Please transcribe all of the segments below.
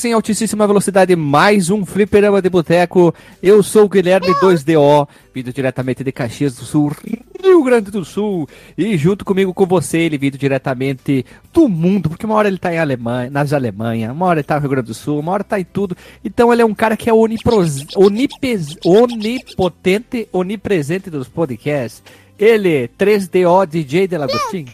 Começa em altíssima velocidade mais um Fliperama de Boteco. Eu sou o Guilherme 2DO, vindo diretamente de Caxias do Sul, Rio Grande do Sul. E junto comigo com você, ele vindo diretamente do mundo, porque uma hora ele tá em Alemanha, nas Alemanha, uma hora ele tá no Rio Grande do Sul, uma hora tá em tudo. Então ele é um cara que é onipros, onipotente, onipresente dos podcasts. Ele, 3DO DJ Delagostin.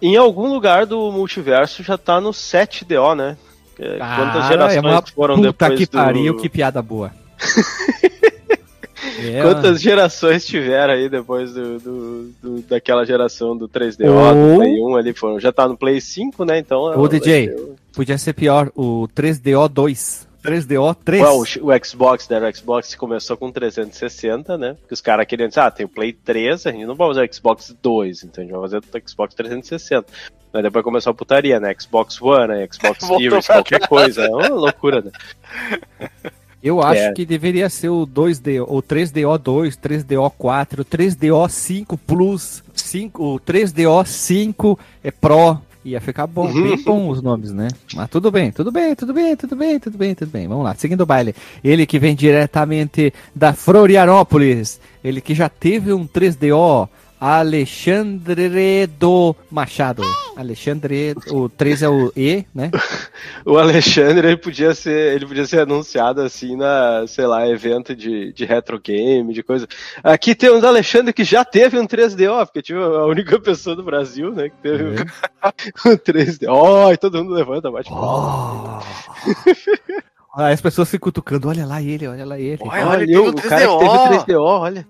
Em algum lugar do multiverso já tá no 7DO, né? É, Quantas gerações é uma foram puta depois que pariu, do... que piada boa. é, Quantas gerações tiveram aí depois do, do, do, daquela geração do 3DO, Ou... do Play 1 ali? Foram, já tá no Play 5, né? Então. O DJ, podia ser pior, o 3DO 2. 3DO 3. Well, o, Xbox, né? O Xbox começou com 360, né? Porque os caras queriam dizer, ah, tem o Play 3, a gente não vai usar o Xbox 2, então a gente vai fazer o Xbox 360. Mas depois começou a putaria, né? Xbox One, né? Xbox Series, qualquer coisa. É uma loucura, né? Eu acho é. que deveria ser o 2D, o 3DO2, 3DO4, 3DO5 Plus, 5, o 3DO5 é Pro, Ia ficar bom, uhum. bem bom os nomes, né? Mas tudo bem, tudo bem, tudo bem, tudo bem, tudo bem, tudo bem. Vamos lá, seguindo o baile. Ele que vem diretamente da Florianópolis, ele que já teve um 3DO, Alexandre do Machado. Alexandre, o 3 é o E, né? o Alexandre, ele podia ser, ele podia ser anunciado assim na, sei lá, evento de, de retro game, de coisa. Aqui temos o Alexandre que já teve um 3DO, porque tive a única pessoa do Brasil, né, que teve é. um 3DO. Oh, e todo mundo levanta, bate oh. Aí as pessoas ficam cutucando, olha lá ele, olha lá ele. Olha, olha, olha o cara que teve 3DO, olha.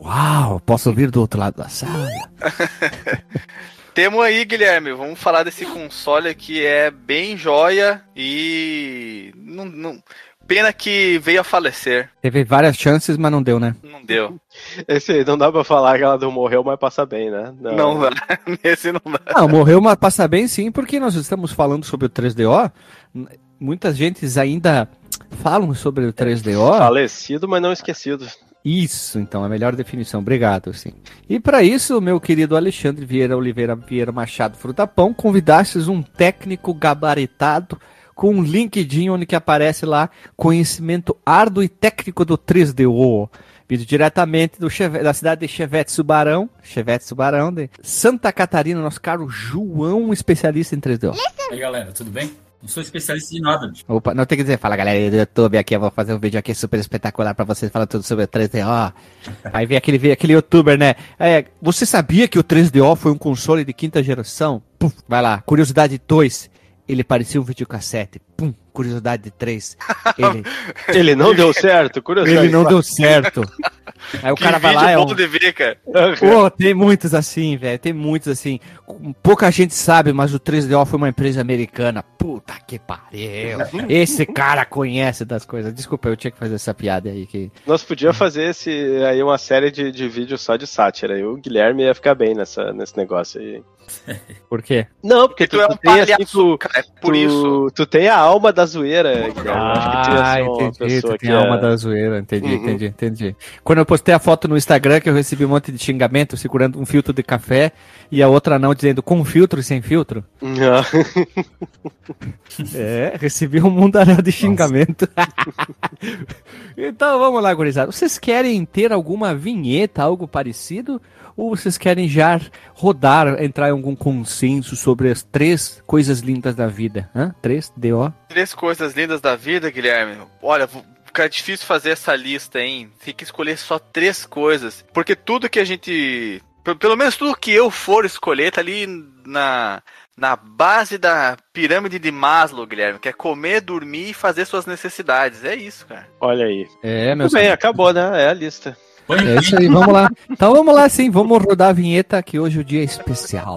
Uau, posso ouvir do outro lado da sala. Temos aí, Guilherme, vamos falar desse console que é bem joia e. Não, não... Pena que veio a falecer. Teve várias chances, mas não deu, né? Não deu. Esse aí não dá pra falar que ela não morreu, mas passa bem, né? Não, não dá. Esse não dá. Não, morreu, mas passa bem sim, porque nós estamos falando sobre o 3DO. Muitas gentes ainda falam sobre o 3DO. Falecido, mas não esquecido. Isso, então, a melhor definição. Obrigado, sim. E para isso, meu querido Alexandre Vieira Oliveira Vieira Machado Frutapão, convidastes um técnico gabaritado com um LinkedIn onde que aparece lá conhecimento árduo e técnico do 3DO. Vindo diretamente do da cidade de Chevette Subarão, Chevette Subarão, de Santa Catarina, nosso caro João, especialista em 3DO. E aí, galera, tudo bem? Não sou especialista de nada. Bicho. Opa, não tem que dizer, fala galera do YouTube aqui, eu vou fazer um vídeo aqui super espetacular pra vocês, falando tudo sobre o 3DO. Aí vem aquele, vem aquele youtuber, né? É, você sabia que o 3DO foi um console de quinta geração? Puf, vai lá, curiosidade 2. Ele parecia um videocassete. Pum, curiosidade 3. Ele, ele não deu certo, curiosidade. Ele não deu certo. Aí o que cara vai lá. É um... de ver, cara. Pô, tem muitos assim, velho. Tem muitos assim. Pouca gente sabe, mas o 3DO foi uma empresa americana. Puta que pariu. Esse cara conhece das coisas. Desculpa, eu tinha que fazer essa piada aí. Que... Nós podíamos fazer esse, aí uma série de, de vídeos só de sátira. E o Guilherme ia ficar bem nessa, nesse negócio aí. Por quê? Não, porque, porque tu, tu, é um tem assim, tu, é por tu, isso. Tu tem a alma da zoeira. Ah, entendi. Tu tem a alma é... da zoeira. Entendi, uhum. entendi, entendi. Quando eu postei a foto no Instagram que eu recebi um monte de xingamento segurando um filtro de café e a outra não dizendo com filtro e sem filtro. é, recebi um mundaréu de xingamento. então vamos lá, gurizada. Vocês querem ter alguma vinheta, algo parecido? Ou vocês querem já rodar, entrar em algum consenso sobre as três coisas lindas da vida? Hã? Três, D.O. Três coisas lindas da vida, Guilherme. Olha, fica difícil fazer essa lista, hein? Tem que escolher só três coisas. Porque tudo que a gente. Pelo menos tudo que eu for escolher tá ali na, na base da pirâmide de Maslow, Guilherme, que é comer, dormir e fazer suas necessidades. É isso, cara. Olha aí. É, meu Tudo bem, acabou, né? É a lista. É isso aí, vamos lá. Então vamos lá sim, vamos rodar a vinheta que hoje o dia é especial.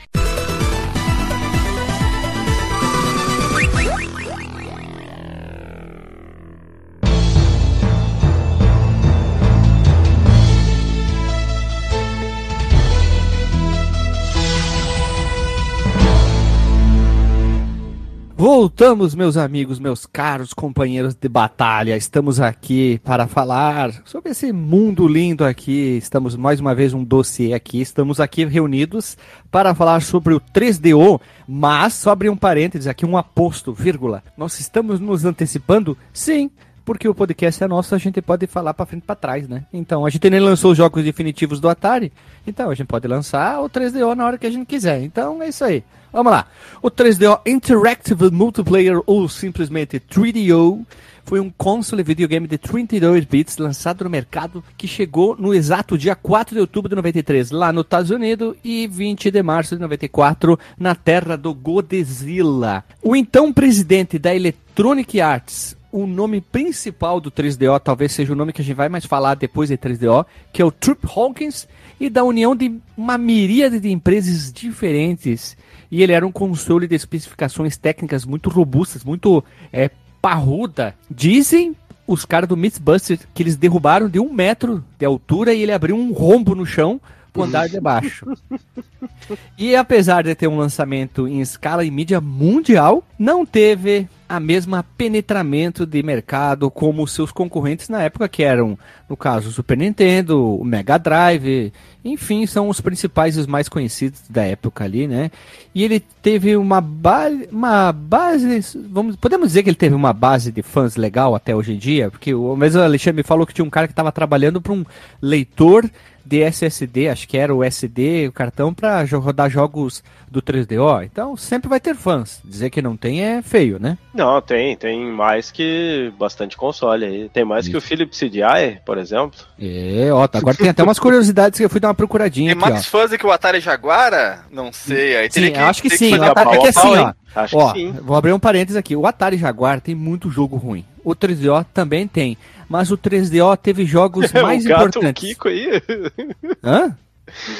Voltamos, meus amigos, meus caros companheiros de batalha. Estamos aqui para falar sobre esse mundo lindo aqui. Estamos mais uma vez um dossiê aqui. Estamos aqui reunidos para falar sobre o 3DO, mas sobre um parênteses aqui, um aposto, vírgula. Nós estamos nos antecipando? Sim porque o podcast é nosso, a gente pode falar para frente e para trás, né? Então, a gente nem lançou os jogos definitivos do Atari, então a gente pode lançar o 3DO na hora que a gente quiser. Então, é isso aí. Vamos lá. O 3DO Interactive Multiplayer ou simplesmente 3DO foi um console videogame de 32 bits lançado no mercado que chegou no exato dia 4 de outubro de 93 lá nos Estados Unidos e 20 de março de 94 na terra do Godzilla. O então presidente da Electronic Arts, o nome principal do 3DO talvez seja o nome que a gente vai mais falar depois de 3DO, que é o Trip Hawkins, e da união de uma miríade de empresas diferentes. E ele era um console de especificações técnicas muito robustas, muito é, parruda. Dizem os caras do Mythbusters que eles derrubaram de um metro de altura e ele abriu um rombo no chão pro andar de baixo. e apesar de ter um lançamento em escala e mídia mundial, não teve a mesma penetramento de mercado como seus concorrentes na época, que eram, no caso, o Super Nintendo, o Mega Drive, enfim, são os principais e os mais conhecidos da época ali, né? E ele teve uma, ba uma base, vamos, podemos dizer que ele teve uma base de fãs legal até hoje em dia, porque o mesmo Alexandre me falou que tinha um cara que estava trabalhando para um leitor de SSD, acho que era o SD, o cartão, para rodar jogos do 3DO. Então sempre vai ter fãs. Dizer que não tem é feio, né? Não, tem. Tem mais que bastante console aí. Tem mais Isso. que o Philips CDI, por exemplo. É, ó, tá, agora tem até umas curiosidades que eu fui dar uma procuradinha tem aqui, mais ó. fãs que o Atari Jaguara? Não sei. Aí sim, que, acho que sim. Que Atari, é que assim, ó. Acho ó, que sim. Vou abrir um parênteses aqui. O Atari Jaguar tem muito jogo ruim. O 3DO também tem mas o 3DO teve jogos mais o gato importantes. O Kiko aí? Hã?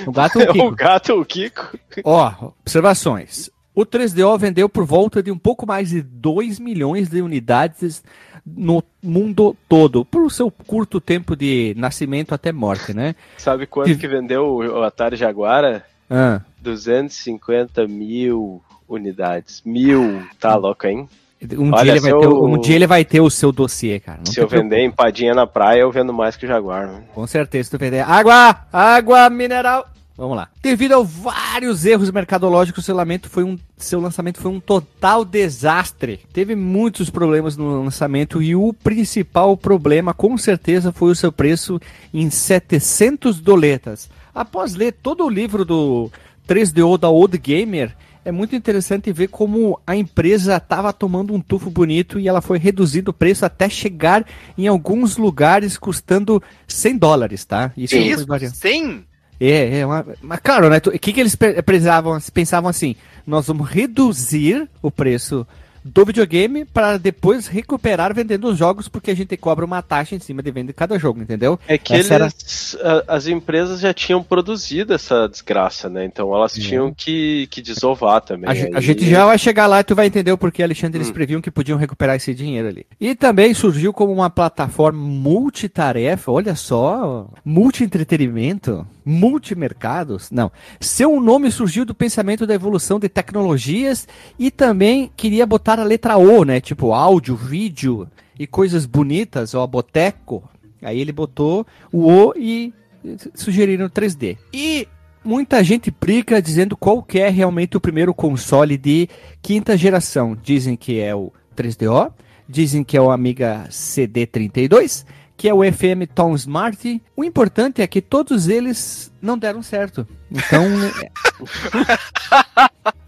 O gato ou o Kiko? o gato ou o Kiko? Ó, observações. O 3DO vendeu por volta de um pouco mais de 2 milhões de unidades no mundo todo, por seu curto tempo de nascimento até morte, né? Sabe quanto que vendeu o Atari Jaguara? Ah. 250 mil unidades. Mil, tá louco, hein? Um, Olha, dia ele vai ter, eu... um dia ele vai ter o seu dossiê, cara. Não se eu preocupa. vender empadinha na praia, eu vendo mais que o Jaguar. Né? Com certeza, se tu vender água, água mineral. Vamos lá. Devido a vários erros mercadológicos, seu lançamento, foi um, seu lançamento foi um total desastre. Teve muitos problemas no lançamento e o principal problema, com certeza, foi o seu preço em 700 doletas. Após ler todo o livro do 3DO da Old Gamer, é muito interessante ver como a empresa estava tomando um tufo bonito e ela foi reduzindo o preço até chegar em alguns lugares custando 100 dólares, tá? Isso, que isso? 100? É, é uma, mas claro, né? O que, que eles pensavam, pensavam assim? Nós vamos reduzir o preço do videogame para depois recuperar vendendo os jogos, porque a gente cobra uma taxa em cima de venda de cada jogo, entendeu? É que eles, era... as empresas já tinham produzido essa desgraça, né? Então elas tinham que, que desovar também. A, a, gente já vai chegar lá e tu vai entender o porquê, Alexandre, eles hum. previam que podiam recuperar esse dinheiro ali. E também surgiu como uma plataforma multitarefa, olha só, multi-entretenimento multimercados? Não. Seu nome surgiu do pensamento da evolução de tecnologias e também queria botar a letra O, né? Tipo áudio, vídeo e coisas bonitas, ó, boteco. Aí ele botou o O e sugeriram 3D. E muita gente briga dizendo qual que é realmente o primeiro console de quinta geração. Dizem que é o 3DO, dizem que é o Amiga CD32 que é o FM Tom Smart. O importante é que todos eles não deram certo. Então.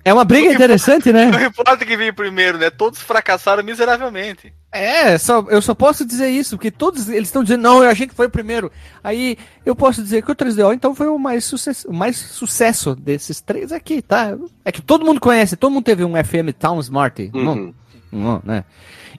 É uma briga interessante, né? Não importa quem veio primeiro, né? Todos fracassaram miseravelmente. É, só, eu só posso dizer isso, porque todos eles estão dizendo, não, a gente foi o primeiro. Aí eu posso dizer que o 3DO então foi o mais, sucesso, o mais sucesso desses três aqui, tá? É que todo mundo conhece, todo mundo teve um FM Town Smart. Uhum. Não, não, né?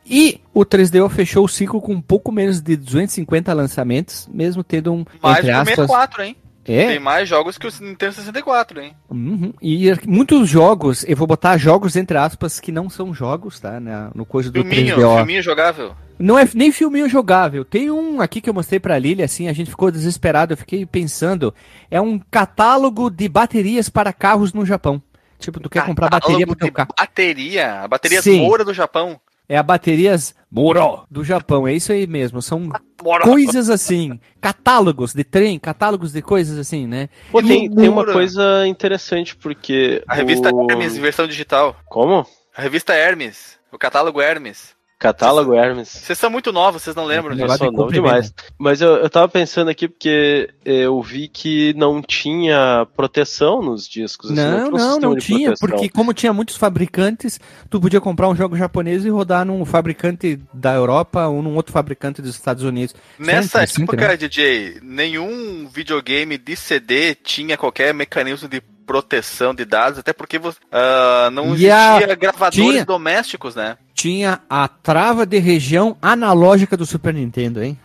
E o 3DO fechou o ciclo com um pouco menos de 250 lançamentos, mesmo tendo um. Mais entre aspas, 64, hein? É. Tem mais jogos que o Nintendo 64, hein? Uhum. E muitos jogos, eu vou botar jogos entre aspas que não são jogos, tá? no coisa do filminho, 3DO. Filminho jogável. Não é nem filminho jogável. Tem um aqui que eu mostrei pra Lili, assim, a gente ficou desesperado, eu fiquei pensando. É um catálogo de baterias para carros no Japão. Tipo, tu quer comprar bateria pro teu carro. Bateria? A bateria Moura do Japão. É a baterias Moro do Japão, é isso aí mesmo. São Moro. coisas assim, catálogos de trem, catálogos de coisas assim, né? Pô, tem, tem uma coisa interessante, porque. A revista o... Hermes, versão digital. Como? A revista Hermes, o catálogo Hermes. Catálogo Hermes. Vocês são muito novos, vocês não lembram disso. Eu sou novo demais. Mas eu, eu tava pensando aqui porque eu vi que não tinha proteção nos discos. Assim, não, não, não, não tinha, proteção. porque como tinha muitos fabricantes, tu podia comprar um jogo japonês e rodar num fabricante da Europa ou num outro fabricante dos Estados Unidos. Nessa época, né? DJ, nenhum videogame de CD tinha qualquer mecanismo de proteção de dados, até porque uh, não existia gravadores tinha, domésticos, né? Tinha a trava de região analógica do Super Nintendo, hein?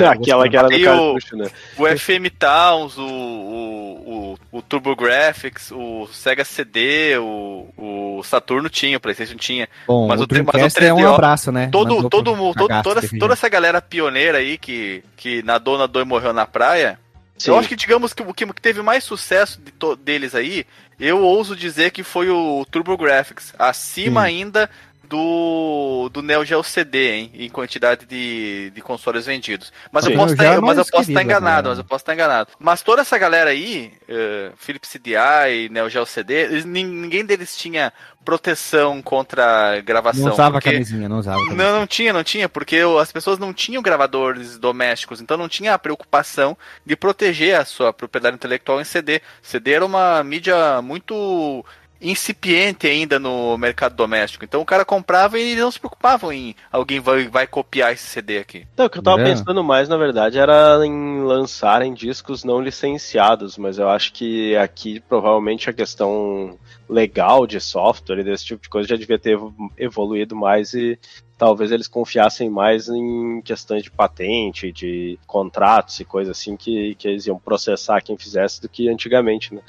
É, Aquela que era do cartucho, né? O FM Towns, o, o, o, o Turbo Graphics, o Sega CD, o, o Saturno tinha, o PlayStation tinha. Bom, mas o, o Dreamcast mas o 3DO, é um abraço, né? Todo, todo, todo, toda, toda essa galera pioneira aí que, que nadou, nadou e morreu na praia, Sim. Eu acho que, digamos, que o que teve mais sucesso de deles aí, eu ouso dizer que foi o TurboGrafx. Acima Sim. ainda do, do Neo Geo CD, hein, em quantidade de, de consoles vendidos. Mas Sim. eu posso estar, tá, mas eu posso tá enganado, né? mas eu posso estar tá enganado. Mas toda essa galera aí, uh, Philips CDI, Neo Geo CD, eles, ninguém deles tinha proteção contra gravação. Não usava porque... camisinha, não usava. Camisinha. Não, não tinha, não tinha, porque as pessoas não tinham gravadores domésticos, então não tinha a preocupação de proteger a sua propriedade intelectual em CD. CD era uma mídia muito incipiente ainda no mercado doméstico. Então o cara comprava e não se preocupavam em alguém vai, vai copiar esse CD aqui. Então, o que eu tava é. pensando mais, na verdade, era em lançarem discos não licenciados, mas eu acho que aqui provavelmente a questão legal de software e desse tipo de coisa já devia ter evoluído mais e talvez eles confiassem mais em questões de patente, de contratos e coisas assim que, que eles iam processar quem fizesse do que antigamente, né?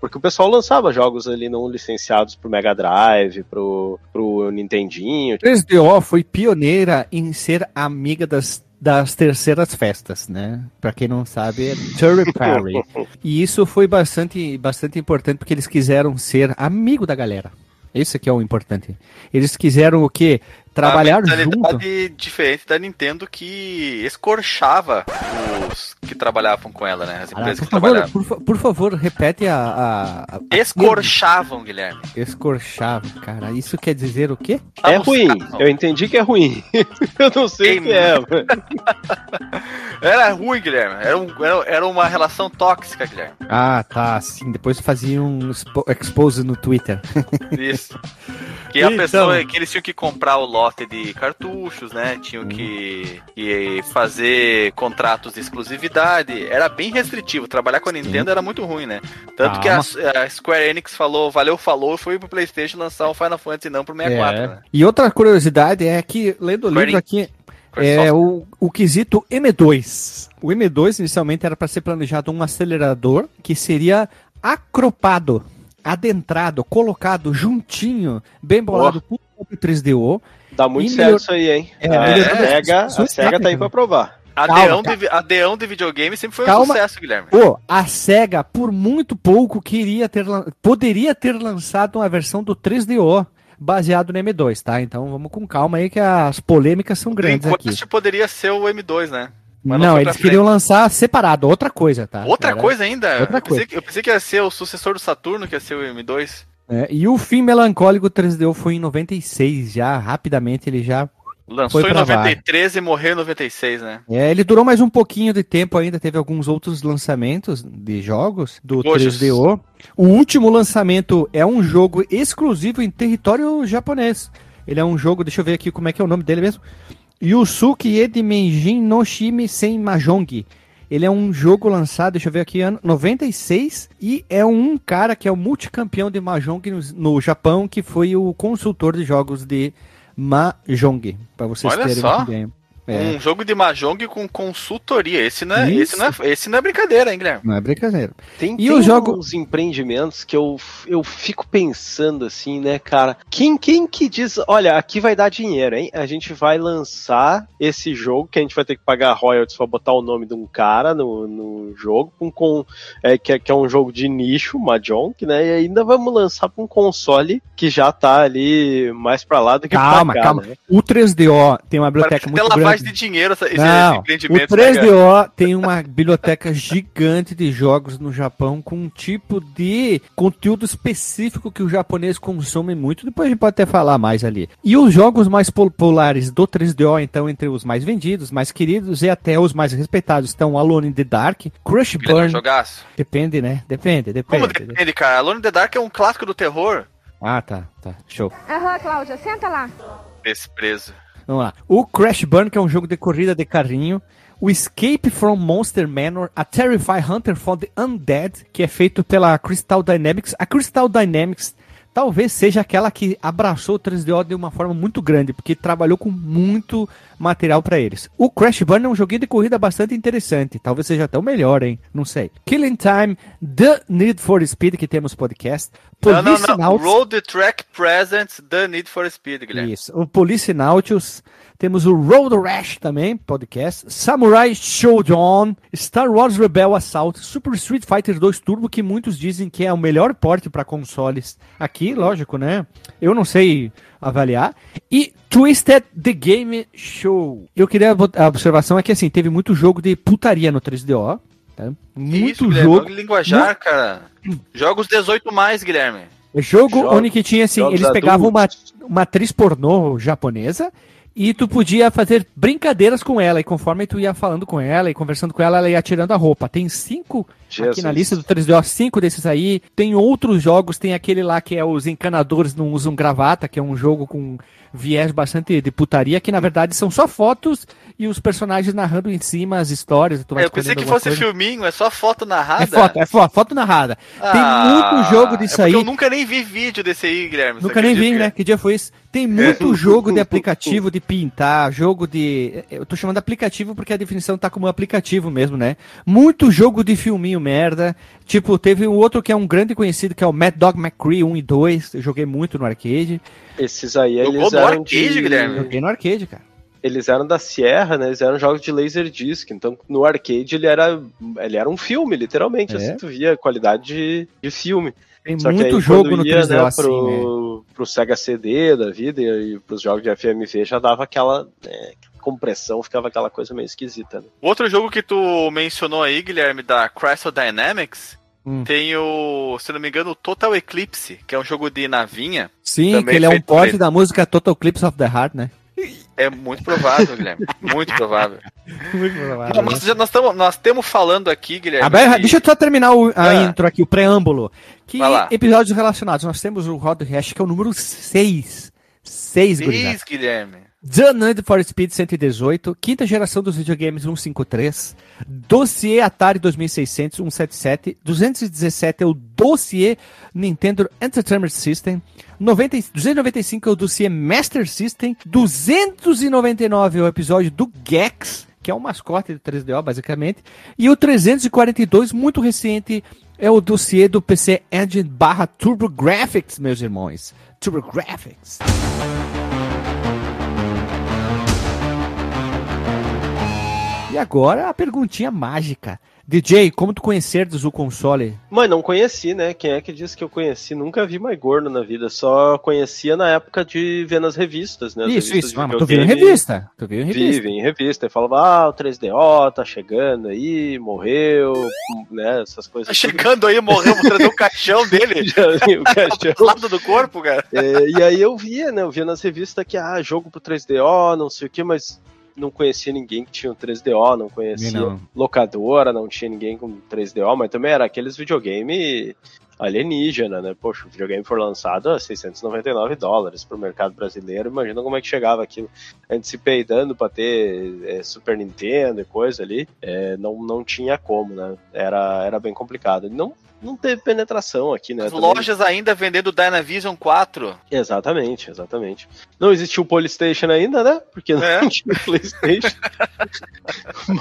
Porque o pessoal lançava jogos ali não licenciados pro Mega Drive, pro, pro Nintendinho. 3DO foi pioneira em ser amiga das das terceiras festas, né? Para quem não sabe, é Terry Parry. e isso foi bastante, bastante importante porque eles quiseram ser amigo da galera. Esse aqui é o importante. Eles quiseram o quê? Trabalhar a junto. diferente da Nintendo que escorchava os que trabalhavam com ela, né? As empresas ah, por que favor, trabalhavam. Por, por, favor, repete a, a, a Escorchavam, Guilherme. Escorchavam, cara. Isso quer dizer o quê? É ruim. Eu entendi que é ruim. Eu não sei o que é. Era ruim, Guilherme. Era, um, era, era, uma relação tóxica, Guilherme. Ah, tá. Sim. Depois fazia um expose no Twitter. Isso. Que a então... pessoa que eles tinham que comprar o lote de cartuchos, né? Tinham que, que fazer contratos de exclusividade. Era bem restritivo. Trabalhar com a Nintendo Sim. era muito ruim, né? Tanto ah, que a, a, Square Enix falou, valeu, falou, foi pro PlayStation lançar o Final Fantasy não pro 64. É. Né? E outra curiosidade é que, lendo o livro aqui, é o, o quesito M2. O M2 inicialmente era para ser planejado um acelerador que seria acropado adentrado, colocado juntinho, bem bolado oh. com o 3DO. Dá muito certo isso aí, hein? É, a, SEGA, a SEGA tá aí pra provar. Adeão de, adeão de videogame sempre foi calma. um sucesso, Guilherme. Pô, a SEGA, por muito pouco, queria ter poderia ter lançado uma versão do 3DO baseado no M2, tá? Então vamos com calma aí que as polêmicas são grandes Enquanto aqui. poderia ser o M2, né? Mas não, não eles queriam lançar separado, outra coisa, tá? Outra Era... coisa ainda? Outra eu, coisa. Pensei que, eu pensei que ia ser o sucessor do Saturno, que ia ser o M2. É, e o fim melancólico 3DO foi em 96, já rapidamente ele já Lançou em 93 e morreu em 96, né? É, ele durou mais um pouquinho de tempo ainda, teve alguns outros lançamentos de jogos do 3DO. O último lançamento é um jogo exclusivo em território japonês. Ele é um jogo, deixa eu ver aqui como é que é o nome dele mesmo. Yusuke Edimenjin no Shime Sen Mahjong. Ele é um jogo lançado, deixa eu ver aqui, ano 96, e é um cara que é o multicampeão de Mahjong no, Japão, que foi o consultor de jogos de Mahjong, para vocês Olha terem só. uma ideia. É. Um jogo de Mahjong com consultoria. Esse não, é, esse, não é, esse não é brincadeira, hein, Guilherme? Não é brincadeira. Tem, E tem o jogo- uns empreendimentos que eu, eu fico pensando assim, né, cara? Quem, quem que diz, olha, aqui vai dar dinheiro, hein? A gente vai lançar esse jogo que a gente vai ter que pagar royalties pra botar o nome de um cara no, no jogo, com, com, é, que, é, que é um jogo de nicho, Mahjong, né? E ainda vamos lançar pra um console que já tá ali mais pra lá do que Calma, pra cá, calma. né? O 3DO tem uma biblioteca muito lavagem de dinheiro essa, esse, esse Não, o empreendimento. né, cara? 3DO tem uma biblioteca gigante de jogos no Japão com um tipo de conteúdo específico que o japonês consome muito. Depois a gente pode até falar mais ali. E os jogos mais populares do 3DO, então, entre os mais vendidos, mais queridos e até os mais respeitados estão Alone in the Dark, Crush Burn. jogaço. Depende, né? Depende, Como depende. depende, cara? Alone in the Dark é um clássico do terror. Ah, tá, tá. Show. Aham, Cláudia, senta lá. Desprezo. Vamos lá. O Crash Burn, que é um jogo de corrida de carrinho. O Escape from Monster Manor, a Terrify Hunter for the Undead, que é feito pela Crystal Dynamics. A Crystal Dynamics talvez seja aquela que abraçou o 3DO de uma forma muito grande, porque trabalhou com muito material para eles. O Crash Burn é um joguinho de corrida bastante interessante, talvez seja até o melhor, hein? Não sei. Killing Time, The Need for Speed, que temos podcast. Não, não, não. Nauts- Road Track Presents The Need for Speed, Guilherme. isso. O Police Nautilus. Temos o Road Rash também, podcast. Samurai Showdown. Star Wars Rebel Assault. Super Street Fighter 2 Turbo, que muitos dizem que é o melhor porte para consoles. Aqui, lógico, né? Eu não sei avaliar. E Twisted The Game Show. Eu queria a observação é que assim, teve muito jogo de putaria no 3DO. Tá? Muito isso, jogo. O linguajar, cara. Jogos 18 mais, Guilherme. É Jogo Jogos- onde que tinha assim, eles pegavam uma, uma atriz pornô japonesa e tu podia fazer brincadeiras com ela, e conforme tu ia falando com ela e conversando com ela, ela ia tirando a roupa. Tem cinco aqui Jesus. na lista do 3DO, cinco desses aí. Tem outros jogos, tem aquele lá que é os encanadores não usam gravata, que é um jogo com viés bastante de putaria, que na verdade são só fotos e os personagens narrando em cima as histórias. Tu vai É, eu pensei que fosse coisa. filminho, é só foto narrada. É foto, é foto, foto narrada. Ah, Tem muito jogo disso é aí. Eu nunca nem vi vídeo desse aí, Guilherme. Nunca nem vi, né? Que dia foi isso? Tem muito jogo de aplicativo de pintar, jogo de. Eu tô chamando de aplicativo porque a definição tá como aplicativo mesmo, né? Muito jogo de filminho merda. Tipo, teve um outro que é um grande conhecido, que é o Mad Dog McCree 1 e 2. Eu joguei muito no arcade. Esses aí, Jogou eles no eram arcade, de... Guilherme? Joguei no arcade, cara. Eles eram da Sierra, né? Eles eram jogos de Laserdisc. Então, no arcade, ele era, ele era um filme, literalmente. É. Assim, tu via a qualidade de, de filme. Tem Só muito aí, jogo no ia, 3DO né, assim, né? pro, pro Sega CD da vida e, e pros jogos de FMV já dava aquela né, compressão, ficava aquela coisa meio esquisita. Né? Outro jogo que tu mencionou aí, Guilherme, da Crystal Dynamics, Hum. tem o, se não me engano, o Total Eclipse, que é um jogo de navinha. Sim, que ele é um porte por- da música Total Clips of the Heart, né? É muito provável, Guilherme. Muito provável. Muito Não, mas já nós estamos nós temos falando aqui, Guilherme. Mas que- Deixa eu só terminar o- a Ah. intro aqui, o preâmbulo. Que episódios relacionados? Nós temos o Rod Hash, que é o número 6. 6, gurizada. Diz, Guilherme. The Need for Speed 118, quinta geração dos videogames 153, dossiê Atari 2600 177, 217 é o dossiê Nintendo Entertainment System, 90, e- 295 é o dossiê Master System, 299 é o episódio do Gex, que é o mascote do 3DO basicamente, e o 342, muito recente, é o dossiê do PC Engine barra TurboGrafx, meus irmãos. TurboGrafx. E agora a perguntinha mágica. DJ, como tu conheceres o console? Mas não conheci, né? Quem é que disse que eu conheci? Nunca vi mais gordo na vida, só conhecia na época de ver nas revistas, né? As isso, revistas isso. Ah, mas tu viu em revista. Tu viu em revista. Vi, vi em revista. E falava, ah, o 3DO tá chegando aí, morreu, né? Essas coisas. Tá chegando aí, morreu, trazer o caixão dele. o caixão. do lado do corpo, cara. É, e aí eu via, né? Eu via nas revistas que, ah, jogo pro 3DO, não sei o que, mas não conhecia ninguém que tinha um 3DO, não conhecia Não. locadora, não tinha ninguém com 3DO, mas também era aqueles videogame alienígena, né? Poxa, o videogame foi lançado a 699 dólares pro mercado brasileiro, imagina como é que chegava aquilo. A gente se peidando pra ter é, Super Nintendo e coisa ali, é, não, não tinha como, né? Era, era bem complicado. Não, não teve penetração aqui, né? As Também- lojas ainda vendendo Dynavision 4. Exatamente, exatamente. Não existiu o Polystation ainda, né? Porque não É. tinha Playstation.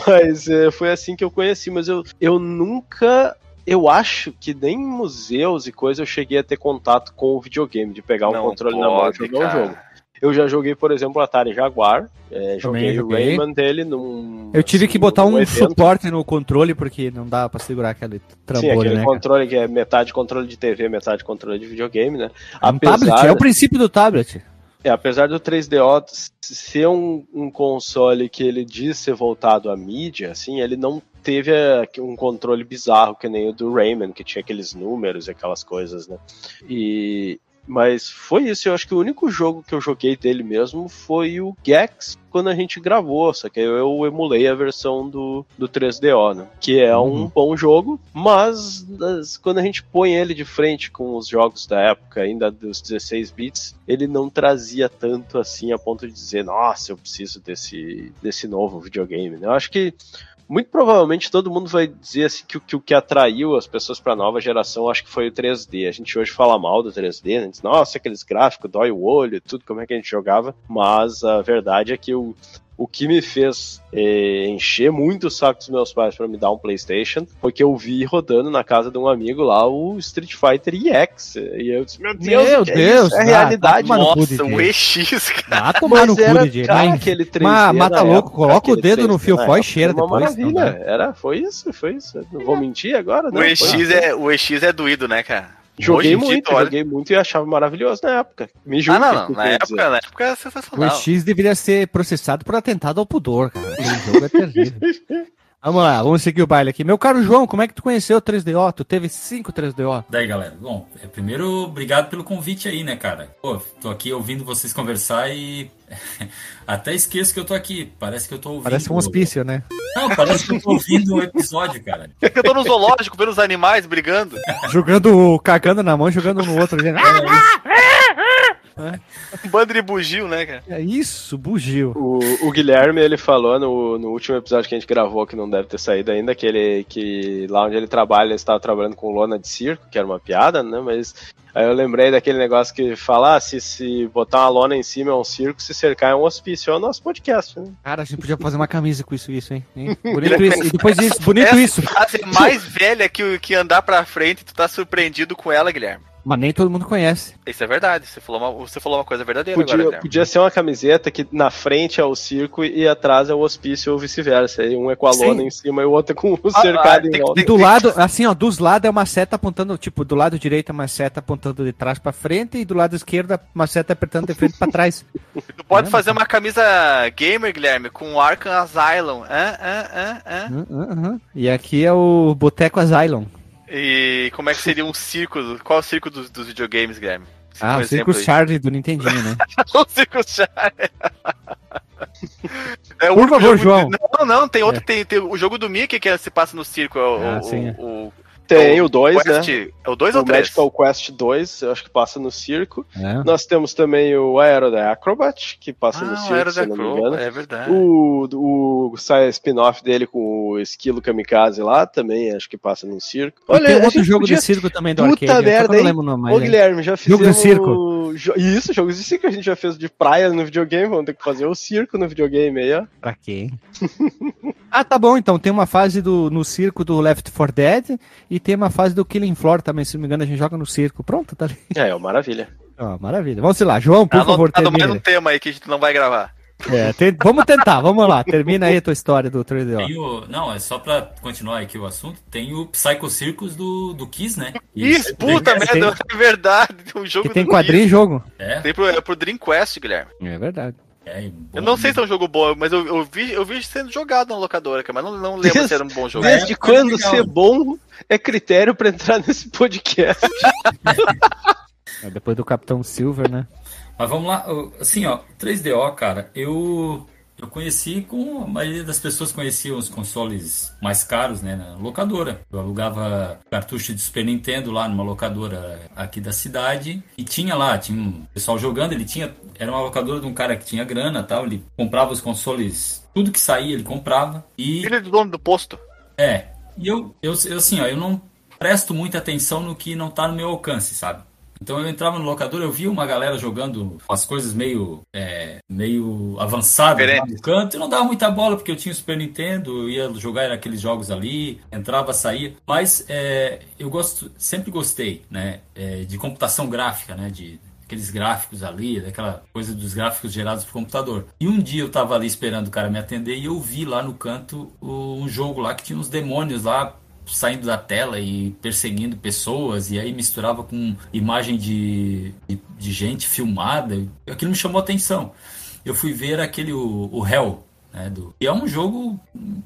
mas é, foi assim que eu conheci, mas eu, eu nunca. Eu acho que nem em museus e coisa eu cheguei a ter contato com o videogame, de pegar um Não controle na mão e pode, jogar um cara. jogo. Eu já joguei, por exemplo, o Atari Jaguar. é, joguei, o joguei. Rayman dele num. Eu tive assim, que botar um suporte no controle porque não dava pra segurar aquele Sim, trambolho, aquele né? cara? controle que é metade controle de TV, metade controle de videogame, né? É um tablet, é o princípio do tablet. É, apesar do 3DO ser um, um console que ele diz ser voltado à mídia, assim, ele não teve é, um controle bizarro que nem o do Rayman, que tinha aqueles números e aquelas coisas, né? E mas foi isso, eu acho que o único jogo que eu joguei dele mesmo foi o Gex quando a gente gravou, só que eu, emulei a versão do, do 3DO, né? Que é um Uhum. bom jogo, mas as- quando a gente põe ele de frente com os jogos da época, ainda dos 16 bits, ele não trazia tanto assim a ponto de dizer, nossa, eu preciso desse, desse novo videogame. né? Eu acho que muito provavelmente todo mundo vai dizer assim que, o- que atraiu as pessoas para a nova geração acho que foi o 3D. A gente hoje fala mal do 3D, né? Diz, nossa, aqueles gráficos, dói o olho, tudo, como é que a gente jogava. Mas a verdade é que o, o que me fez eh, encher muito o saco dos meus pais para me dar um PlayStation foi que eu vi rodando na casa de um amigo lá o Street Fighter EX. E eu disse, meu Deus, Meu é Deus, isso? é realidade. tá tomando cu, Nossa, o EX, cara. No Mas cu, era, DJ. cara, aquele 3D Ma- mata louco, época, coloca o dedo no 3D fio na fó e cheira foi uma depois, então, maravilha. Era, foi isso, foi isso. Não vou mentir agora, não. O EX, é, o EX é doído, né, cara? Joguei dia, muito, tu olha- joguei muito e achava maravilhoso na época. Me Ah, julgue. não, não. por Na época, dizer. na época era O sensacional. X deveria ser processado por atentado ao pudor, cara. Aquele jogo é terrível. Vamos lá, vamos seguir o baile aqui. Meu caro João, como é que tu conheceu o 3DO? Tu teve cinco 3DO? Daí, galera. Bom, é, primeiro, obrigado pelo convite aí, né, cara? Pô, tô aqui ouvindo vocês conversar e até esqueço que eu tô aqui. Parece que eu tô ouvindo. Parece um hospício, né? Não, parece que eu tô ouvindo um episódio, cara. Eu tô no zoológico vendo os animais brigando. Jogando, cagando na mão, jogando no outro. dizendo, "Ah, Um bando de bugio, né, cara? É isso, bugio. O, o Guilherme, ele falou no, no último episódio que a gente gravou, que não deve ter saído ainda, que ele que lá onde ele trabalha, ele estava trabalhando com lona de circo, que era uma piada, né? Mas aí eu lembrei daquele negócio que fala, ah, se, se botar uma lona em cima é um circo, se cercar é um hospício. É o nosso podcast, né? Cara, a gente podia fazer uma camisa com isso, isso, hein? hein? Bonito isso. E depois disso, bonito Essa isso. frase é mais velha que, que andar pra frente e tu tá surpreendido com ela, Guilherme. Mas nem todo mundo conhece. Isso é verdade. Você falou uma, você falou uma coisa verdadeira agora, Podia, Guilherme. podia ser uma camiseta que na frente é o circo e atrás é o hospício ou vice-versa. Aí um é com a lona Sim. em cima e o outro é com o Ah, cercado ah, em volta. E do lado, assim, ó, dos lados é uma seta apontando, tipo, do lado direito é uma seta apontando de trás pra frente e do lado esquerdo é uma seta apertando de frente pra trás. Tu pode É, fazer uma camisa gamer, Guilherme, com Arkham Asylum. Hã, hã, hã, hã. Hum, hum, hum. E aqui é o Boteco Asylum. E como é que seria um circo? Qual é o circo dos, dos videogames, Guilherme? Ah, Um o Circo. Charlie do Nintendinho, né? o circo Charlie. É Por favor, jogo João. de- Não, não, tem outro, É. tem, tem o jogo do Mickey que se passa no circo. É o, Ah, o- sim. o, Tem o 2, né? É o 2 ou O 3? Magical Quest 2, eu acho que passa no circo. É. Nós temos também o Aero da Acrobat, que passa no Ah, o circo, Aero se não me engano. é verdade. O, o sai spin-off dele com o Esquilo Kamikaze lá, também acho que passa no circo. E tem um outro jogo podia- de circo também do Puta arcade. merda, hein? o Ô, hein? Guilherme, já Jogo fizemos... de circo. Jo- Isso, jogos de circo a gente já fez de praia no videogame, vamos ter que fazer o circo no videogame aí, ó. Pra quê? ah, tá bom, então tem uma fase do, no circo do Left 4 Dead e tem uma fase do Killing Floor também, se não me engano, a gente joga no circo. Pronto, tá ali. É, é maravilha. Ó, maravilha. Vamos lá, João, por Tá favor, anotado mais um tema aí que a gente não vai gravar. É, tem- vamos tentar, vamos lá. Termina aí a tua história do 3DO. Tem o- não, é só pra continuar aqui o assunto. Tem o Psycho Circus do, do Kiss, né? Isso, puta tem- merda, é verdade. Tem um jogo Que tem do quadrinho e jogo. É, Tem pro, é pro Dreamcast, Guilherme. É verdade. é Eu bom, não sei né? se é um jogo bom, mas eu, eu vi, eu vi sendo jogado na locadora, mas não, não lembro se era um bom jogo. Desde É, quando legal. ser bom é critério pra entrar nesse podcast? É, Depois do Capitão Silver, né? Mas vamos lá, assim, ó, 3DO, cara, eu eu conheci com a maioria das pessoas conheciam os consoles mais caros, né, na locadora. Eu alugava cartucho de Super Nintendo lá numa locadora aqui da cidade e tinha lá, tinha um pessoal jogando, ele tinha, era uma locadora de um cara que tinha grana, tal, ele comprava os consoles, tudo que saía ele comprava e Filho do dono do posto. é, e eu, eu, eu assim, ó, eu não presto muita atenção no que não tá no meu alcance, sabe? Então eu entrava no locador, eu via uma galera jogando as coisas meio, é, meio avançadas lá Diferentes. no canto. Eu não dava muita bola porque eu tinha o Super Nintendo, eu ia jogar aqueles jogos ali, entrava, saía. Mas é, eu gosto, sempre gostei, né, é, de computação gráfica, né, de aqueles gráficos ali, daquela coisa dos gráficos gerados por computador. E um dia eu tava ali esperando o cara me atender e eu vi lá no canto um jogo lá que tinha uns demônios lá saindo da tela e perseguindo pessoas e aí misturava com imagem de, de, de gente filmada. Aquilo me chamou atenção. Eu fui ver aquele o, o Hell, né, do, e é um jogo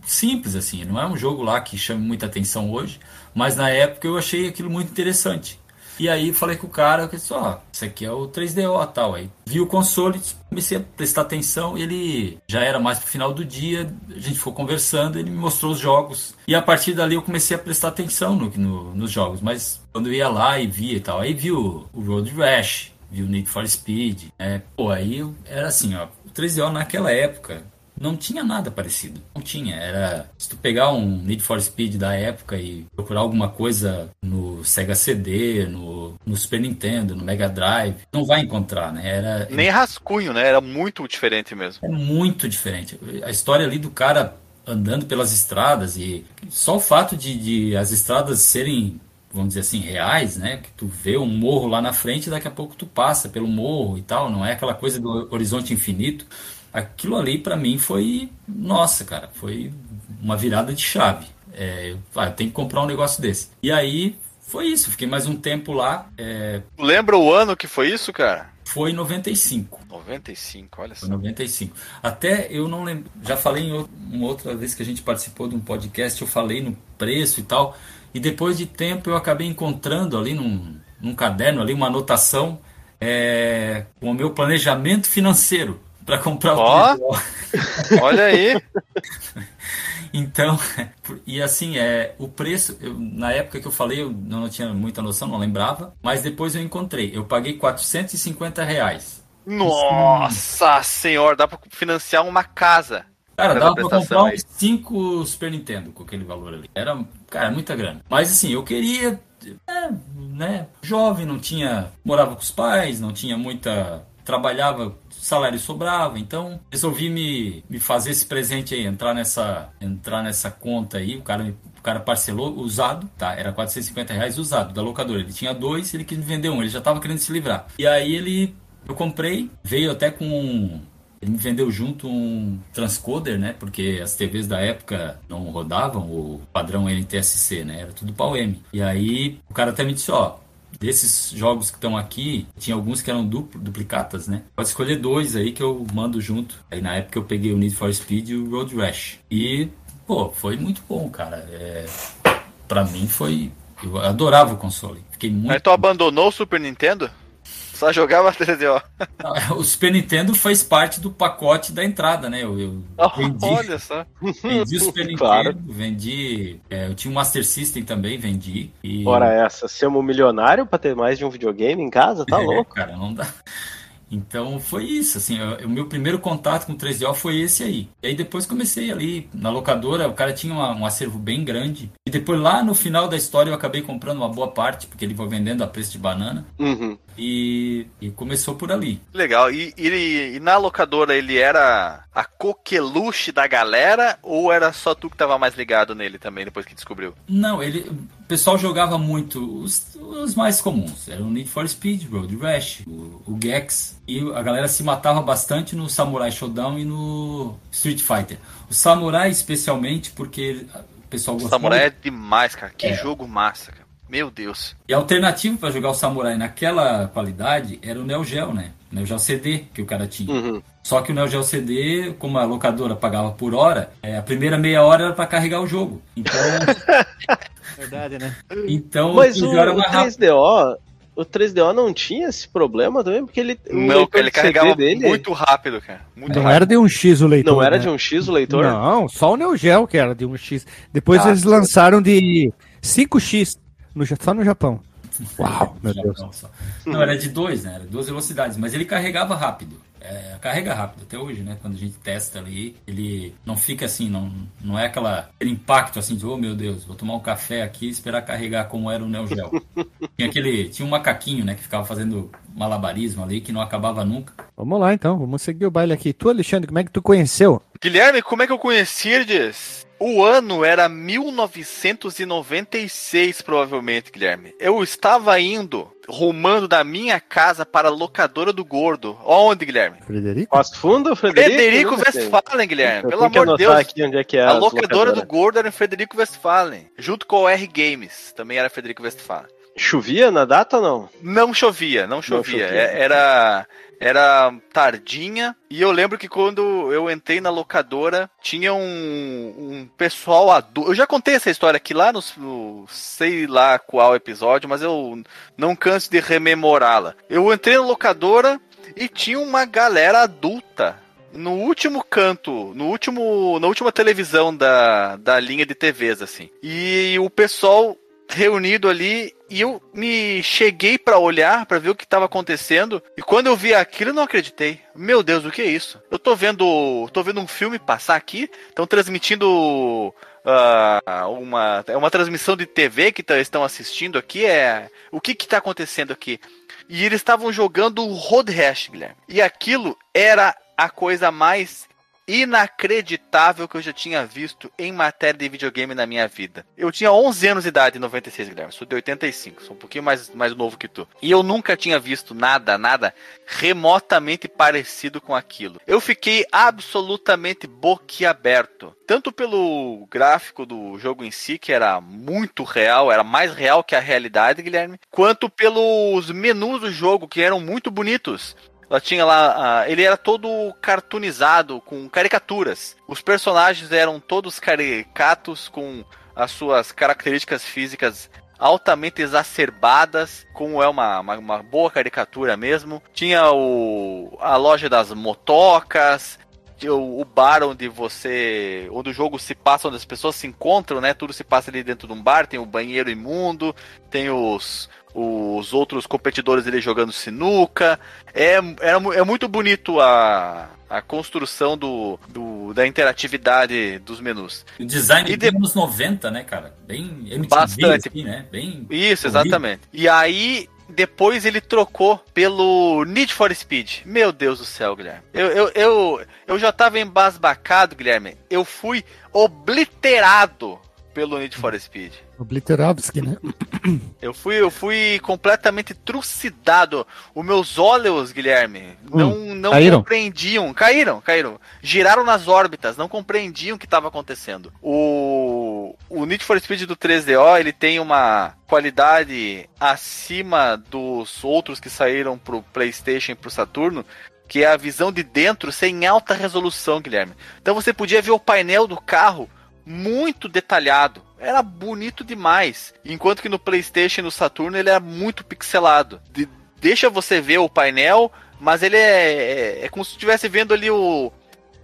simples assim, não é um jogo lá que chame muita atenção hoje, mas na época eu achei aquilo muito interessante. E aí falei com o cara, eu disse, ó, isso aqui é o 3DO tal. Aí vi o console, comecei a prestar atenção, ele já era mais pro final do dia, a gente ficou conversando, ele me mostrou os jogos. E a partir dali eu comecei a prestar atenção no, no- nos jogos, mas quando eu ia lá e via e tal, aí vi o, Road Rash, vi o Need for Speed, é, pô, aí eu- era assim, ó, o 3DO naquela época não tinha nada parecido. Não tinha. Era. Se tu pegar um Need for Speed da época e procurar alguma coisa no Sega CD, no, no Super Nintendo, no Mega Drive, não vai encontrar, né? Era. Nem rascunho, né? Era muito diferente mesmo. É muito diferente. A história ali do cara andando pelas estradas e só o fato de, de as estradas serem, vamos dizer assim, reais, né? Que tu vê um morro lá na frente e daqui a pouco tu passa pelo morro e tal, não é aquela coisa do horizonte infinito. Aquilo ali pra mim foi, nossa, cara, foi uma virada de chave. É, eu, ah, eu tenho que comprar um negócio desse. E aí foi isso, fiquei mais um tempo lá, é, Lembra o ano que foi isso, cara? foi em 95. 95, olha só. Foi 95. Até eu não lembro. Já falei em ou- uma outra vez que a gente participou de um podcast, eu falei no preço e tal. E depois de tempo eu acabei encontrando ali num, num caderno, ali, uma anotação é, com o meu planejamento financeiro para comprar o Ó. 3DO. Olha aí. Então, e assim, é, o preço, eu- na época que eu falei, eu não tinha muita noção, não lembrava, mas depois eu encontrei. Eu paguei 450 reais. Nossa senhora, dá pra financiar uma casa. Cara, dava pra comprar uns 5 Super Nintendo com aquele valor ali. Era, cara, muita grana. Mas assim, eu queria, é, né, jovem, não tinha, morava com os pais, não tinha muita, trabalhava, salário sobrava, então resolvi me, me fazer esse presente aí, entrar nessa, entrar nessa conta aí, o cara o cara parcelou usado, tá? Era 450 reais usado da locadora. Ele tinha dois, ele quis me vender um, ele já tava querendo se livrar. E aí ele, eu comprei, veio até com um, ele me vendeu junto um transcoder, né? Porque as TVs da época não rodavam o padrão NTSC, né? Era tudo pau M. E aí o cara até me disse, ó, desses jogos que estão aqui, tinha alguns que eram duplo, duplicatas, né? Pode escolher dois aí que eu mando junto. Aí na época eu peguei o Need for Speed e o Road Rash. E, pô, foi muito bom, cara. É, pra mim foi... Eu adorava o console. Fiquei muito... Aí tu abandonou o Super Nintendo? Só jogava 3DO. O Super Nintendo faz parte do pacote da entrada, né? Eu, eu vendi, Olha só. vendi o Super Nintendo, Claro. vendi. é, eu tinha um Master System também, vendi. E, Ora essa, sermos milionário pra ter mais de um videogame em casa? Tá É, louco. cara, não dá. Então foi isso, assim, o meu primeiro contato com o 3DO foi esse aí. E aí depois comecei ali na locadora, o cara tinha uma- um acervo bem grande. E depois lá no final da história eu acabei comprando uma boa parte, porque ele foi vendendo a preço de banana. Uhum. E, e começou por ali. Legal. E, e, e na locadora ele era a coqueluche da galera ou era só tu que tava mais ligado nele também depois que descobriu? Não, ele. o pessoal jogava muito os, os mais comuns. Era o Need for Speed, Road Rash, o, o Gex. E a galera se matava bastante no Samurai Showdown e no Street Fighter. O Samurai especialmente porque o pessoal gostava. Samurai é demais, cara. Que É. jogo massa, cara. Meu Deus. E a alternativa para jogar o Samurai naquela qualidade era o Neo Geo, né? O Neo Geo CD que o cara tinha. Uhum. Só que o Neo Geo CD, como a locadora pagava por hora, é, a primeira meia hora era para carregar o jogo. Então, Verdade, né? então Mas o o, jogo era o mais rápido. 3DO, o 3DO não tinha esse problema também, porque ele o Não, ele de CD carregava dele muito rápido, cara. Muito Não rápido. era de um X o leitor. não era né? de um X o leitor. Não, só o Neo Geo que era de um X. Depois Ah, eles lançaram de 5X, no, só no Japão. Uau, meu Deus. Japão só. Não, era de dois, né? Era duas velocidades, mas ele carregava rápido. É, carrega rápido até hoje, né? Quando a gente testa ali, ele não fica assim, não, não é aquela, aquele impacto assim de, oh meu Deus, vou tomar um café aqui e esperar carregar como era o Neo Geo. tinha aquele, tinha um macaquinho, né, que ficava fazendo malabarismo ali, que não acabava nunca. Vamos lá então, vamos seguir o baile aqui. Tu, Alexandre, como é que tu conheceu? Guilherme, como é que eu conheci eles? O ano era 1996, provavelmente, Guilherme. Eu estava indo, rumando da minha casa para a locadora do Gordo. Onde, Guilherme? Frederico? Passo Fundo, Frederico? Frederico não. Westphalen, Guilherme. Eu Pelo amor de Deus. aqui onde é que é A locadora do. Gordo era em Frederico Westphalen. Junto com o R Games. Também era Frederico Westphalen. Chovia na data ou não? Não chovia, não chovia. chovia. É- Era, era tardinha. E eu lembro que quando eu entrei na locadora, tinha um, um pessoal adulto. Eu já contei essa história aqui lá no, no sei lá qual episódio, mas eu não canso de rememorá-la. Eu entrei na locadora e tinha uma galera adulta. No último canto, no último, na última televisão da, da linha de TVs, assim. E o pessoal reunido ali e eu me cheguei pra olhar pra ver o que estava acontecendo e quando eu vi aquilo eu não acreditei. Meu Deus, o que é isso? Eu tô vendo, tô vendo um filme passar aqui, estão transmitindo ah, uma é uma transmissão de TV que tá- estão assistindo aqui é o que que tá acontecendo aqui? E eles estavam jogando o Road Rash, Guilherme. E aquilo era a coisa mais inacreditável que eu já tinha visto em matéria de videogame na minha vida. Eu tinha 11 anos de idade em 96, Guilherme. Sou de 85, sou um pouquinho mais, mais novo que tu. E eu nunca tinha visto nada, nada remotamente parecido com aquilo. Eu fiquei absolutamente boquiaberto. Tanto pelo gráfico do jogo em si, que era muito real, era mais real que a realidade, Guilherme, quanto pelos menus do jogo, que eram muito bonitos. Ela tinha lá, ah, ele era todo cartoonizado com caricaturas. Os personagens eram todos caricatos com as suas características físicas altamente exacerbadas, como é uma, uma, uma boa caricatura mesmo. Tinha o, a loja das motocas, o bar onde você. onde o jogo se passa, onde as pessoas se encontram, né? Tudo se passa ali dentro de um bar, tem o banheiro imundo, tem os, os outros competidores ali jogando sinuca. É, mu- é muito bonito a, a construção do, do- da interatividade dos menus. O design E de- anos 90, né, cara? Bem MTV, Bastante. assim, né? Bem... Isso, Horrível. exatamente. E aí, depois ele trocou pelo Need for Speed. Meu Deus do céu, Guilherme. Eu, eu, eu, eu já tava embasbacado, Guilherme. Eu fui obliterado pelo Need for Speed. Obliterovski, né? Eu fui, eu fui completamente trucidado. Os meus olhos, Guilherme, não, não caíram? compreendiam. Caíram, caíram. Giraram nas órbitas, não compreendiam o que estava acontecendo. O, o Need for Speed do 3DO, ele tem uma qualidade acima dos outros que saíram pro PlayStation e pro Saturno, que é a visão de dentro ser em alta resolução, Guilherme. Então você podia ver o painel do carro muito detalhado. Era bonito demais. Enquanto que no PlayStation e no Saturno ele era muito pixelado. De- deixa você ver o painel, mas ele é, é, é como se estivesse vendo ali o.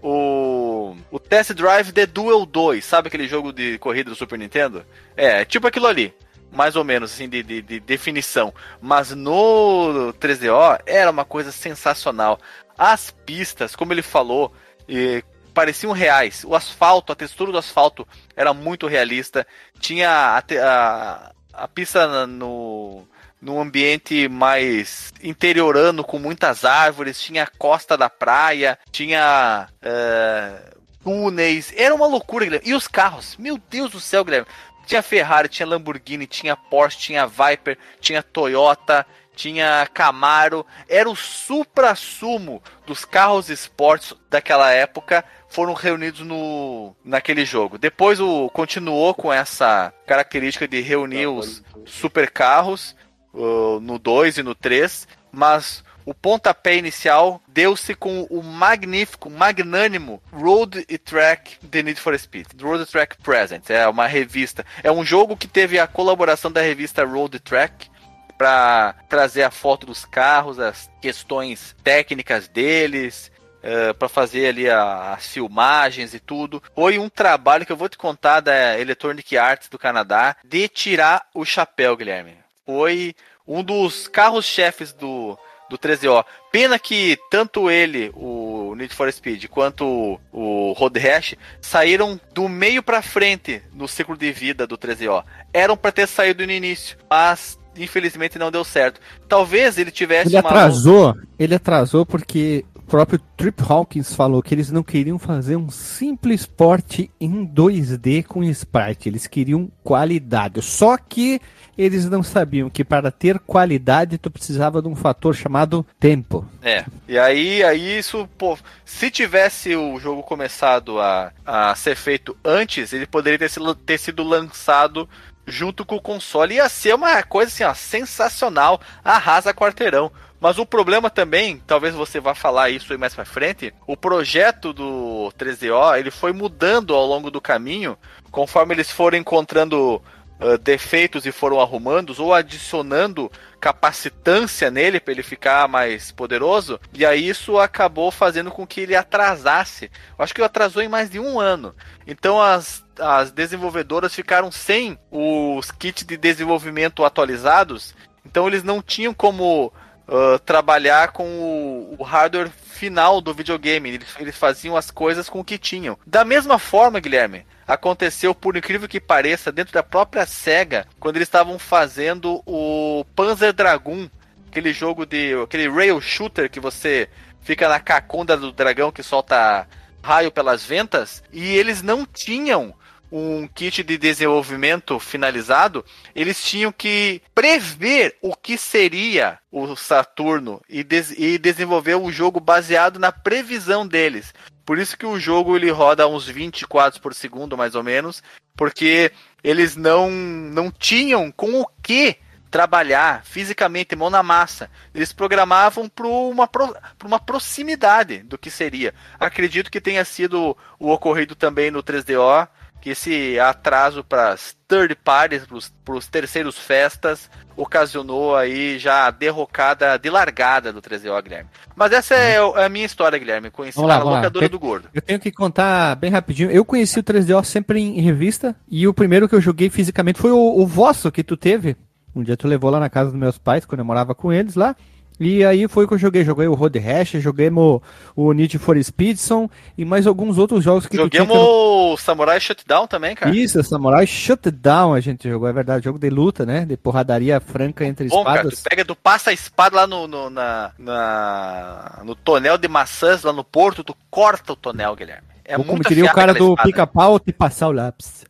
O, o Test Drive The Duel 2, sabe aquele jogo de corrida do Super Nintendo? É, tipo aquilo ali, mais ou menos, assim, de, de, de definição. Mas no 3DO era uma coisa sensacional. As pistas, como ele falou, eh, pareciam reais. O asfalto, a textura do asfalto era muito realista. Tinha a, a, a pista no, num ambiente mais interiorano, com muitas árvores. Tinha a costa da praia, tinha eh, túneis. Era uma loucura, Guilherme. E os carros? Meu Deus do céu, Guilherme. Tinha Ferrari, tinha Lamborghini, tinha Porsche, tinha Viper, tinha Toyota, tinha Camaro. Era o supra-sumo dos carros esportes daquela época foram reunidos no naquele jogo. Depois o continuou com essa característica de reunir os supercarros uh, no 2 e no 3, mas o pontapé inicial deu-se com o magnífico, magnânimo Road Track The Need for Speed. Road Track Present. É uma revista. É um jogo que teve a colaboração da revista Road Track para trazer a foto dos carros, as questões técnicas deles, Uh, para fazer ali a, as filmagens e tudo. Foi um trabalho que eu vou te contar da Electronic Arts do Canadá de tirar o chapéu, Guilherme. Foi um dos carros-chefes do, do 13O. Pena que tanto ele, o Need for Speed, quanto o, o Road Rash saíram do meio para frente no ciclo de vida do 13O. Eram para ter saído no início, mas infelizmente não deu certo. Talvez ele tivesse ele atrasou, ele atrasou porque próprio Trip Hawkins falou que eles não queriam fazer um simples porte em 2D com sprite, eles queriam qualidade. Só que eles não sabiam que para ter qualidade tu precisava de um fator chamado tempo. É. E aí, aí isso, pô, se tivesse o jogo começado a, a ser feito antes, ele poderia ter sido, ter sido lançado junto com o console. Ia ser uma coisa assim, ó, sensacional, arrasa quarteirão. Mas o problema também, talvez você vá falar isso aí mais pra frente, o projeto do 3DO, ele foi mudando ao longo do caminho, conforme eles foram encontrando uh, defeitos e foram arrumando, ou adicionando capacitância nele para ele ficar mais poderoso, e aí isso acabou fazendo com que ele atrasasse. Eu acho que atrasou em mais de um ano. Então as, as desenvolvedoras ficaram sem os kits de desenvolvimento atualizados, então eles não tinham como uh, trabalhar com o, o, hardware final do videogame. Eles, eles faziam as coisas com o que tinham. Da mesma forma, Guilherme, aconteceu, por incrível que pareça, dentro da própria SEGA, quando eles estavam fazendo o Panzer Dragoon, aquele jogo de. aquele rail shooter que você fica na cacunda do dragão que solta raio pelas ventas, e eles não tinham um kit de desenvolvimento finalizado, eles tinham que prever o que seria o Saturno e, des e desenvolver um jogo baseado na previsão deles. Por isso que o jogo ele roda uns 20 quadros por segundo, mais ou menos, porque eles não, não tinham com o que trabalhar fisicamente, mão na massa. Eles programavam para uma, pro, uma proximidade do que seria. Acredito que tenha sido o ocorrido também no 3DO, que esse atraso para as third parties, para os terceiros festas, ocasionou aí já a derrocada de largada do 13O, Guilherme. Mas essa é uhum. a minha história, Guilherme. Conheci lá, a locadora do Gordo. Eu tenho que contar bem rapidinho. Eu conheci o 3DO sempre em revista, e o primeiro que eu joguei fisicamente foi o, o vosso que tu teve. Um dia tu levou lá na casa dos meus pais, quando eu morava com eles lá. E aí foi que eu joguei. Joguei o Road Rash, joguei o, o Need for Speedson e mais alguns outros jogos que Joguemos tu tinha. o Samurai Shutdown também, cara. Isso, Samurai Shutdown a gente jogou, é verdade. Jogo de luta, né? De porradaria franca entre Bom, espadas. Cara, tu pega, tu passa a espada lá no, no, na, na, no tonel de maçãs, lá no porto, tu corta o tonel, Guilherme. É Ou como diria o cara do pica-pau, te passar o lápis.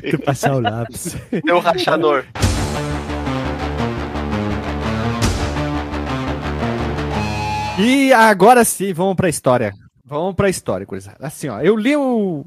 te passar o lápis. Teu rachador. E agora sim, vamos pra história. Vamos pra história, coisa. Assim, ó, eu li o.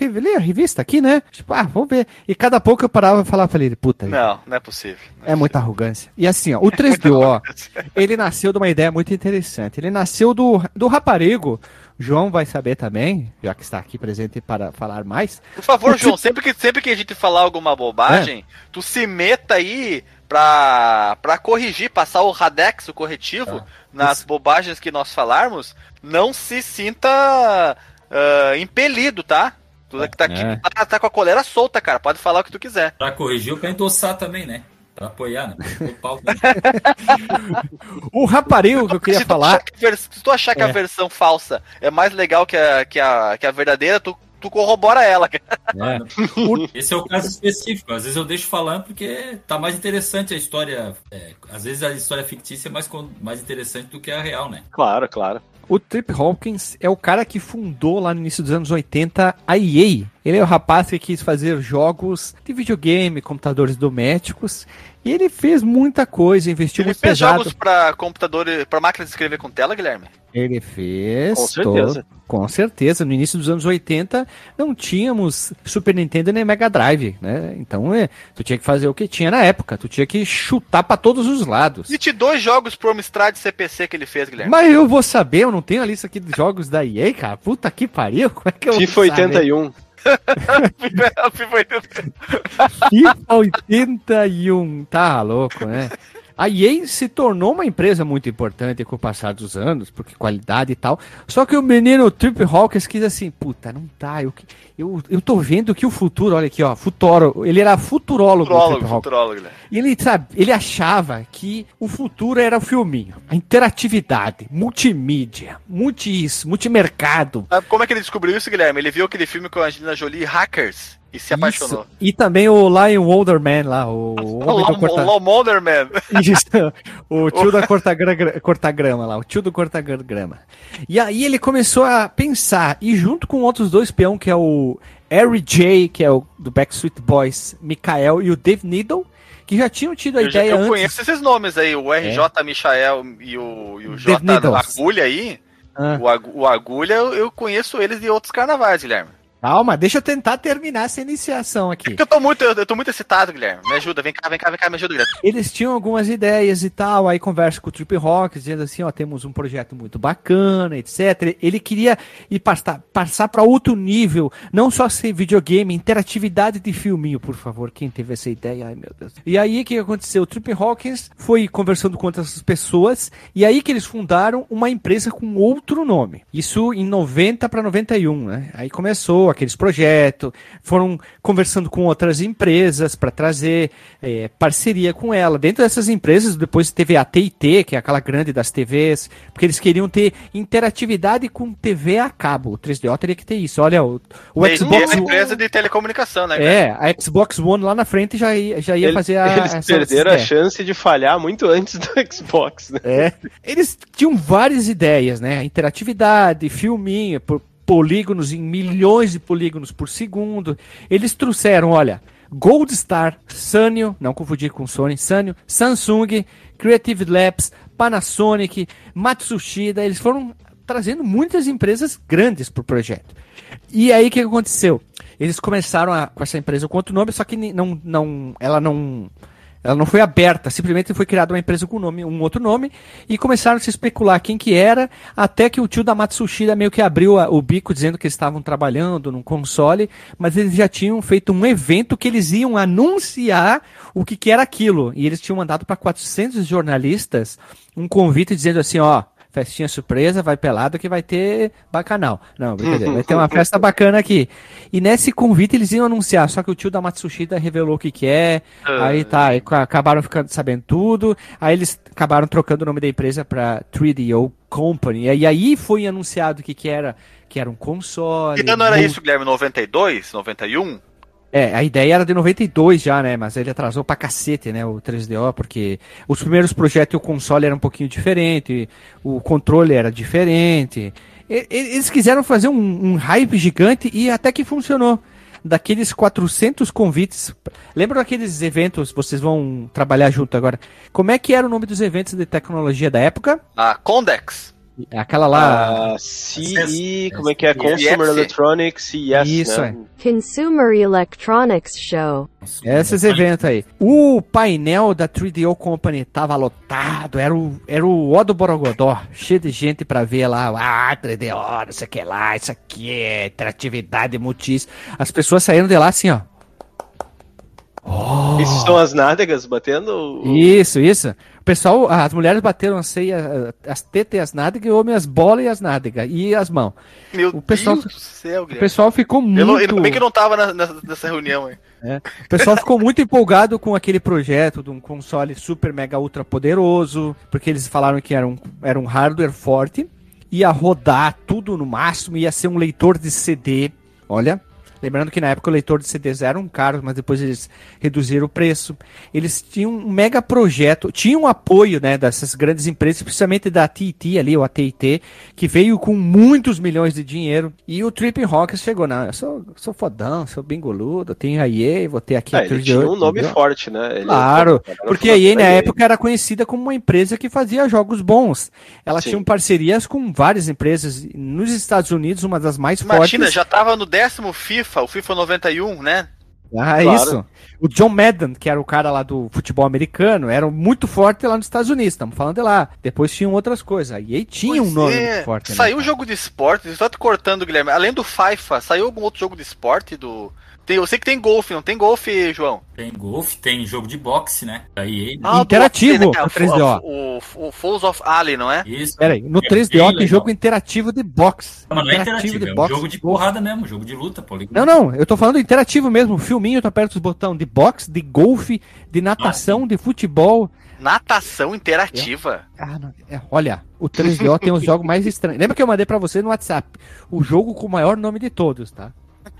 Eu li a revista aqui, né? Tipo, ah, vamos ver. E cada pouco eu parava e falava ele, puta. Não, não é possível. Não é, é muita arrogância. E assim, ó, o 3DO, ele nasceu de uma ideia muito interessante. Ele nasceu do, do raparigo. João vai saber também, já que está aqui presente para falar mais. Por favor, João, sempre que, sempre que a gente falar alguma bobagem, é. tu se meta aí pra, pra corrigir, passar o Radex, o corretivo, ah nas Isso. bobagens que nós falarmos, não se sinta uh, impelido, tá? Tu que tá aqui é. tá, tá, com a colera solta, cara. Pode falar o que tu quiser. Pra corrigir ou pra endossar também, né? Pra apoiar, né? o raparigo que eu queria se falar. se tu achar que é. a versão falsa é mais legal que a, que a, que a verdadeira, tu tu corrobora ela. É. Esse é o caso específico. Às vezes eu deixo falando porque tá mais interessante a história. É, às vezes a história fictícia é mais, mais interessante do que a real, né? Claro, claro. O Trip Hawkins é o cara que fundou lá no início dos anos 80 a EA, Ele é o rapaz que quis fazer jogos de videogame, computadores domésticos. E ele fez muita coisa, investiu Ele muito fez pesado. jogos pra computador, pra máquina de escrever com tela, Guilherme? Ele fez. Com certeza. todo- com certeza. No início dos anos 80, não tínhamos Super Nintendo nem Mega Drive, né? Então, é, tu tinha que fazer o que tinha na época. Tu tinha que chutar pra todos os lados. E te dois jogos pro Amstrad CPC que ele fez, Guilherme. Mas eu vou saber, eu não tenho a lista aqui de jogos da EA, cara. Puta que pariu. Como é que eu vou FIFA saber? 81. FIFA 80. FIFA 81, tá louco, né? A EA se tornou uma empresa muito importante com o passar dos anos, porque qualidade e tal. Só que o menino Trip Hawkins quis assim, puta, não tá, eu, eu, eu tô vendo que o futuro, olha aqui, ó, futuro, ele era futurólogo, Futurólogo, futurólogo, Guilherme. E ele, sabe, ele achava que o futuro era o filminho, a interatividade, multimídia, multi isso, multimercado. Como é que ele descobriu isso, Guilherme? Ele viu aquele filme com a Angelina Jolie, Hackers, e se apaixonou. Isso. E também o Lion Older Man lá, o homem do corta... Man. Isso, o tio da cortagra- cortagrama lá, o tio do cortagrama. E aí ele começou a pensar, e junto com outros dois peão, que é o Harry J, que é o do Backstreet Boys, Mikael e o Dave Needle, que já tinham tido a Eu, já- ideia eu antes. conheço esses nomes aí, o RJ Michael e o, e o J. Agulha aí. Ah, O, Agu- o Agulha, eu, eu conheço eles de outros carnavais, Guilherme. Calma, deixa eu tentar terminar essa iniciação aqui. Porque eu tô muito, eu, eu tô muito excitado, Guilherme. Me ajuda, vem cá, vem cá, vem cá, me ajuda, Guilherme. Eles tinham algumas ideias e tal, aí conversa com o Trip Rock, dizendo assim, ó, temos um projeto muito bacana, etc. Ele queria ir passar, passar para outro nível, não só ser videogame, interatividade de filminho, por favor, quem teve essa ideia, ai meu Deus. E aí o que aconteceu? O Trip Hawkins foi conversando com outras pessoas, e aí que eles fundaram uma empresa com outro nome. Isso em 90 para 91, né? Aí começou aqueles projetos, foram conversando com outras empresas para trazer eh, parceria com ela. Dentro dessas empresas, depois teve a TIT, que é aquela grande das TVs, porque eles queriam ter interatividade com TV a cabo. O 3DO teria que ter isso. Olha, o, o Tem Xbox uma empresa de telecomunicação, né? É, a Xbox One lá na frente já ia, já ia Eles, fazer a. eles essa- perderam essa a ideia. chance de falhar muito antes do Xbox, né? É. Eles tinham várias ideias, né? Interatividade, filminho, por polígonos em milhões de polígonos por segundo. Eles trouxeram, olha, Gold Star, Sanyo, não confundir com Sony, Sanyo, Samsung, Creative Labs, Panasonic, Matsushita, eles foram trazendo muitas empresas grandes pro projeto. E aí o que aconteceu? Eles começaram a- com essa empresa com outro nome, só que não, não, ela não ela não foi aberta, simplesmente foi criada uma empresa com nome, um outro nome, e começaram a se especular quem que era, até que o tio da Matsushita meio que abriu a- o bico dizendo que eles estavam trabalhando num console, mas eles já tinham feito um evento que eles iam anunciar o que que era aquilo, e eles tinham mandado para 400 jornalistas um convite dizendo assim, ó, festinha surpresa, vai pelado que vai ter bacanal. Não, brincadeira, vai ter uma festa bacana aqui. E nesse convite eles iam anunciar, só que o tio da Matsushita revelou o que que é, aí tá, aí ca- acabaram ficando sabendo tudo, aí eles acabaram trocando o nome da empresa pra 3DO Company, e aí foi anunciado o que que era, que era um console. Que ano era mu- isso, Guilherme? 92? 91? É, a ideia era de 92 já, né? Mas ele atrasou pra cacete, né? O 3DO, porque os primeiros projetos o console era um pouquinho diferente, o controle era diferente. Eles quiseram fazer um, um hype gigante e até que funcionou. Daqueles 400 convites. Lembra daqueles eventos, vocês vão trabalhar junto agora. Como é que era o nome dos eventos de tecnologia da época? A Condex. Aquela lá. Ah, CE, como é que é? CES. Consumer Electronics, CES, Isso, né? é. Consumer Electronics Show. Esses eventos aí. O painel da 3DO Company tava lotado, era o, era o ó do Borogodó, cheio de gente pra ver lá. Ah, 3DO, não sei o que lá, isso aqui é interatividade multis. As pessoas saíram de lá assim, ó. Isso são as nádegas batendo? Isso, isso. O pessoal, as mulheres bateram assim, as tetas e as nádegas, e o homem as bolas e as nádegas, e as mãos. Meu O pessoal- Deus do céu, O Guilherme. pessoal ficou muito... ainda bem que não tava na- nessa, nessa reunião, hein? O pessoal ficou muito empolgado com aquele projeto de um console super mega ultra poderoso, porque eles falaram que era um, era um hardware forte, ia rodar tudo no máximo, ia ser um leitor de CD. Olha, Lembrando que na época o leitor de CDs eram caros, mas depois eles reduziram o preço. Eles tinham um mega projeto, tinham um apoio né, dessas grandes empresas, principalmente da TT ali, ou a TT, que veio com muitos milhões de dinheiro. E o Tripping Rockers chegou, não, eu sou, sou fodão, sou bingoludo, tenho a EA, vou ter aqui Ah, a ele 38, tinha um nome entendeu? forte, né? Ele- Claro, porque a EA na época era conhecida como uma empresa que fazia jogos bons. Ela Sim. tinha parcerias com várias empresas. Nos Estados Unidos, uma das mais Imagina, fortes. já tava no décimo FIFA, o FIFA 91, né? Ah, Claro. isso. O John Madden, que era o cara lá do futebol americano, era muito forte lá nos Estados Unidos. Estamos falando de lá. Depois tinham outras coisas. A EA tinha um Pois nome é. muito forte. né, Saiu um jogo de esporte, só te cortando, Guilherme. Além do FIFA, saiu algum outro jogo de esporte do. Tem, eu sei que tem golfe, não tem golfe, João? Tem golfe, tem jogo de boxe, né? Da EA, né? Ah, Interativo, do- né? o 3DO. O, o, o Falls of Ali, não é? Isso. Pera aí, no É 3DO bem tem legal. jogo interativo de boxe. Não, mas não é interativo, é um jogo de boxe. porrada mesmo, jogo de luta, pô. Não, não, eu tô falando interativo mesmo. Filminho, tu aperta os botões de boxe, de golfe, de natação, de futebol. Natação interativa. Ah, não, é, olha, o 3DO tem os jogos mais estranhos. Lembra que eu mandei pra você no WhatsApp? O jogo com o maior nome de todos, tá?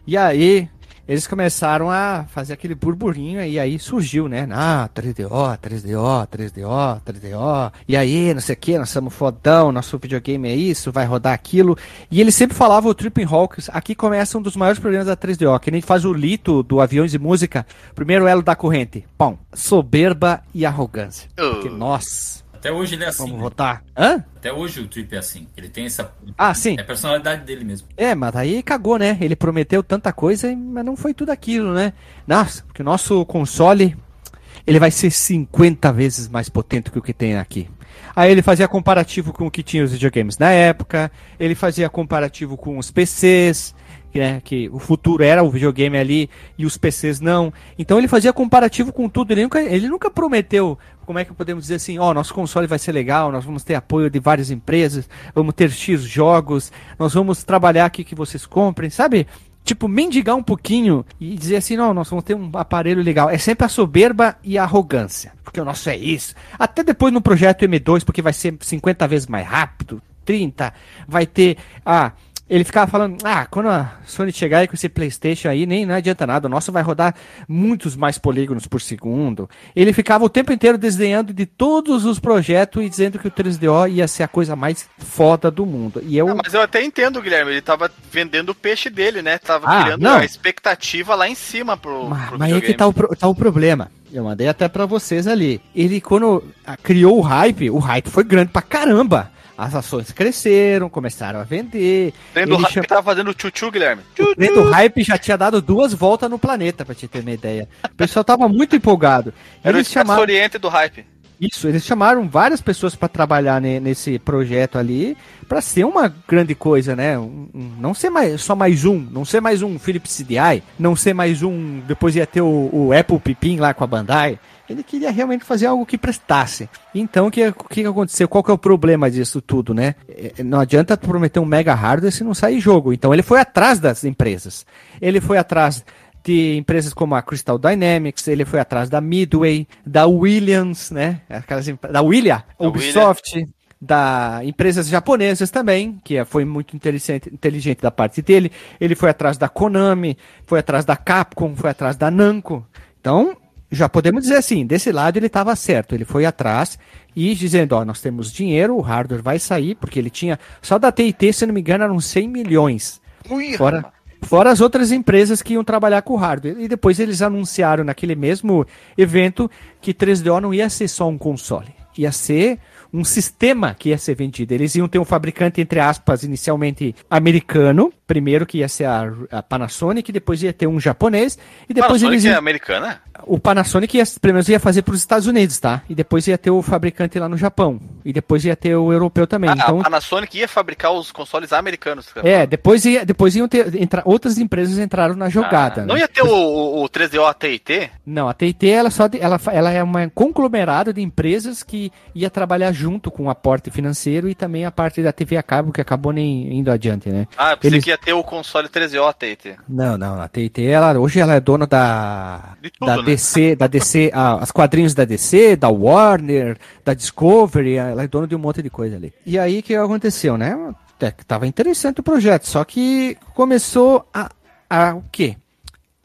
E aí, eles começaram a fazer aquele burburinho e aí surgiu, né? Ah, 3DO, 3DO, 3DO, 3DO. E aí, não sei o que, nós somos fodão, nosso videogame é isso, vai rodar aquilo. E ele sempre falava o Tripping Hawks. Aqui começa um dos maiores problemas da 3DO, que nem faz o lito do Aviões e Música. Primeiro elo da corrente. Pão. Soberba e arrogância. Porque, Uh. nossa, Até hoje ele é assim. vamos né? votar. Hã? Até hoje o Trip é assim. Ele tem essa. Ah, sim. É a personalidade dele mesmo. É, mas aí cagou, né? Ele prometeu tanta coisa, mas não foi tudo aquilo, né? Nossa, porque o nosso console, ele vai ser 50 vezes mais potente que o que tem aqui. Aí ele fazia comparativo com o que tinha os videogames na época, ele fazia comparativo com os PCs, né, que o futuro era o videogame ali e os PCs não. Então ele fazia comparativo com tudo, ele nunca, ele nunca prometeu, como é que podemos dizer assim, ó, nosso console vai ser legal, nós vamos ter apoio de várias empresas, vamos ter X jogos, nós vamos trabalhar aqui que vocês comprem, sabe? Tipo, mendigar um pouquinho e dizer assim, não, nós vamos ter um aparelho legal. É sempre a soberba e a arrogância. Porque o nosso é isso. Até depois no projeto M2, porque vai ser 50 vezes mais rápido, 30, vai ter. Ah, ele ficava falando, ah, quando a Sony chegar aí com esse PlayStation aí, nem não adianta nada, o nosso vai rodar muitos mais polígonos por segundo. Ele ficava o tempo inteiro desdenhando de todos os projetos e dizendo que o 3DO ia ser a coisa mais foda do mundo. E eu. Ah, mas eu até entendo, Guilherme. Ele tava vendendo o peixe dele, né? Tava Ah, criando não. a expectativa lá em cima pro, Mas, pro mas aí que tá o, tá o problema. Eu mandei até pra vocês ali. Ele, quando ah, criou o hype, o hype foi grande pra caramba. As ações cresceram, começaram a vender. Trem do hype tava fazendo tchu-tchu, Guilherme. O trem do hype já tinha dado duas voltas no planeta, pra te ter uma ideia. O pessoal tava muito empolgado. Era o Eles chamaram, Oriente do hype. Isso, eles chamaram várias pessoas pra trabalhar ne- nesse projeto ali, pra ser uma grande coisa, né? Um- um- não ser mais, só mais um, não ser mais um Philips CDI, não ser mais um. Depois ia ter o, o Apple Pipim lá com a Bandai. Ele queria realmente fazer algo que prestasse. Então, o que, que aconteceu? Qual que é o problema disso tudo, né? É, Não adianta prometer um mega hardware se não sair jogo. Então, ele foi atrás das empresas. Ele foi atrás de empresas como a Crystal Dynamics, ele foi atrás da Midway, da Williams, né? Aquelas, da William, Da Ubisoft, da empresas japonesas também, que é- foi muito inteligente, inteligente da parte dele. Ele foi atrás da Konami, foi atrás da Capcom, foi atrás da Namco. Então, já podemos dizer assim, desse lado ele estava certo, ele foi atrás e dizendo, ó, nós temos dinheiro, o hardware vai sair, porque ele tinha, só da TIT, se não me engano, eram 100 milhões. Ui, Fora. Fora as outras empresas que iam trabalhar com hardware. E depois eles anunciaram naquele mesmo evento que 3DO não ia ser só um console, ia ser um sistema que ia ser vendido. Eles iam ter um fabricante, entre aspas, inicialmente americano, primeiro que ia ser a, a Panasonic, depois ia ter um japonês, e depois Panasonic eles é iam, americana? o Panasonic ia, pelo menos ia fazer para os Estados Unidos, tá? E depois ia ter o fabricante lá no Japão, e depois ia ter o europeu também. Ah, então, a Panasonic ia fabricar os consoles americanos. é, depois ia, depois iam ter entra, outras empresas entraram na jogada. Ah, não né? ia ter o, o, o 3DO AT&T? Não, a TIT ela só de- ela, ela é um conglomerado de empresas que ia trabalhar junto com o aporte financeiro e também a parte da TV a cabo que acabou nem indo adiante, né? Ah, eu pensei Eles- que ia ter o console 3DO AT&T. Não, não, a TIT ela hoje ela é dona da tudo, da né? DC, da DC, ah, as quadrinhos da DC, da Warner, da Discovery, ela é dona de um monte de coisa ali. E aí o que aconteceu, né? É, que Tava interessante o projeto, só que começou a a, o quê?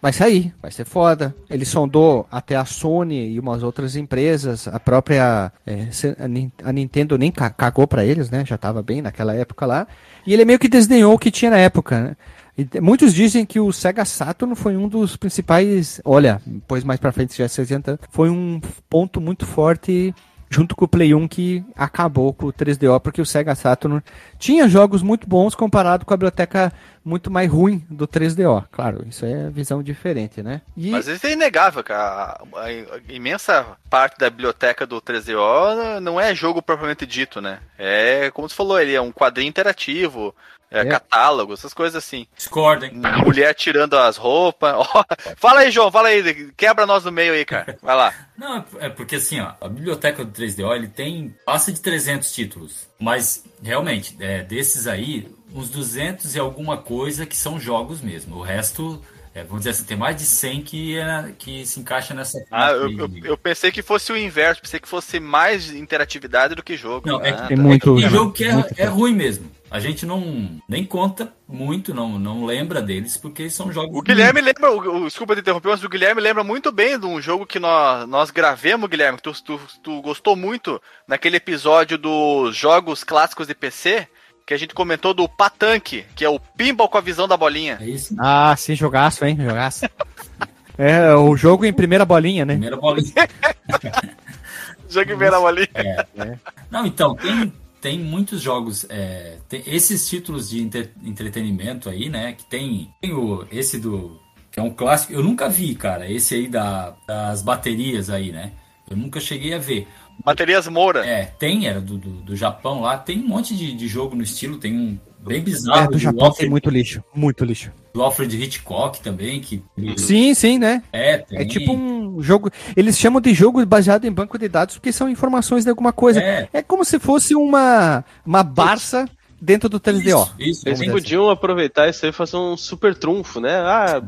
Vai sair, vai ser foda. Ele sondou até a Sony e umas outras empresas, a própria é, a, Nin- a Nintendo nem ca- cagou pra eles, né? Já tava bem naquela época lá. E ele meio que desdenhou o que tinha na época, né? E muitos dizem que o Sega Saturn foi um dos principais, olha, depois mais pra frente já 60, foi um ponto muito forte junto com o Play 1 que acabou com o 3DO, porque o Sega Saturn tinha jogos muito bons comparado com a biblioteca muito mais ruim do 3DO. Claro, isso é visão diferente, né? E Mas isso é inegável, cara. A, a imensa parte da biblioteca do 13O não é jogo propriamente dito, né? É, como você falou, ele é um quadrinho interativo, é, É. catálogo, essas coisas assim. Discorda, hein? Mulher tirando as roupas. Ó, fala aí, João, fala aí. Quebra nós no meio aí, cara. Vai lá. Não, é porque assim, ó, a biblioteca do 3DO ele tem passa de 300 títulos, mas realmente, é, desses aí, uns 200 e alguma coisa que são jogos mesmo. O resto, é, vamos dizer assim, tem mais de 100 que, é, que se encaixa nessa. Ah, eu, eu, eu pensei que fosse o inverso, pensei que fosse mais interatividade do que jogo. Não, é Ah, que tem tá. muito. Tem jogo que é, é ruim mesmo. A gente não nem conta muito, não, não lembra deles, porque são jogos. O Guilherme lembra, o, o- desculpa te interromper, mas o Guilherme lembra muito bem de um jogo que nós, nós gravemos, Guilherme, que tu, tu, tu gostou muito naquele episódio dos jogos clássicos de PC, que a gente comentou do Patanque, que é o pinball com a visão da bolinha. É isso. Ah, sim, jogaço, hein? Jogaço. é, o jogo em primeira bolinha, né? Primeira bola. Jogo vem na bolinha. É. Não, então, tem, tem muitos jogos, é, tem esses títulos de entre- entretenimento aí, né? Que tem, tem o, esse do. Que é um clássico. Eu nunca vi, cara. Esse aí da, das baterias aí, né? Eu nunca cheguei a ver. Baterias Moura. É, tem, era do, do, do Japão lá. Tem um monte de, de jogo no estilo. Tem um bem É, bizarro do Japão tem muito lixo, muito lixo. do Alfred Hitchcock também. Que, Sim, sim, né? É, tem. É tipo um jogo. Eles chamam de jogo baseado em banco de dados porque são informações de alguma coisa. É. É, como se fosse uma, uma Barça dentro do 3DO. Isso, isso, Eles dizer podiam aproveitar isso aí e fazer um super trunfo, né? Ah,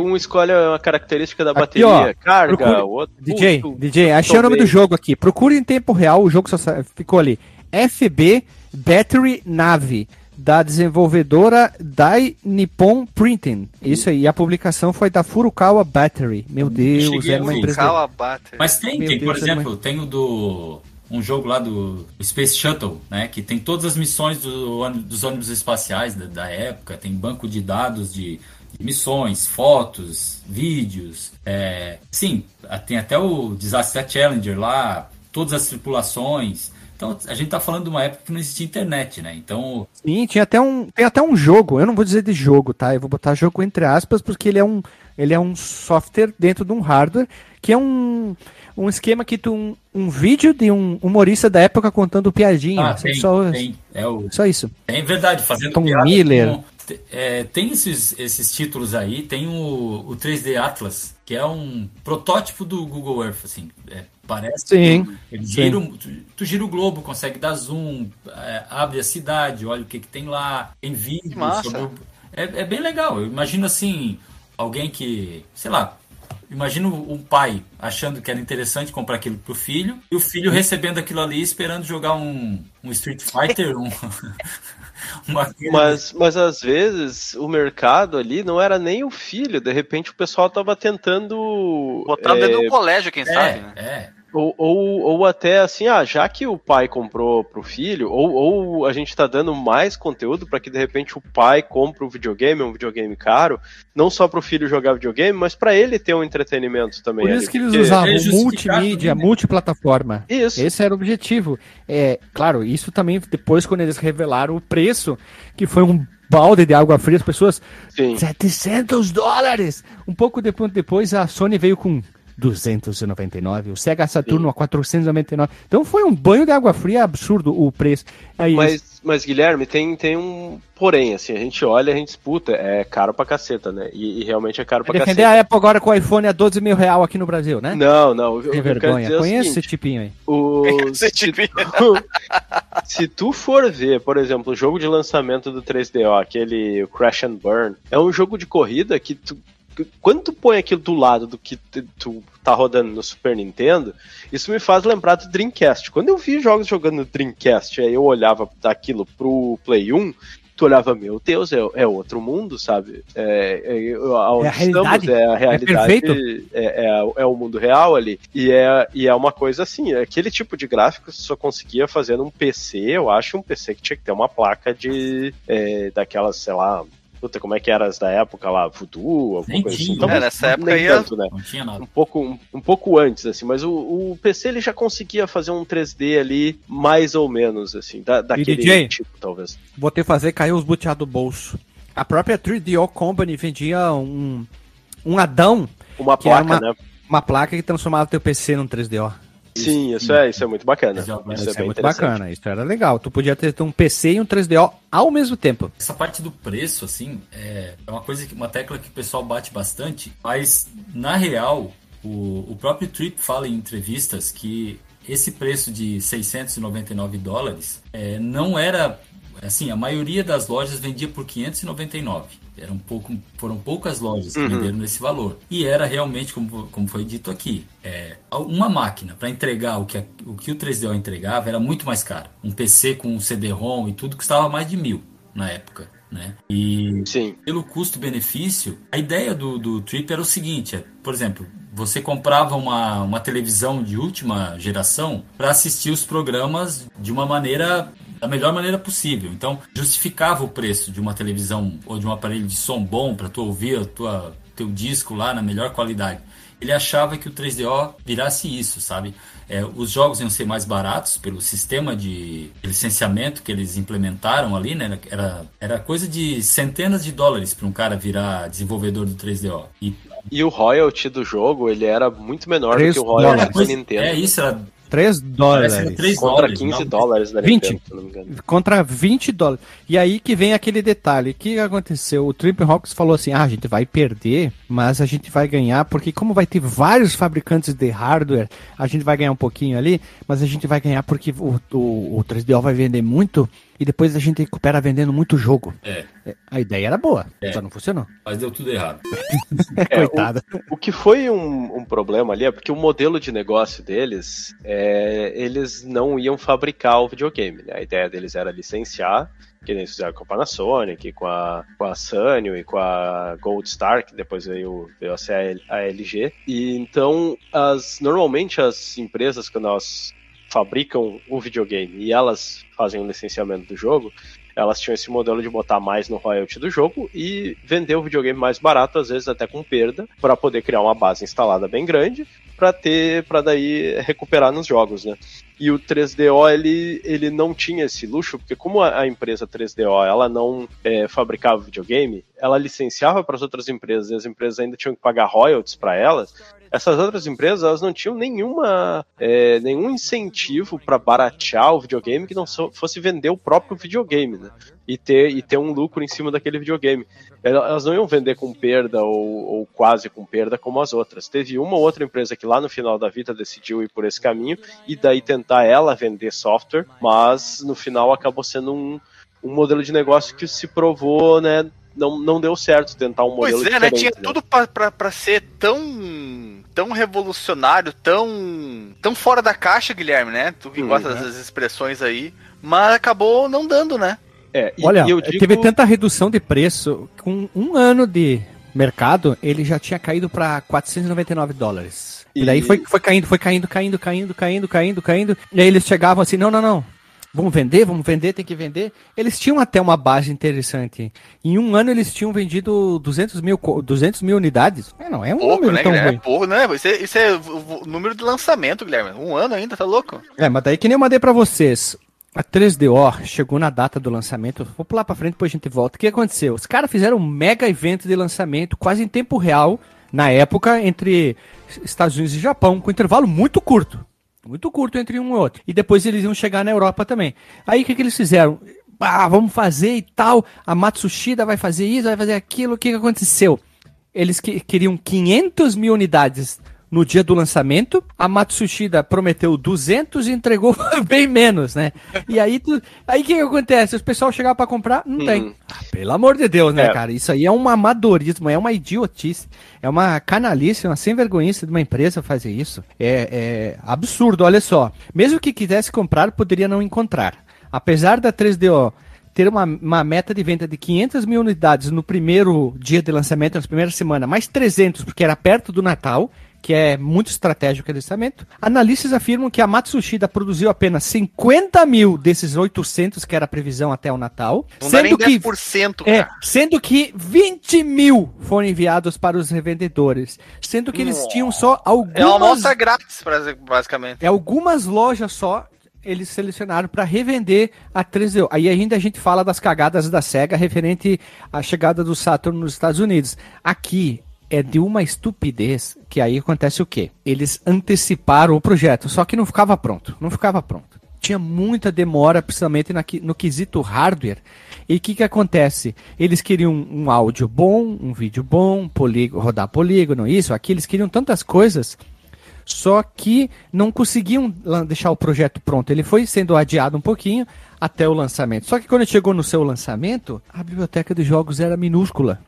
um escolhe uma característica da Aqui, bateria, ó, carga, procure- o outro. DJ, Puto, DJ, achei o nome do jogo aqui. Procure em tempo real, o jogo só ficou ali. FB Battery Nave, da desenvolvedora Dai Nippon Printing. Isso aí, a publicação foi da Furukawa Battery. Meu Deus, cheguei é uma empresa. Cala a bater. Mas tem, Meu tem por Deus, é exemplo, tem o do. Um jogo lá do Space Shuttle, né? Que tem todas as missões do, dos ônibus espaciais da, da época, tem banco de dados de, de missões, fotos, vídeos. É, sim, tem até o Disaster Challenger lá, todas as tripulações. Então a gente tá falando de uma época que não existia internet, né? Então. Sim, tinha até um, tem até um jogo. Eu não vou dizer de jogo, tá? Eu vou botar jogo entre aspas porque ele é um, ele é um software dentro de um hardware que é um, um esquema que tu um, um vídeo de um humorista da época contando piadinha. Ah, tem, só, tem. É o, só isso. É verdade, fazendo Tom piada Miller. com- é, tem esses, esses títulos aí, tem o, o 3D Atlas, que é um protótipo do Google Earth, assim. é, parece. Sim, Ele sim. gira, o- tu, tu gira o globo, consegue dar zoom, é, abre a cidade, olha o que, que tem lá, tem vídeo sobre o- é, é bem legal. Eu imagino assim, alguém que, sei lá. Imagina um pai achando que era interessante comprar aquilo pro filho e o filho recebendo aquilo ali esperando jogar um, um Street Fighter, um, uma Mas, mas às vezes o mercado ali não era nem o filho, de repente o pessoal tava tentando. Botar é, dentro do colégio, quem sabe, é, né? é. Ou, ou, ou até assim, ah, já que o pai comprou pro filho, ou, ou a gente tá dando mais conteúdo para que de repente o pai compre um videogame, um videogame caro, não só pro filho jogar videogame, mas para ele ter um entretenimento também. Por ali, isso que eles porque- usavam é multimídia, né? multiplataforma. Isso. Esse era o objetivo. É, claro, isso também depois quando eles revelaram o preço, que foi um balde de água fria, as pessoas Sim. 700 dólares. Um pouco depois, depois a Sony veio com 299, o Sega Saturno a 499. Então foi um banho de água fria absurdo o preço. Aí, Mas, mas Guilherme, tem, tem um porém, assim, a gente olha, a gente disputa, é caro pra caceta, né? E, e realmente é caro vai pra defender caceta. a Apple agora com o iPhone a 12 mil real aqui no Brasil, né? Não, não, o que Tem vergonha. é Conhece seguinte, esse tipinho aí. O, Esse se, tipinho. tu, se tu for ver, por exemplo, o jogo de lançamento do 3DO, aquele Crash and Burn, é um jogo de corrida que tu. Quando tu põe aquilo do lado do que tu, tá rodando no Super Nintendo, isso me faz lembrar do Dreamcast. Quando eu vi jogos jogando no Dreamcast, aí eu olhava daquilo pro Play 1, tu olhava, meu Deus, é, é outro mundo, sabe? É, é, é a realidade. é a realidade, é, é, é, o mundo real ali. E é, e é uma coisa assim, aquele tipo de gráfico você só conseguia fazer num PC, eu acho um PC que tinha que ter uma placa de é, daquelas, sei lá, Puta, como é que era as da época lá? Voodoo, alguma nem coisa tinha, assim. Então, é, nessa época aí tanto, né? não tinha nada. Um pouco, um, um pouco antes, assim, mas o, o, PC ele já conseguia fazer um 3D ali, mais ou menos, assim, da, daquele DJ, tipo, talvez. Vou ter que fazer cair os boteados do bolso. A própria 3DO Company vendia um, um Adão. Uma placa, uma, né? Uma placa que transformava teu PC num 3DO. Sim, isso é, isso é muito bacana. Isso, isso é, é muito bacana, isso era legal. Tu podia ter um PC e um 3DO ao mesmo tempo. Essa parte do preço, assim, é, é uma coisa que uma tecla que o pessoal bate bastante, mas na real, o, o próprio Trip fala em entrevistas que esse preço de 699 dólares é, não era assim, a maioria das lojas vendia por 599. Eram pouco, foram poucas lojas que uhum. venderam nesse valor. E era realmente, como, como foi dito aqui, é, uma máquina para entregar o que, a, o que o 3DO entregava era muito mais caro. Um PC com CD-ROM e tudo custava mais de mil na época. Né? E Sim. pelo custo-benefício, a ideia do, do Trip era o seguinte: é, por exemplo, você comprava uma, uma televisão de última geração para assistir os programas de uma maneira da melhor maneira possível. Então, justificava o preço de uma televisão ou de um aparelho de som bom para tu ouvir o tua, teu disco lá na melhor qualidade. Ele achava que o 3DO virasse isso, sabe? É, os jogos iam ser mais baratos pelo sistema de licenciamento que eles implementaram ali, né? Era, era coisa de centenas de dólares para um cara virar desenvolvedor do 3DO. E, e o royalty do jogo, ele era muito menor do que o royalty da Nintendo. É isso, era 3 dólares. 3 contra dólares, 15 não. dólares da 20. Nintendo, se não me engano. Contra 20 dólares. E aí que vem aquele detalhe. O que aconteceu? O Trip Hawks falou assim: ah, a gente vai perder, mas a gente vai ganhar, porque como vai ter vários fabricantes de hardware, a gente vai ganhar um pouquinho ali, mas a gente vai ganhar porque o, o, o 3DO vai vender muito e depois a gente recupera vendendo muito jogo. É. é a ideia era boa, é. só não funcionou. Mas deu tudo errado. é, Coitado. O, o, que foi um, um, problema ali é porque o modelo de negócio deles, é, eles não iam fabricar o videogame. Né? A ideia deles era licenciar, que eles fizeram com a Panasonic, com a, com a Sanyo e com a Gold Star, que depois veio, veio a ser a LG. E então, as, normalmente as empresas, que nós fabricam o videogame e elas fazem o licenciamento do jogo, elas tinham esse modelo de botar mais no royalty do jogo e vender o videogame mais barato, às vezes até com perda, para poder criar uma base instalada bem grande, para ter, para daí recuperar nos jogos, né? E o 3DO ele, ele não tinha esse luxo, porque como a, empresa 3DO ela não é, fabricava videogame, ela licenciava para as outras empresas e as empresas ainda tinham que pagar royalties para elas essas outras empresas elas não tinham nenhuma, é, nenhum incentivo para baratear o videogame que não fosse vender o próprio videogame, né? E ter, e ter um lucro em cima daquele videogame. Elas não iam vender com perda ou, ou quase com perda como as outras. Teve uma ou outra empresa que lá no final da vida decidiu ir por esse caminho e daí tentar ela vender software, mas no final acabou sendo um, um modelo de negócio que se provou, né, não, não deu certo tentar um modelo Pois é, né? Tinha né? tudo para ser tão tão revolucionário, tão tão fora da caixa, Guilherme, né? Tu que gosta uhum. dessas expressões aí, mas acabou não dando, né? É, e, Olha, e digo... teve tanta redução de preço, com um ano de mercado, ele já tinha caído para 499 dólares. E... e daí foi, foi caindo, foi caindo, caindo, caindo, caindo, caindo, caindo. E aí eles chegavam assim, não, não, não, Vamos vender, vamos vender, tem que vender. Eles tinham até uma base interessante. Em um ano eles tinham vendido 200 mil, 200 mil unidades. É, não, é um pouco, número né, tão Guilherme? ruim. É pouco, né? Isso é, isso é o número de lançamento, Guilherme. Um ano ainda, tá louco? É, mas daí que nem eu mandei pra vocês. A 3DO chegou na data do lançamento. Vou pular pra frente, depois a gente volta. O que aconteceu? Os caras fizeram um mega evento de lançamento, quase em tempo real, na época, entre Estados Unidos e Japão, com intervalo muito curto. Muito curto entre um e outro. E depois eles iam chegar na Europa também. Aí o que, que eles fizeram? Ah, vamos fazer e tal. A Matsushita vai fazer isso, vai fazer aquilo. O que, que aconteceu? Eles que, queriam 500 mil unidades no dia do lançamento. A Matsushita prometeu 200 e entregou bem menos, né? E aí, tu, aí o que, que acontece? Os pessoal chegar para comprar, não hum. tem. Ah, pelo amor de Deus, né, é. cara? Isso aí é um amadorismo, é uma idiotice, é uma canalice, uma sem vergonhice de uma empresa fazer isso. É, é absurdo, olha só. Mesmo que quisesse comprar, poderia não encontrar. Apesar da 3DO ter uma, uma meta de venda de 500 mil unidades no primeiro dia de lançamento, na primeira semana, mais 300, porque era perto do Natal, que é muito estratégico esse lançamento. Analistas afirmam que a Matsushita produziu apenas 50 mil desses 800, que era a previsão até o Natal. Não sendo que 10%, é, cara. sendo que 20 mil foram enviados para os revendedores. Sendo que eles Nossa. tinham só algumas, É uma amostra grátis, basicamente. é algumas lojas só eles selecionaram para revender a 3DO. Aí ainda a gente fala das cagadas da SEGA referente à chegada do Saturn nos Estados Unidos. Aqui é de uma estupidez que aí acontece o quê? Eles anteciparam o projeto, só que não ficava pronto. Não ficava pronto. Tinha muita demora, principalmente na no quesito hardware. E o que, que acontece? Eles queriam um áudio bom, um vídeo bom, polígono, rodar polígono, isso, aqui. Eles queriam tantas coisas só que não conseguiam deixar o projeto pronto. Ele foi sendo adiado um pouquinho até o lançamento. Só que quando chegou no seu lançamento, a biblioteca de jogos era minúscula.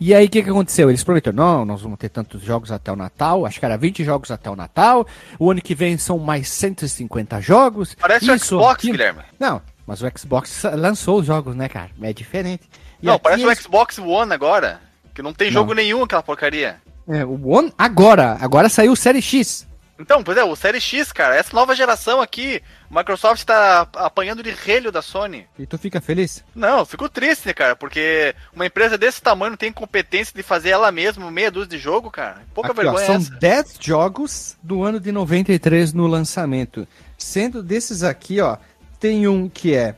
E aí o que, que aconteceu? Eles prometeram, não, nós vamos ter tantos jogos até o Natal, acho que era 20 jogos até o Natal, o ano que vem são mais 150 jogos. Parece o isso, Xbox, aquilo. Guilherme. Não, mas o Xbox lançou os jogos, né, cara? É diferente. E não, aqui parece eles- o Xbox One agora. Que não tem Não. jogo nenhum aquela porcaria. É, o One, agora, agora saiu o Série X. Então, pois é, o Série X, cara, essa nova geração aqui, o Microsoft tá apanhando de relho da Sony. E tu fica feliz? Não, eu fico triste, cara, porque uma empresa desse tamanho não tem competência de fazer ela mesma meia dúzia de jogo, cara. Pouca Aqui, ó, vergonha é são essa. 10 jogos do ano de 93 no lançamento. Sendo desses aqui, ó, tem um que é,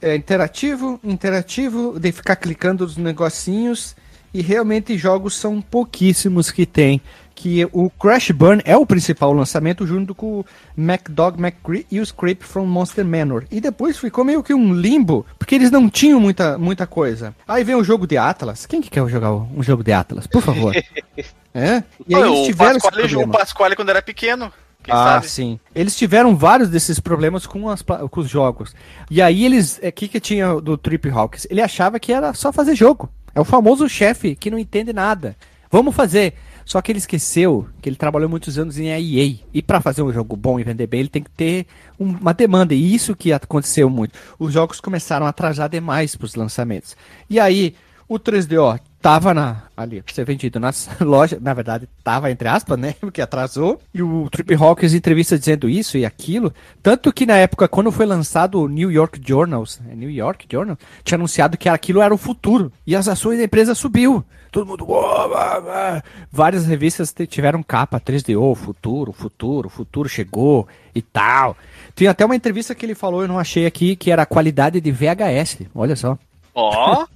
é interativo, interativo, de ficar clicando os negocinhos. E realmente jogos são pouquíssimos que tem. Que o Crash Burn é o principal lançamento, junto com o MacDog McCree e o Script from Monster Manor. E depois ficou meio que um limbo, porque eles não tinham muita, muita coisa. Aí vem o jogo de Atlas. Quem que quer jogar um jogo de Atlas? Por favor. é? E aí eles o tiveram esse Pasquale, o problema. Pasquale quando era pequeno, quem ah, sabe? sim. Eles tiveram vários desses problemas com, as com os jogos. E aí eles. O que, que tinha do Trip Hawks? Ele achava que era só fazer jogo. É o famoso chefe que não entende nada. Vamos fazer. Só que ele esqueceu que ele trabalhou muitos anos em EA. E para fazer um jogo bom e vender bem, ele tem que ter um- uma demanda. E isso que aconteceu muito. Os jogos começaram a atrasar demais para os lançamentos. E aí, o 3DO tava na, ali, pra ser vendido nas lojas. Na verdade, tava entre aspas, né? Porque atrasou. E o Trip Hawkins entrevista dizendo isso e aquilo. Tanto que na época, quando foi lançado o New York Journals, é New York Journal, tinha anunciado que aquilo era o futuro. E as ações da empresa subiu. Todo mundo. Várias revistas tiveram capa 3DO, futuro, futuro, futuro chegou e tal. Tem até uma entrevista que ele falou, eu não achei aqui, que era a qualidade de VHS. Olha só. Ó,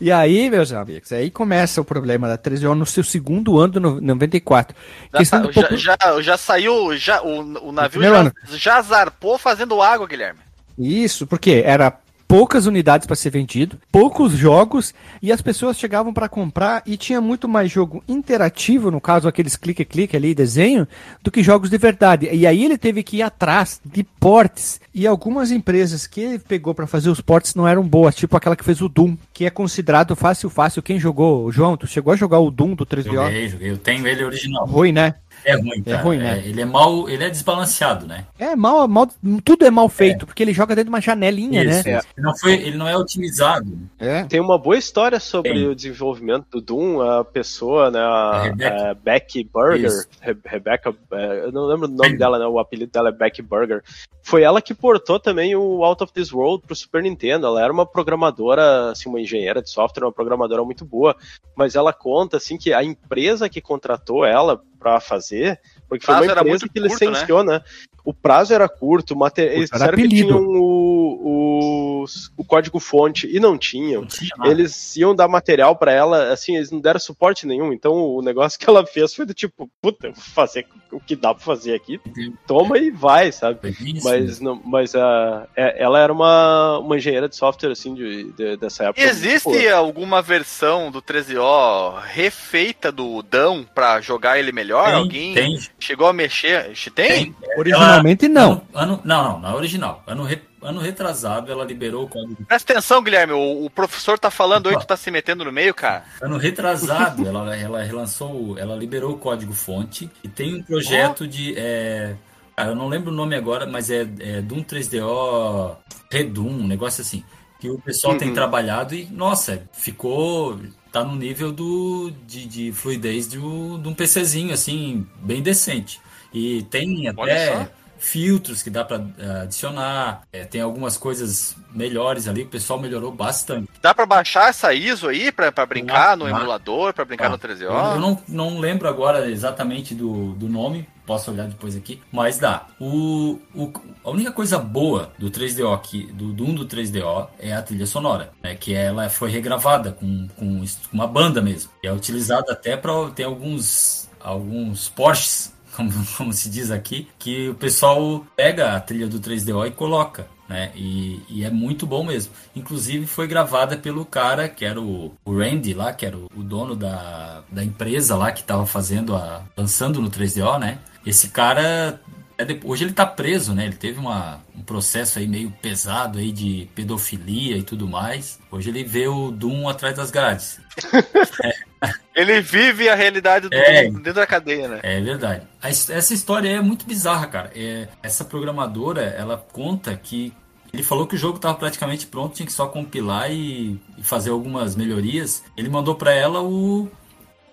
E aí, meus amigos, aí começa o problema da 3DO no seu segundo ano, no 94. já, do já, já, já saiu, já, o, o navio já, já zarpou fazendo água, Guilherme. Isso, porque era poucas unidades para ser vendido, poucos jogos e as pessoas chegavam para comprar e tinha muito mais jogo interativo, no caso aqueles clique-clique ali, desenho, do que jogos de verdade. E aí ele teve que ir atrás de portes e algumas empresas que ele pegou para fazer os portes não eram boas, tipo aquela que fez o Doom, que é considerado fácil fácil. Quem jogou, João, tu chegou a jogar o Doom do 3DO? Joguei, joguei. Eu tenho ele original. Ruim, né? É ruim, cara. ruim, né? É, ele é mal, ele é desbalanceado, né? É mal, mal, tudo é mal feito, porque ele joga dentro de uma janelinha, Isso, né? isso. Ele, não foi, ele não é otimizado. É. Tem uma boa história sobre Tem. o desenvolvimento do Doom, a pessoa, né, a, A Rebecca. a Becky Burger. Re- Rebecca, é, eu não lembro o nome dela, né, o apelido dela é Becky Burger. Foi ela que portou também o Out of This World pro Super Nintendo. Ela era uma programadora, assim, uma engenheira de software, uma programadora muito boa, mas ela conta assim que a empresa que contratou ela pra fazer, porque foi uma era empresa muito que curto, licenciou, né? O prazo era curto, o mate... eles Era disseram que tinham o, o, o código fonte e não tinham Não tinha eles iam dar material pra ela, assim, eles não deram suporte nenhum. Então o negócio que ela fez foi do tipo, puta, eu vou fazer o que dá pra fazer aqui, toma e vai, sabe? Isso, Mas, não, mas a, é- ela era uma, uma engenheira de software, assim, de, de- dessa época. Existe Pô, alguma versão do 13O refeita do Dão pra jogar ele melhor? Tem, Alguém tem, chegou a mexer? Tem? tem. Originalmente não. Ano, ano- não, não, não é original. Ano, re- ano retrasado ela liberou o código. Presta atenção, Guilherme, o, o professor tá falando aí, tu tá se metendo no meio, cara. Ano retrasado ela, ela relançou, ela liberou o código fonte e tem um projeto de. é, Cara, eu não lembro o nome agora, mas é, é Doom 3DO Redum, um negócio assim. Que o pessoal tem Uhum. trabalhado e, nossa, ficou. Tá no nível do, de, de fluidez de, um- de um PCzinho, assim, bem decente. E tem até. Filtros que dá pra eh, adicionar. É, tem algumas coisas melhores ali, que o pessoal melhorou bastante. Dá pra baixar essa ISO aí pra brincar no emulador, pra brincar Ah, no 3DO? Eu, eu não, não lembro agora exatamente do, do nome, posso olhar depois aqui, mas dá. O, o- a única coisa boa do 3DO aqui, do Doom do 3DO, é a trilha sonora, né? Que ela foi regravada com, com uma banda mesmo. E é utilizada até para tem alguns alguns Porsches, como, como se diz aqui, que o pessoal pega a trilha do 3DO e coloca. Né? E, e é muito bom mesmo. Inclusive foi gravada pelo cara que era o, o Randy lá, que era o, o dono da, da empresa lá que estava fazendo a. lançando no 3DO, né? Esse cara. é de- hoje ele tá preso, né? Ele teve uma, um processo aí meio pesado aí de pedofilia e tudo mais. Hoje ele vê o Doom atrás das grades. Ele vive a realidade do É. dentro da cadeia, né? É verdade. Essa história é muito bizarra, cara. É, essa programadora, ela conta que ele falou que o jogo estava praticamente pronto, tinha que só compilar e, e fazer algumas melhorias. Ele mandou para ela o,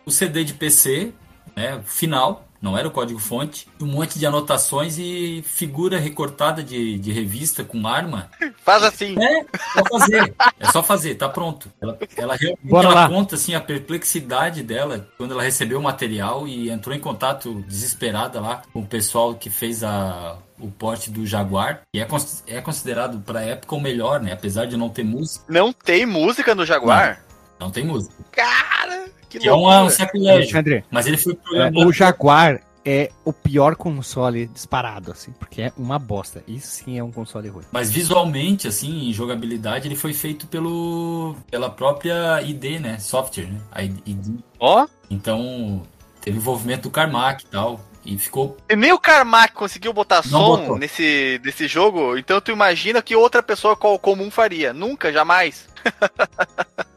o CD de PC, né, final, não era o código-fonte, um monte de anotações e figura recortada de, de revista com arma. Faz assim. É, só fazer. É só fazer, tá pronto. Ela, ela realmente Bora ela lá. conta assim a perplexidade dela quando ela recebeu o material e entrou em contato desesperada lá com o pessoal que fez a o porte do Jaguar, que é, cons- é considerado pra época o melhor, né? Apesar de não ter música, Não tem música no Jaguar? não tem música. Cara, que Que é um, um sacrilégio. Alexandre, Mas ele foi é, programado. o Jaguar é o pior console disparado, assim, porque é uma bosta. Isso sim é um console ruim. Mas visualmente, assim, em jogabilidade, ele foi feito pelo pela própria ID, né? Software, né? A ID. Ó, Então, teve envolvimento do Carmack e tal. E ficou. e nem o Carmack conseguiu botar Não som botou. nesse, nesse jogo, então tu imagina que outra pessoa co- comum faria. Nunca, jamais.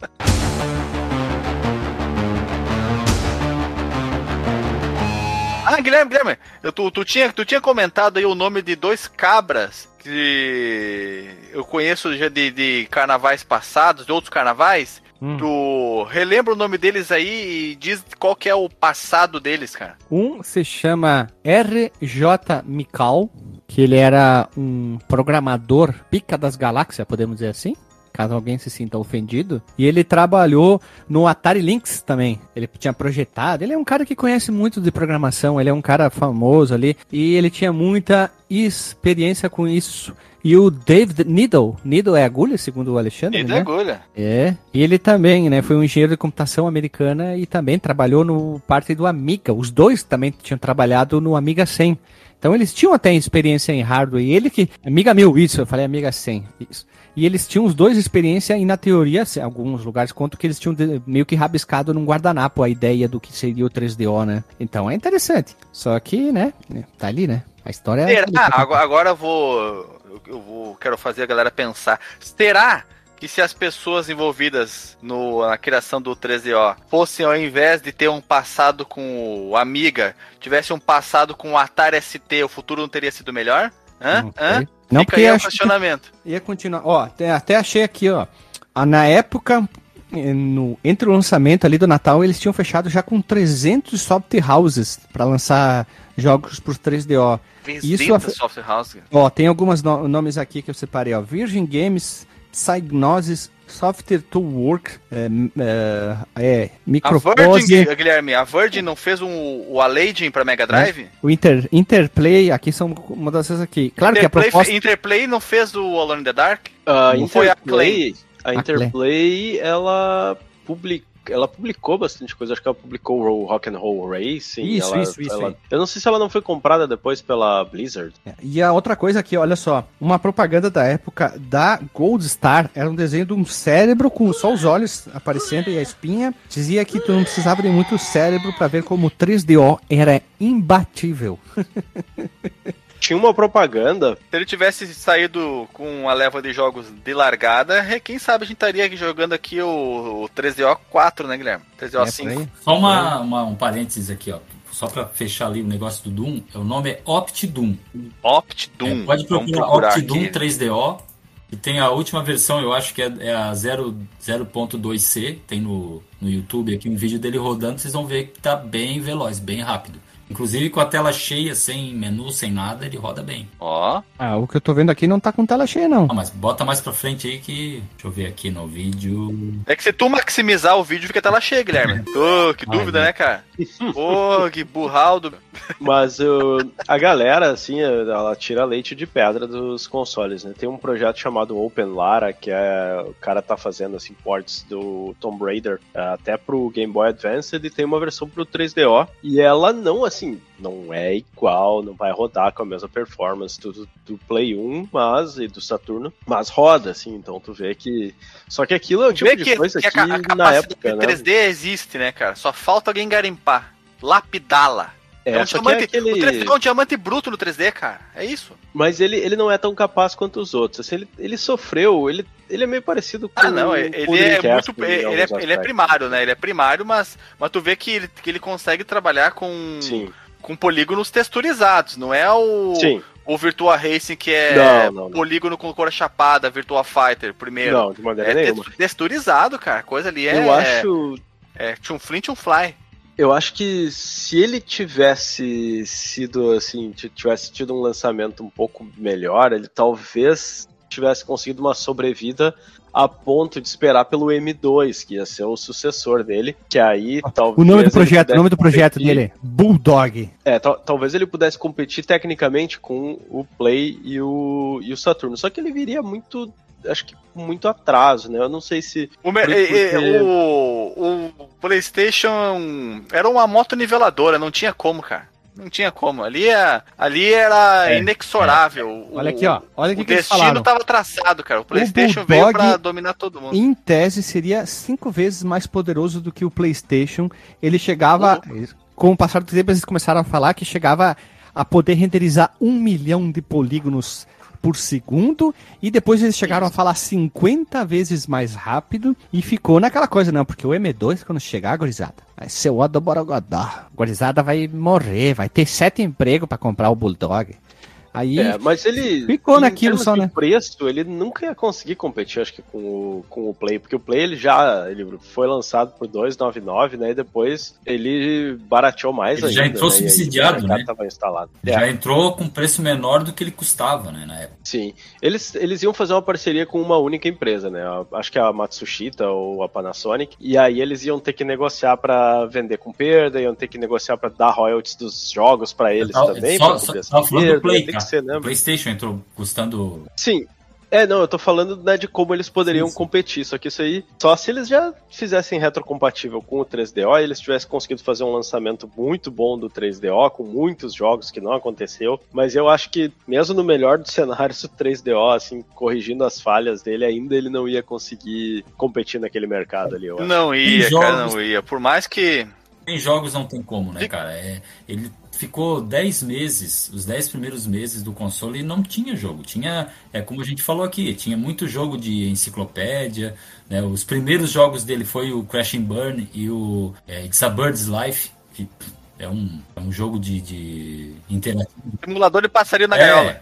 Ah, Guilherme, Guilherme, eu- tu, tu, tinha, tu tinha comentado aí o nome de dois cabras que eu conheço já de, de carnavais passados, de outros carnavais. Hum. Tu relembra o nome deles aí e diz qual que é o passado deles, cara. Um se chama RJ Mikal, que ele era um programador pica das galáxias, podemos dizer assim. Caso alguém se sinta ofendido. E ele trabalhou no Atari Lynx também. Ele tinha projetado. Ele é um cara que conhece muito de programação. Ele é um cara famoso ali. E ele tinha muita experiência com isso. E o David Needle. Needle é agulha, segundo o Alexandre, E da né? agulha. É, e ele também, né, foi um engenheiro de computação americana e também trabalhou no parte do Amiga. Os dois também tinham trabalhado no Amiga 100. Então eles tinham até experiência em hardware. E ele que. Amiga 1000, isso, eu falei Amiga 100. Isso. E eles tinham os dois experiência e na teoria, assim, alguns lugares contam que eles tinham de- meio que rabiscado num guardanapo a ideia do que seria o 3DO, né? Então é interessante. Só que, né, tá ali, né? A história é. Será? Agora, agora eu vou. eu- vou. Quero fazer a galera pensar. Será que se as pessoas envolvidas no, na criação do 13O fossem, ao invés de ter um passado com o Amiga, tivesse um passado com o Atari ST, o futuro não teria sido melhor? Hã? Hã? Não, Fica porque aí o que- questionamento. Ia continuar. Ó, até, até achei aqui, ó. Ah, Na época, eh, no, entre o lançamento ali do Natal, eles tinham fechado já com 300 software houses para lançar jogos por 3DO. Isso af- Software House. Ó, tem alguns no- nomes aqui que eu separei, ó. Virgin Games, Psygnosis, Software to Work, é, é, é A Micropose, Virgin, Guilherme, a Virgin não fez um, o Aladdin pra Mega Drive? o Inter, Interplay, aqui são uma dessas aqui. Claro que a Interplay, proposta... Interplay não fez o Alone in the Dark? A Não foi a Interplay, a A Interplay, ela publica ela publicou bastante coisa, acho que ela publicou o Rock and Roll Racing. Isso, ela- isso, isso ela-. Eu não sei se ela não foi comprada depois pela Blizzard. É, E a outra coisa aqui, olha só, uma propaganda da época da Gold Star era um desenho de um cérebro com só os olhos aparecendo e a espinha. Dizia que tu não precisava de muito cérebro para ver como o 3DO era imbatível. Tinha uma propaganda, Se ele tivesse saído com uma leva de jogos de largada, é, quem sabe a gente estaria aqui jogando aqui o, o 13O 4, né, Guilherme? 13O É, por 5. aí. Só uma, uma- um parênteses aqui, ó. só pra fechar ali o negócio do Doom, o nome é Opt Doom. Opt Doom. É, pode procurar procurar Opt Doom aqui. 3DO. E tem a última versão, eu acho que é, é a 0 0.2C. Tem no, no YouTube aqui um vídeo dele rodando, vocês vão ver que tá bem veloz, bem rápido. Inclusive com a tela cheia, sem menu, sem nada, ele roda bem. Ó, Ah, o que eu tô vendo aqui não tá com tela cheia, não. Ah, mas bota mais pra frente aí que. Deixa eu ver aqui no vídeo. é que se tu maximizar o vídeo, fica tela cheia, Guilherme. Ô, que Ai, dúvida, meu. né, cara? Ô, que burraldo. Mas o- a galera, assim, ela tira leite de pedra dos consoles, né? Tem um projeto chamado Open Lara, que é o cara tá fazendo, assim, ports do Tomb Raider eh, até pro Game Boy Advance e tem uma versão pro 3DO. E ela não, assim, não é igual, não vai rodar com a mesma performance do, do Play 1, mas, e do Saturno, mas roda, assim, então tu vê que... Só que aquilo é Tu vê tipo de coisa a que, a na época, né? 3D existe, né, cara? Só falta alguém garimpar. Lapidá-la. É, É um que diamante, é aquele... O 3D é um diamante bruto no 3D, cara. É isso. Mas ele, ele não é tão capaz quanto os outros. Assim, ele, ele sofreu, ele, ele é meio parecido com Ah, não, com ele o é muito. em Ele é, ele é primário, né? Ele é primário, mas, mas tu vê que ele, que ele consegue trabalhar com, Sim, com polígonos texturizados. Não é o, sim. o Virtua Racing que é Não, não, não. polígono com cor chapada, Virtua Fighter primeiro. Não, de maneira é nenhuma. tex- texturizado, cara. A coisa ali é. Eu acho. É Chun-Flin, Chun-Fly. Eu acho que se ele tivesse sido assim, tivesse tido um lançamento um pouco melhor, ele talvez tivesse conseguido uma sobrevida a ponto de esperar pelo M2, que ia ser o sucessor dele, que aí talvez O nome do projeto, o nome do projeto competir- dele é Bulldog. É, tal- talvez ele pudesse competir tecnicamente com o Play e o, e o Saturno. Só que ele viria muito, acho que muito atraso, né? Eu não sei se. O, porque- o, o PlayStation era uma moto niveladora, não tinha como, cara. Não tinha como. Ali, é, ali era É, inexorável. O- Olha aqui, ó. Olha o que, O que eles destino falaram. tava traçado, cara. O PlayStation veio Bulldog- pra dominar todo mundo. Em tese, seria cinco vezes mais poderoso do que o PlayStation. Ele chegava. Com o passar do tempo, eles começaram a falar que chegava a poder renderizar um milhão de polígonos por segundo. E depois eles chegaram a falar 50 vezes mais rápido. E ficou naquela coisa, não, porque o M2, quando chegar, gorizada, vai ser o do Borogodó. Gorizada vai morrer, vai ter sete empregos para comprar o Bulldog. Aí. É, mas ele. Ficou naquilo só, né? preço, ele nunca ia conseguir competir, acho que, com o, com o Play, porque o Play ele já ele foi lançado por 299, né? E depois ele barateou mais Ele ainda. já entrou né, aí subsidiado, né? Tava instalado. É, Já entrou com preço menor do que ele custava, né, na época. Sim. Eles, eles iam fazer uma parceria com uma única empresa, né? Acho que é a Matsushita ou a Panasonic. E aí eles iam ter que negociar pra vender com perda, iam ter que negociar pra dar royalties dos jogos pra eles Tava- também, só- pra só- tava falando do. Play, Tem que cara. ser, né? O PlayStation entrou custando. Sim. É, não, eu tô falando né, de como eles poderiam Sim, sim. competir, só que isso aí, só se eles já fizessem retrocompatível com o 3DO e eles tivessem conseguido fazer um lançamento muito bom do 3DO, com muitos jogos que não aconteceu, mas eu acho que, mesmo no melhor dos cenários, o 3DO, assim, corrigindo as falhas dele, ainda ele não ia conseguir competir naquele mercado ali, eu acho. Não ia, cara, não ia. Por mais que. Tem jogos não tem como, né, cara? É, ele ficou 10 meses, os 10 primeiros meses do console e não tinha jogo. Tinha, é como a gente falou aqui, tinha muito jogo de enciclopédia, né? Os primeiros jogos dele foi o Crash and Burn e o é, It's a Bird's Life, que é um, é um jogo de, de interativo. Simulador de passarinho na É, gaiola.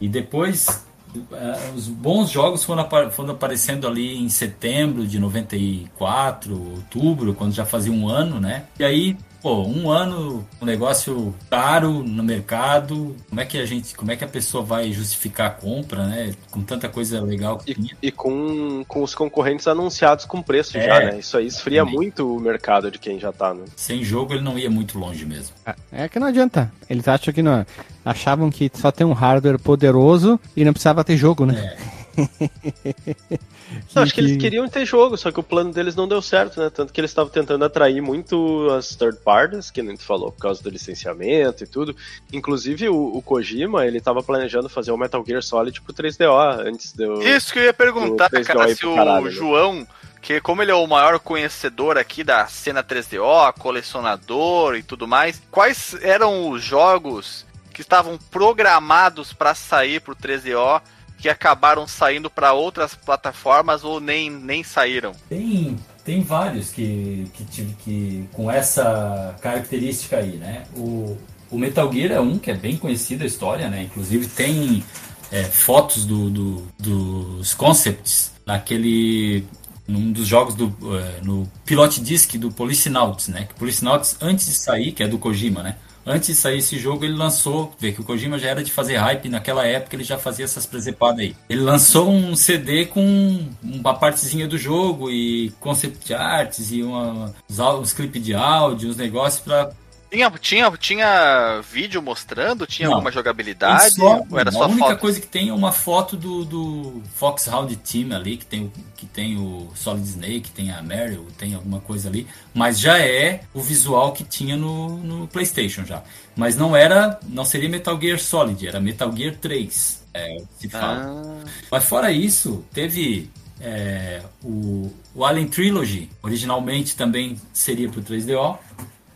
E depois, eh, os bons jogos foram, foram aparecendo ali em setembro de 94, outubro, quando já fazia um ano, né? E aí, pô, um ano, um negócio caro no mercado, como é que a gente, como é que a pessoa vai justificar a compra, né? Com tanta coisa legal que tinha. E com, com os concorrentes anunciados com preço É. já, né? Isso aí esfria Também. muito o mercado de quem já tá, né? Sem jogo ele não ia muito longe mesmo. É que não adianta. Eles acham que não. Achavam que só tem um hardware poderoso e não precisava ter jogo, né? Não, acho que eles queriam ter jogo, só que o plano deles não deu certo, né? Tanto que eles estavam tentando atrair muito as third parties, que nem tu falou, por causa do licenciamento e tudo. Inclusive, o, o Kojima, ele tava planejando fazer o Metal Gear Solid pro 3DO antes do... Isso que eu ia perguntar, o 3DO cara, se o caralho, né? João, que como ele é o maior conhecedor aqui da cena 3DO, colecionador e tudo mais, quais eram os jogos que estavam programados para sair pro 3DO que acabaram saindo para outras plataformas ou nem, nem saíram? Tem, tem vários que, que tive que. com essa característica aí, né? O, o Metal Gear é um que é bem conhecido a história, né? Inclusive tem é, fotos do, do, dos concepts naquele num dos jogos do é, no Pilot Disc do Policenauts, né? Que Policenauts antes de sair, que é do Kojima, né? Antes de sair esse jogo, ele lançou, vê que o Kojima já era de fazer hype, naquela época ele já fazia essas presepadas aí. Ele lançou um CD com uma partezinha do jogo e concept arts e uma, uns clipes de áudio, uns negócios para tinha, tinha, tinha vídeo mostrando? Tinha Não. alguma jogabilidade? Só- era a só única foto? coisa que tem é uma foto do, do Foxhound Team ali, que tem, o- que tem o Solid Snake, tem a Meryl, tem alguma coisa ali, mas já é o visual que tinha no, no PlayStation já. Mas não era, não seria Metal Gear Solid, era Metal Gear 3, é, se fala. Ah, Mas fora isso, teve é, o, o Alien Trilogy, originalmente também seria para o 3DO.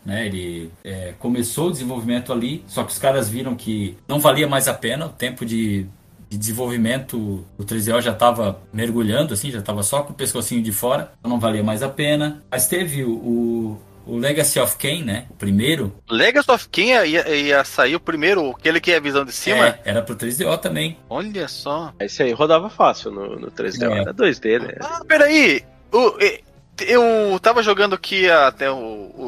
Né, ele é, começou o desenvolvimento ali, só que os caras viram que não valia mais a pena, o tempo de, de desenvolvimento, o 3DO já estava mergulhando, assim, já estava só com o pescocinho de fora, então não valia mais a pena. Mas teve o, o, o Legacy of Kain, né, o primeiro, Legacy of Kain ia, ia- sair o primeiro, aquele que é a visão de cima? é, era para o 3DO também. Olha só. Esse aí rodava fácil no, no 3D, É. era 2D, né? Ah, peraí. O, e- eu tava jogando aqui até o, o,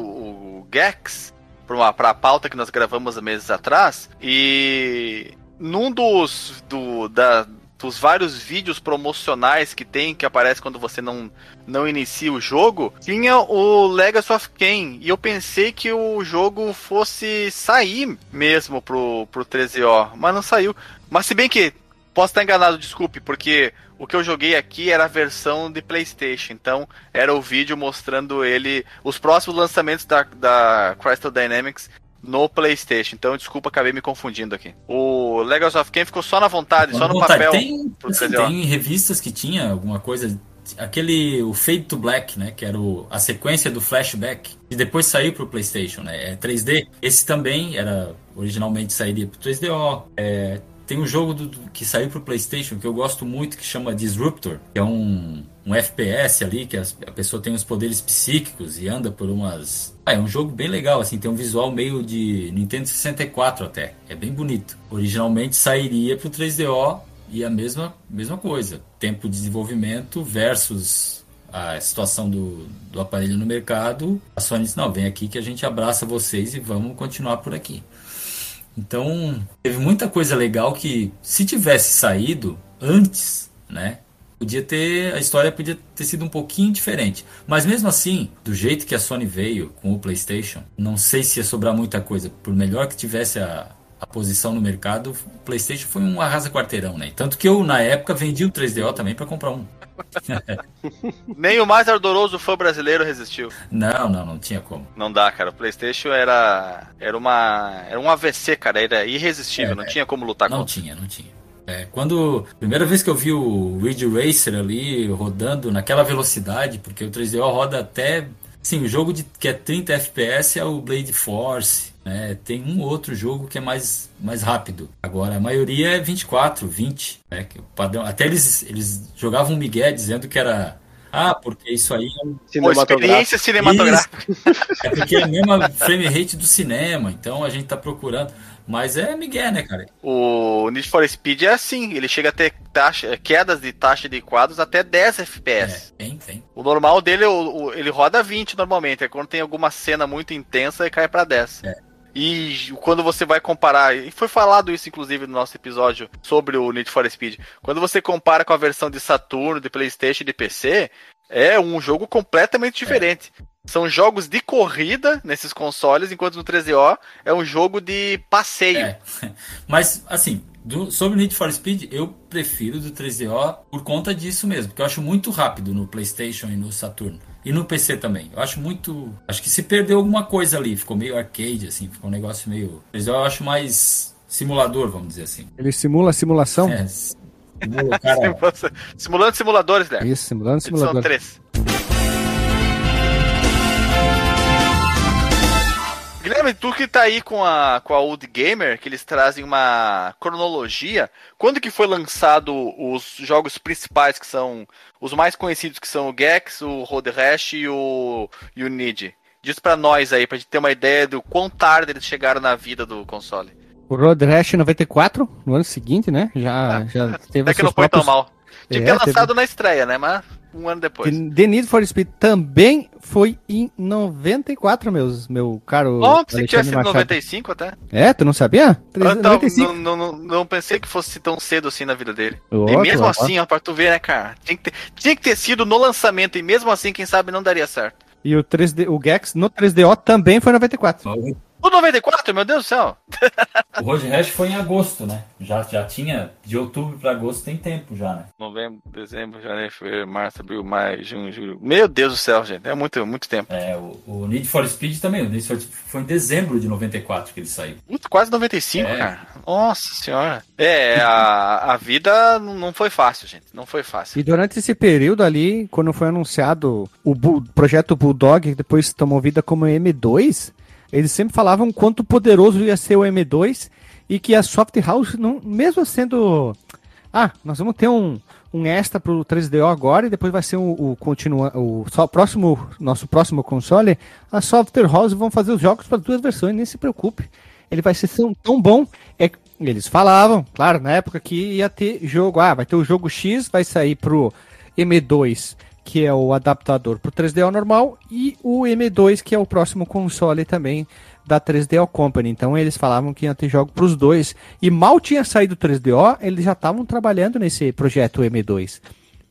o Gex uma, pra pauta que nós gravamos meses atrás e num dos, do, da, dos vários vídeos promocionais que tem, que aparece quando você não, não inicia o jogo, tinha o Legacy of Kain. E eu pensei que o jogo fosse sair mesmo pro, pro 13O, mas não saiu. Mas se bem que posso estar enganado, desculpe, porque o que eu joguei aqui era a versão de PlayStation. Então era o vídeo mostrando ele, os próximos lançamentos da, da Crystal Dynamics no PlayStation. Então, desculpa, acabei me confundindo aqui. O Legacy of Kain ficou só na vontade, só no Vontade. papel. Tem, assim, 3DO. tem revistas que tinha alguma coisa. Aquele, o Fade to Black, né? Que era o- a sequência do flashback. E depois saiu pro PlayStation, né? É 3D. Esse também era. Originalmente sairia pro 3DO. É, tem um jogo do- que saiu pro PlayStation que eu gosto muito que chama Disruptor, que é um, um FPS ali, que as- a pessoa tem os poderes psíquicos e anda por umas. Ah, é um jogo bem legal, assim, tem um visual meio de Nintendo 64 até. É bem bonito. Originalmente sairia pro 3DO e a mesma, mesma coisa. Tempo de desenvolvimento versus a situação do, do aparelho no mercado. A Sony disse, não, vem aqui que a gente abraça vocês e vamos continuar por aqui. Então, teve muita coisa legal que, se tivesse saído antes, né? Podia ter. A história podia ter sido um pouquinho diferente. Mas mesmo assim, do jeito que a Sony veio com o PlayStation, não sei se ia sobrar muita coisa. Por melhor que tivesse a, a posição no mercado, o PlayStation foi um arrasa-quarteirão, né? Tanto que eu, na época, vendi o 3DO também para comprar um. Nem o mais ardoroso fã brasileiro resistiu. Não, não, não tinha como. Não dá, cara. O PlayStation era era uma era um AVC, cara. Era irresistível. É, não é. tinha como lutar Não contra. tinha, não tinha. É, quando. Primeira vez que eu vi o Ridge Racer ali rodando naquela velocidade, porque o 3DO roda até. Sim, o jogo de, que é 30 FPS é o Blade Force. Né? Tem um outro jogo que é mais, mais rápido. Agora, a maioria é 24, 20. Né? Que o padrão, até eles, eles jogavam migué dizendo que era. Ah, porque isso aí é um experiência cinematográfica. é porque é a mesma frame rate do cinema, então a gente tá procurando. Mas é Miguel, né, cara? O Need for Speed é assim, ele chega a ter taxa, quedas de taxa de quadros até 10 É, FPS. tem, tem. O normal dele, o- o- ele roda 20 normalmente, é quando tem alguma cena muito intensa, ele cai pra 10. É. E quando você vai comparar, e foi falado isso inclusive no nosso episódio sobre o Need for Speed, quando você compara com a versão de Saturno, de Playstation e de PC, é um jogo completamente diferente. São jogos de corrida nesses consoles, enquanto no 13O é um jogo de passeio. É. Mas, assim, do- sobre o Need for Speed, eu prefiro do 3DO por conta disso mesmo, porque eu acho muito rápido no PlayStation e no Saturno. E no PC também. Eu acho muito. Acho que se perdeu alguma coisa ali. Ficou meio arcade, assim. Ficou um negócio meio. 3DO eu acho mais simulador, vamos dizer assim. Ele simula a simulação? É, simula. Simulando simuladores, né? Isso, simulando Edição simulador. 3. Cara, tu que tá aí com a, com a Old Gamer, que eles trazem uma cronologia, quando que foi lançado os jogos principais, que são os mais conhecidos, que são o Gex, o Road Rash e o, e o Nid? Diz pra nós aí, pra gente ter uma ideia do quão tarde eles chegaram na vida do console. O Road Rash 94, no ano seguinte, né? Já, já teve Até que não foi tão próprios- mal. Tinha que É, ter teve- lançado na estreia, né? Mas um ano depois. The Need for Speed também foi em 94, meus, meu caro. Bom, pensei que tinha Alexandre sido Machado. 95 até. É, tu não sabia? Então, 95. não, não, não, pensei que fosse tão cedo assim na vida dele. Ô, e mesmo assim, ó, pra tu ver, né, cara? Tinha que, ter, tinha que ter sido no lançamento, e mesmo assim, quem sabe não daria certo. E o 3D, o Gex no 3DO também foi 94. O O 94, meu Deus do céu! o Road Rash foi em agosto, né? Já, já tinha, de outubro pra agosto tem tempo já, né? Novembro, dezembro, janeiro, fevereiro, março, abril, maio, junho, julho. Meu Deus do céu, gente. É muito, muito tempo. É, o, o Need for Speed também, o Need for Speed foi em dezembro de 94 que ele saiu. Muito, quase 95, É. cara. Nossa senhora. É, a, a vida não foi fácil, gente. Não foi fácil. E durante esse período ali, quando foi anunciado o Bull- projeto Bulldog, que depois tomou vida como M2, eles sempre falavam quanto poderoso ia ser o M2 e que a Soft House, não, mesmo sendo. Ah, nós vamos ter um, um extra pro 3DO agora e depois vai ser o, o, continua, o só, próximo, nosso próximo console. A Software House vão fazer os jogos para duas versões, nem se preocupe. Ele vai ser tão, tão bom. É, eles falavam, claro, na época que ia ter jogo. Ah, vai ter o jogo X, vai sair pro M2, que é o adaptador pro 3DO normal, e o M2, que é o próximo console também da 3DO Company. Então eles falavam que ia ter jogo pros dois. E mal tinha saído o 3DO, eles já estavam trabalhando nesse projeto M2.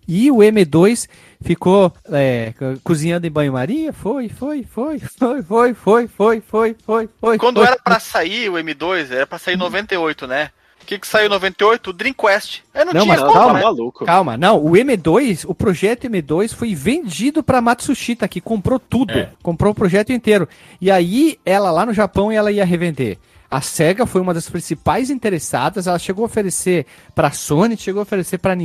E o M2 ficou é, co- cozinhando em banho-maria? Foi, foi, foi, foi, foi, foi, foi, foi, foi, foi. Quando foi. era pra sair o M2, era pra sair em 98, né? O que que saiu em 98? O Dreamcast. Aí não, Não, tinha mas como, calma, né? maluco. Calma, não, o M2, o projeto M2 foi vendido para Matsushita, que comprou tudo, É. comprou o projeto inteiro. E aí, ela lá no Japão, ela ia revender. A SEGA foi uma das principais interessadas, ela chegou a oferecer para Sony, chegou a oferecer para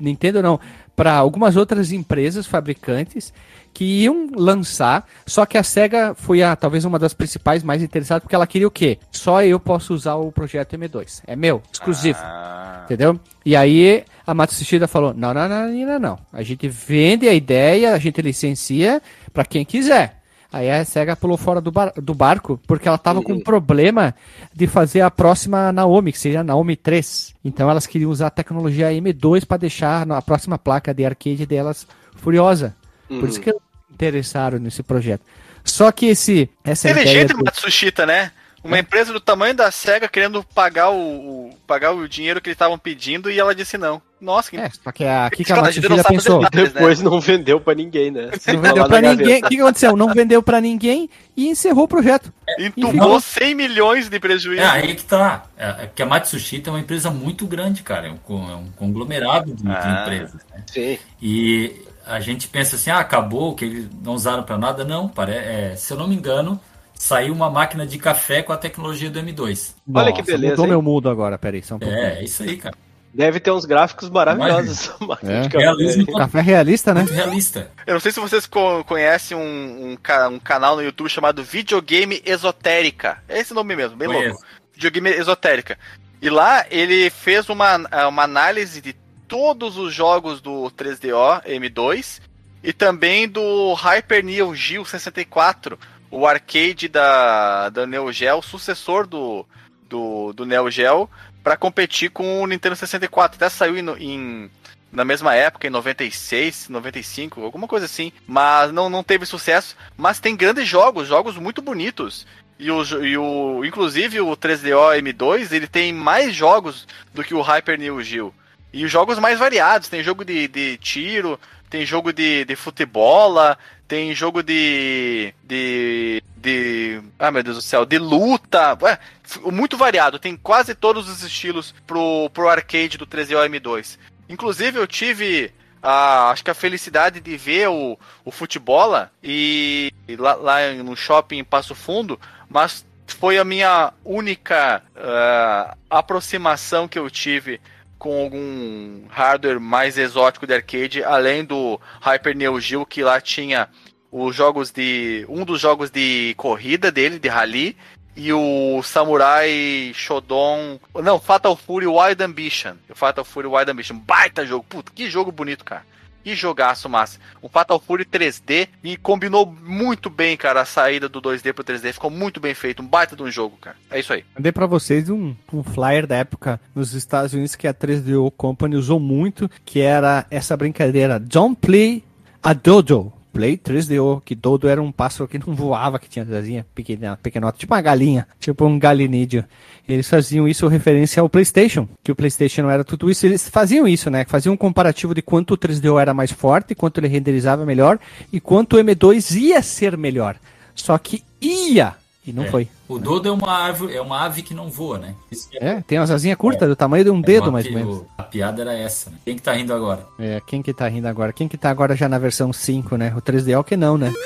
Nintendo, não, para algumas outras empresas fabricantes que iam lançar, só que a SEGA foi a, talvez uma das principais mais interessadas, porque ela queria o quê? Só eu posso usar o projeto M2. É meu, exclusivo. Ah, Entendeu? E aí a Matsushita falou: não, não, não, não, não. A gente vende a ideia, a gente licencia pra quem quiser. Aí a SEGA pulou fora do, bar- do barco porque ela tava com um problema de fazer a próxima Naomi, que seria a Naomi 3. Então elas queriam usar a tecnologia M2 para deixar a próxima placa de arcade delas furiosa. Por isso que eles se interessaram nesse projeto. Só que esse essa ideia Inteligente do- Matsushita, né? Uma empresa do tamanho da SEGA querendo pagar o, o- pagar o dinheiro que eles estavam pedindo e ela disse não. Nossa, que É, só que a, que, que a Claro, a gente não Matsushita pensou? detalhes. Depois não vendeu pra ninguém, né? Não vendeu pra ninguém. O que, que aconteceu? Não vendeu pra ninguém e encerrou o projeto. entubou 100 milhões de prejuízo. É, aí que tá. É, é porque a Matsushita é uma empresa muito grande, cara. É um, é um conglomerado de, de Ah. empresas. Né? Sim. E a gente pensa assim, ah, acabou, que eles não usaram pra nada. Não, pare... é, se eu não me engano, saiu uma máquina de café com a tecnologia do M2. Olha que beleza, Mudou hein? meu mundo agora, peraí, só um pouquinho. É, isso aí, cara. Deve ter uns gráficos maravilhosos É. café. Realismo Café realista, né? muito realista. Eu não sei se vocês co- conhecem um, um, ca- um canal no YouTube chamado Videogame Esotérica. É esse nome mesmo, bem Conheço. louco. Videogame Esotérica. E lá ele fez uma, uma análise de todos os jogos do 3DO M2 e também do Hyper Neo Geo 64, o arcade da, da Neo Geo, sucessor do, do, do Neo Geo, para competir com o Nintendo 64. Até saiu em, em- na mesma época, em 96, 95, alguma coisa assim. Mas não, não teve sucesso. Mas tem grandes jogos, jogos muito bonitos. E o, e o inclusive o 3DO M2, ele tem mais jogos do que o Hyper Neo Geo. E os jogos mais variados, tem jogo de, de tiro, tem jogo de, de futebola, tem jogo de, de. de. Ah, meu Deus do céu, de luta. Ué, muito variado, tem quase todos os estilos pro, pro arcade do 13O M2. Inclusive, eu tive. a- acho que a felicidade de ver o, o futebola e, e lá, lá no shopping em Passo Fundo, mas foi a minha única ah, aproximação que eu tive com algum hardware mais exótico de arcade, além do Hyper Neo Geo, que lá tinha os jogos de. Um dos jogos de corrida dele, de rally, e o Samurai Shodown. Não, Fatal Fury Wild Ambition. O Fatal Fury Wild Ambition. Baita jogo. Puta, que jogo bonito, cara. Que jogaço massa. O Fatal Fury 3D e combinou muito bem, cara, a saída do 2D pro 3D. Ficou muito bem feito. Um baita de um jogo, cara. É isso aí. Mandei pra vocês um, um flyer da época nos Estados Unidos que a 3DO Company usou muito, que era essa brincadeira. Don't play a dodo. Play 3DO, que dodo era um pássaro que não voava, que tinha asinha pequena, pequenota, tipo uma galinha, tipo um galinídeo. Eles faziam isso referência ao PlayStation, que o PlayStation não era tudo isso. Eles faziam isso, né? Faziam um comparativo de quanto o 3DO era mais forte, quanto ele renderizava melhor e quanto o M2 ia ser melhor. Só que ia e não É. foi. O dodo é uma árvore, é uma ave que não voa, né? Que É, tem umas asinhas curtas, do tamanho de um é dedo, uma mais ou menos. A piada era essa. Né? Quem que tá rindo agora? É, quem que tá rindo agora? Quem que tá agora já na versão 5, né? O 3DO que não, né?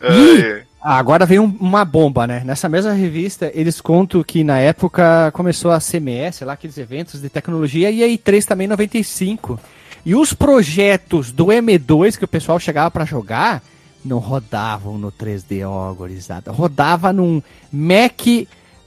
Ai, Ah, agora vem um- uma bomba, né? Nessa mesma revista, eles contam que na época começou a CMS, lá aqueles eventos de tecnologia, e a E3 também em 95. E os projetos do M2 que o pessoal chegava pra jogar não rodavam no 3DO, gorizada. Rodava num Mac,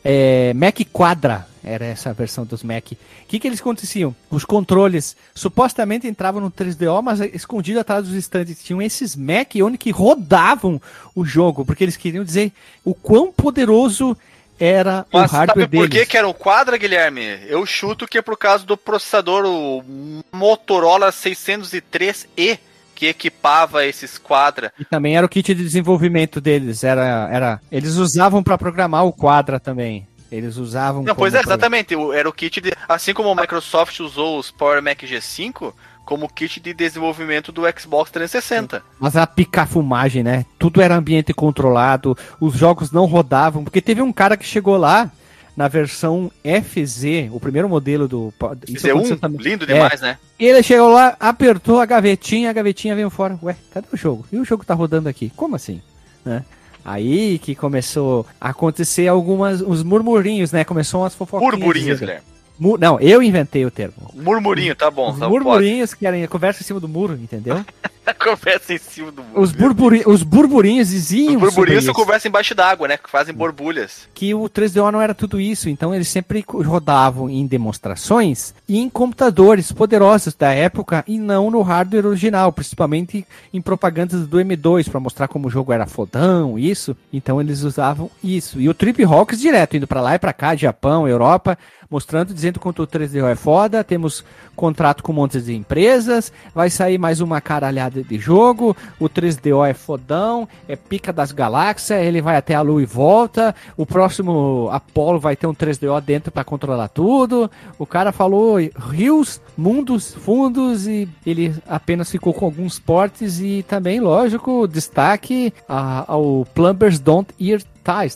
é, Mac Quadra, era essa a versão dos Mac. O que, que eles aconteciam? Os controles supostamente entravam no 3DO, mas escondido atrás dos estandes tinham esses Mac onde que rodavam o jogo, porque eles queriam dizer o quão poderoso era Mas o hardware sabe por deles. que, que era um quadra, Guilherme? Eu chuto que é por causa do processador o Motorola 603E que equipava esses quadra. E também era o kit de desenvolvimento deles, era, era eles usavam para programar o Quadra também. Eles usavam Não, pois é, exatamente. o- Era o kit de. Assim como a Microsoft usou os Power Mac G5 como kit de desenvolvimento do Xbox 360. Mas a picafumagem, né? Tudo era ambiente controlado, os jogos não rodavam, porque teve um cara que chegou lá na versão FZ, o primeiro modelo do. Isso aconteceu Z1, também. lindo É. demais, né? Ele chegou lá, apertou a gavetinha, a gavetinha veio fora. Ué, cadê o jogo? E o jogo tá rodando aqui? Como assim? Né? Aí que começou a acontecer algumas uns murmurinhos, né? Começou umas fofoquinhas. Murmurinhos, dizendo- Guilherme. Mu- Não, eu inventei o termo. Murmurinho, tá bom. Os Tá, murmurinhos que eram conversa em cima do muro, entendeu? pode. Conversa em cima do muro. Os, burburi os burburinhos diziam Os burburinhos são conversa embaixo d'água, né? Que fazem borbulhas. que o 3DO não era tudo isso, então eles sempre rodavam em demonstrações e em computadores poderosos da época e não no hardware original, principalmente em propagandas do M2 para mostrar como o jogo era fodão, isso. Então eles usavam isso. E o Trip Hawks direto indo para lá e para cá, Japão, Europa, mostrando dizendo quanto o 3DO é foda, temos contrato com um monte de empresas, vai sair mais uma caralhada de jogo, o 3DO é fodão, é pica das galáxias, ele vai até a lua e volta, o próximo Apollo vai ter um 3DO dentro para controlar tudo. O cara falou rios, mundos, fundos e ele apenas ficou com alguns portes e também, lógico, destaque ao Plumbers Don't Ear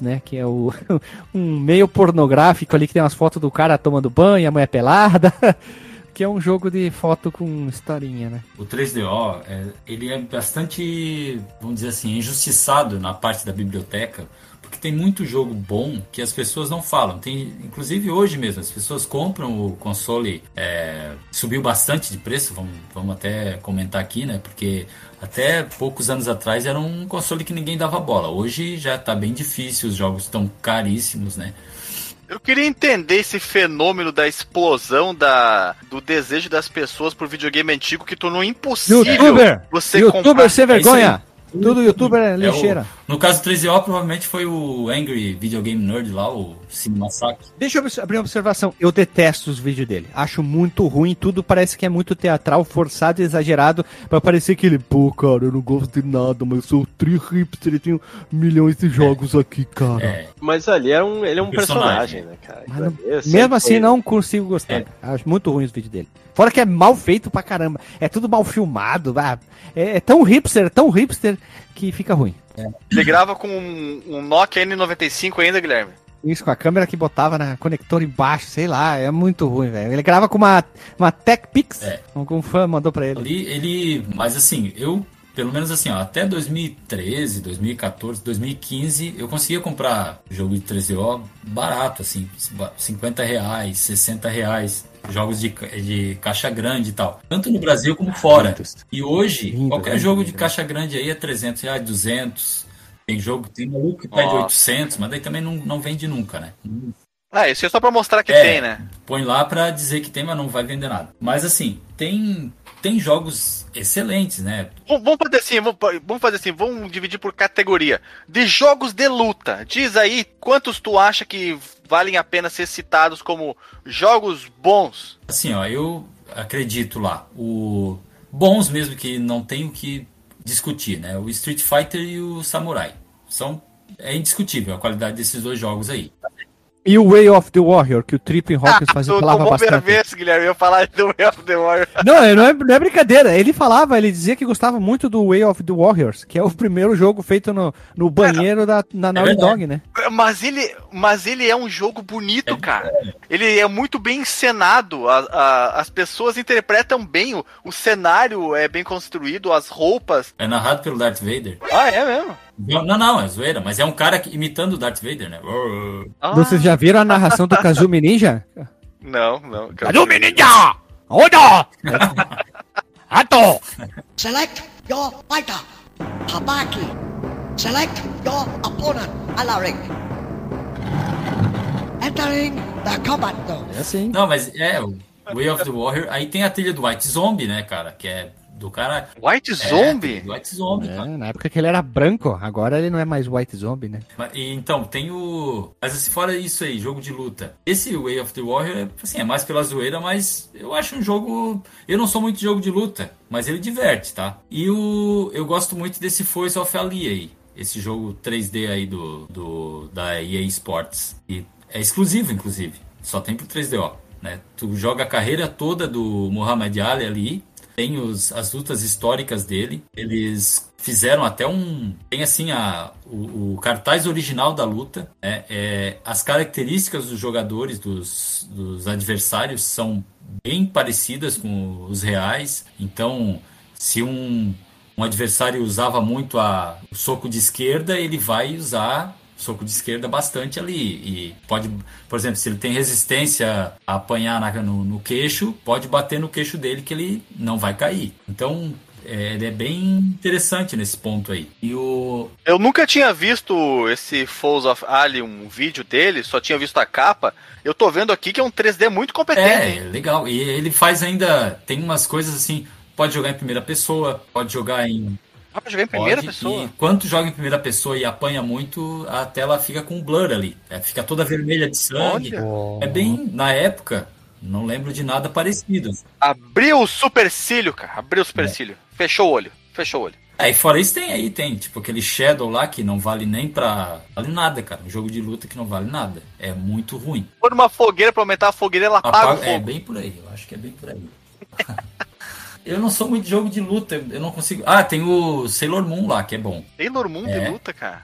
Né? Que é o, um meio pornográfico ali que tem umas fotos do cara tomando banho, a mulher pelada. Que é um jogo de foto com historinha, né? O 3DO, é, ele é bastante, vamos dizer assim, injustiçado na parte da biblioteca, tem muito jogo bom que as pessoas não falam. Tem, inclusive hoje mesmo, as pessoas compram o console, é, subiu bastante de preço, vamos, vamos até comentar aqui, né? Porque até poucos anos atrás era um console que ninguém dava bola. Hoje já tá bem difícil, os jogos estão caríssimos, né? Eu queria entender esse fenômeno da explosão da, do desejo das pessoas por videogame antigo que tornou impossível Youtuber! você Youtuber comprar. sem É vergonha! Tudo youtuber é É o- lixeira. no caso do 3DO, provavelmente foi o Angry Video Game Nerd lá, o Sim Massacre. Deixa eu abrir uma observação. Eu detesto os vídeos dele. Acho muito ruim. Tudo parece que é muito teatral, forçado e exagerado. Pra parecer que ele, pô, cara, eu não gosto de nada, mas eu sou tri hipster e tenho milhões de jogos aqui, cara. É, Mas ali era um, ele é um Personagem. personagem, né, cara? É sempre Mesmo assim, foi- não consigo gostar. É. Acho muito ruim os vídeos dele. Fora que é mal feito pra caramba. É tudo mal filmado. ah, É, é tão hipster, tão hipster, que fica ruim. Ele grava com um, um Nokia N95 ainda, Guilherme. Isso, com a câmera que botava na conector embaixo, sei lá, é muito ruim, velho. Ele grava com uma, uma Tech Pix, É. algum fã mandou pra ele. ali ele. Mas assim, eu, pelo menos assim, ó, até 2013, 2014, 2015, eu conseguia comprar jogo de 3DO barato, assim, 50 reais, 60 reais. Jogos de, de caixa grande e tal. Tanto no Brasil como fora. E hoje, qualquer jogo de caixa grande aí é 300 reais, 200. Tem jogo, tem maluco que pede Nossa. 800, mas daí também não, não vende nunca, né? Ah, isso é só pra mostrar que É. tem, né? Põe lá pra dizer que tem, mas não vai vender nada. Mas assim, tem, tem jogos excelentes, né? Vamos fazer assim, vamos vamos fazer assim, vamos dividir por categoria. De jogos de luta, diz aí quantos tu acha que valem a pena ser citados como jogos bons? Assim, ó, eu acredito lá. O bons mesmo que não tem o que discutir, né? O Street Fighter e o Samurai. São é indiscutível a qualidade desses dois jogos aí. E o Way of the Warrior, que o Tripping Hawkins fazia, tu falava bastante. vez, Guilherme, eu ia falar do Way of the Warrior. Não, é- não é, não é brincadeira. Ele falava, ele dizia que gostava muito do Way of the Warriors, que é o primeiro jogo feito no, no banheiro da na Naughty verdade. Dog, né? Mas ele, mas ele é um jogo bonito, cara. Ele é muito bem encenado. a- a- as pessoas interpretam bem. O, o cenário é bem construído, as roupas. É narrado pelo Darth Vader. Ah, é mesmo? Não, não, não, é zoeira, mas é um cara que- imitando o Darth Vader, né? Ah, Vocês já viram a narração do Kazumi Ninja? Não, não. Kazumi Ninja! Oda! Ato! Select your fighter. Habaki. Select your opponent. Alaric. Entering the combat zone. É assim. Não, mas é, o Way of the Warrior. Aí tem a trilha do White Zombie, né, cara? Que é do cara. White É, Zombie? do White Zombie, É, cara. na época que ele era branco, agora ele não é mais White Zombie, né? Mas, e, então, tem o. Mas assim, fora isso aí, jogo de luta. Esse Way of the Warrior, é, assim, é mais pela zoeira, mas eu acho um jogo. Eu não sou muito de jogo de luta, mas ele diverte, tá? E o. Eu gosto muito desse Force of Ali aí. Esse jogo 3D aí do, do da EA Sports. E é exclusivo, inclusive. Só tem pro 3DO. Né? Tu joga a carreira toda do Muhammad Ali ali. Tem os, as lutas históricas dele. Eles fizeram até um. Tem assim a, o, o cartaz original da luta. né? É, as características dos jogadores, dos, dos adversários, são bem parecidas com os reais. Então, se um, um adversário usava muito a, o soco de esquerda, ele vai usar soco de esquerda bastante ali. E pode, por exemplo, se ele tem resistência a apanhar na- no, no queixo, pode bater no queixo dele que ele não vai cair. Então, é, ele é bem interessante nesse ponto aí. E o. Eu nunca tinha visto esse Falls of Ali, um vídeo dele, só tinha visto a capa. Eu tô vendo aqui que é um 3D muito competente. É, legal. E ele faz ainda. Tem umas coisas assim. Pode jogar em primeira pessoa, pode jogar em Dá pra jogar em primeira pessoa. E quando joga em primeira pessoa e apanha muito, a tela fica com blur ali. É, fica toda vermelha de sangue. Olha. É bem. Na época, não lembro de nada parecido. Abriu o supercílio, cara. Abriu o supercílio. Fechou o olho. Fechou o olho. Aí fora isso tem aí, tem, tipo aquele Shadow lá que não vale nem pra. Vale nada, cara. Um jogo de luta que não vale nada. É muito ruim. Pôr uma fogueira pra aumentar a fogueira, ela apaga o Apaga- é bem por aí, eu acho que é bem por aí. eu não sou muito de jogo de luta, eu não consigo. Ah, tem o Sailor Moon lá, que é bom. Sailor Moon É. de luta, cara.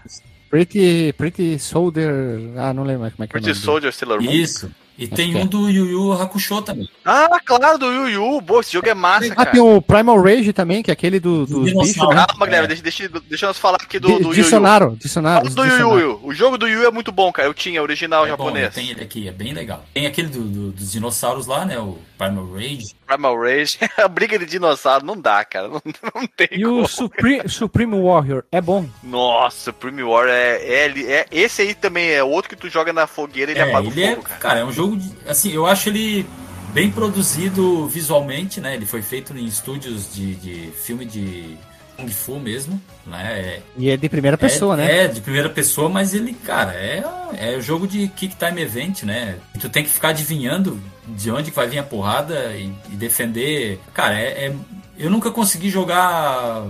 Pretty, Pretty Soldier. Ah, não lembro mais como é que é. o Pretty nome dele. Soldier Sailor Moon. Isso. E tem um é. do Yu Yu Hakusho também. Ah, claro, do Yu Yu. Boa, esse jogo é massa, Ah, cara. tem o Primal Rage também, que é aquele do, dos Dinossauro. bichos, né? Calma, Guilherme, É. deixa, deixa, deixa nós falar aqui do, do Yu Yu. Dicionário, dicionário. Fala do Yu Yu. O jogo do Yu é muito bom, cara. Eu tinha, original É bom, japonês. tem ele aqui, é bem legal. Tem aquele do- do- dos dinossauros lá, né? O Primal Rage. Primal Rage. a briga de dinossauro não dá, cara. Não, não tem E como. o Supre- Supreme Warrior é bom. Nossa, Prime War é, é, é- Esse aí também é outro que tu joga na fogueira e ele É, apaga ele o é, fogo, cara. cara, é um jogo de, assim, eu acho ele bem produzido visualmente, né? Ele foi feito em estúdios de, de filme de Kung Fu mesmo, né? É, E é de primeira pessoa, é, né? É, de primeira pessoa, mas ele, cara, é, é jogo de Kick Time Event, né? E tu tem que ficar adivinhando de onde que vai vir a porrada e, e defender. Cara, é, é- eu nunca consegui jogar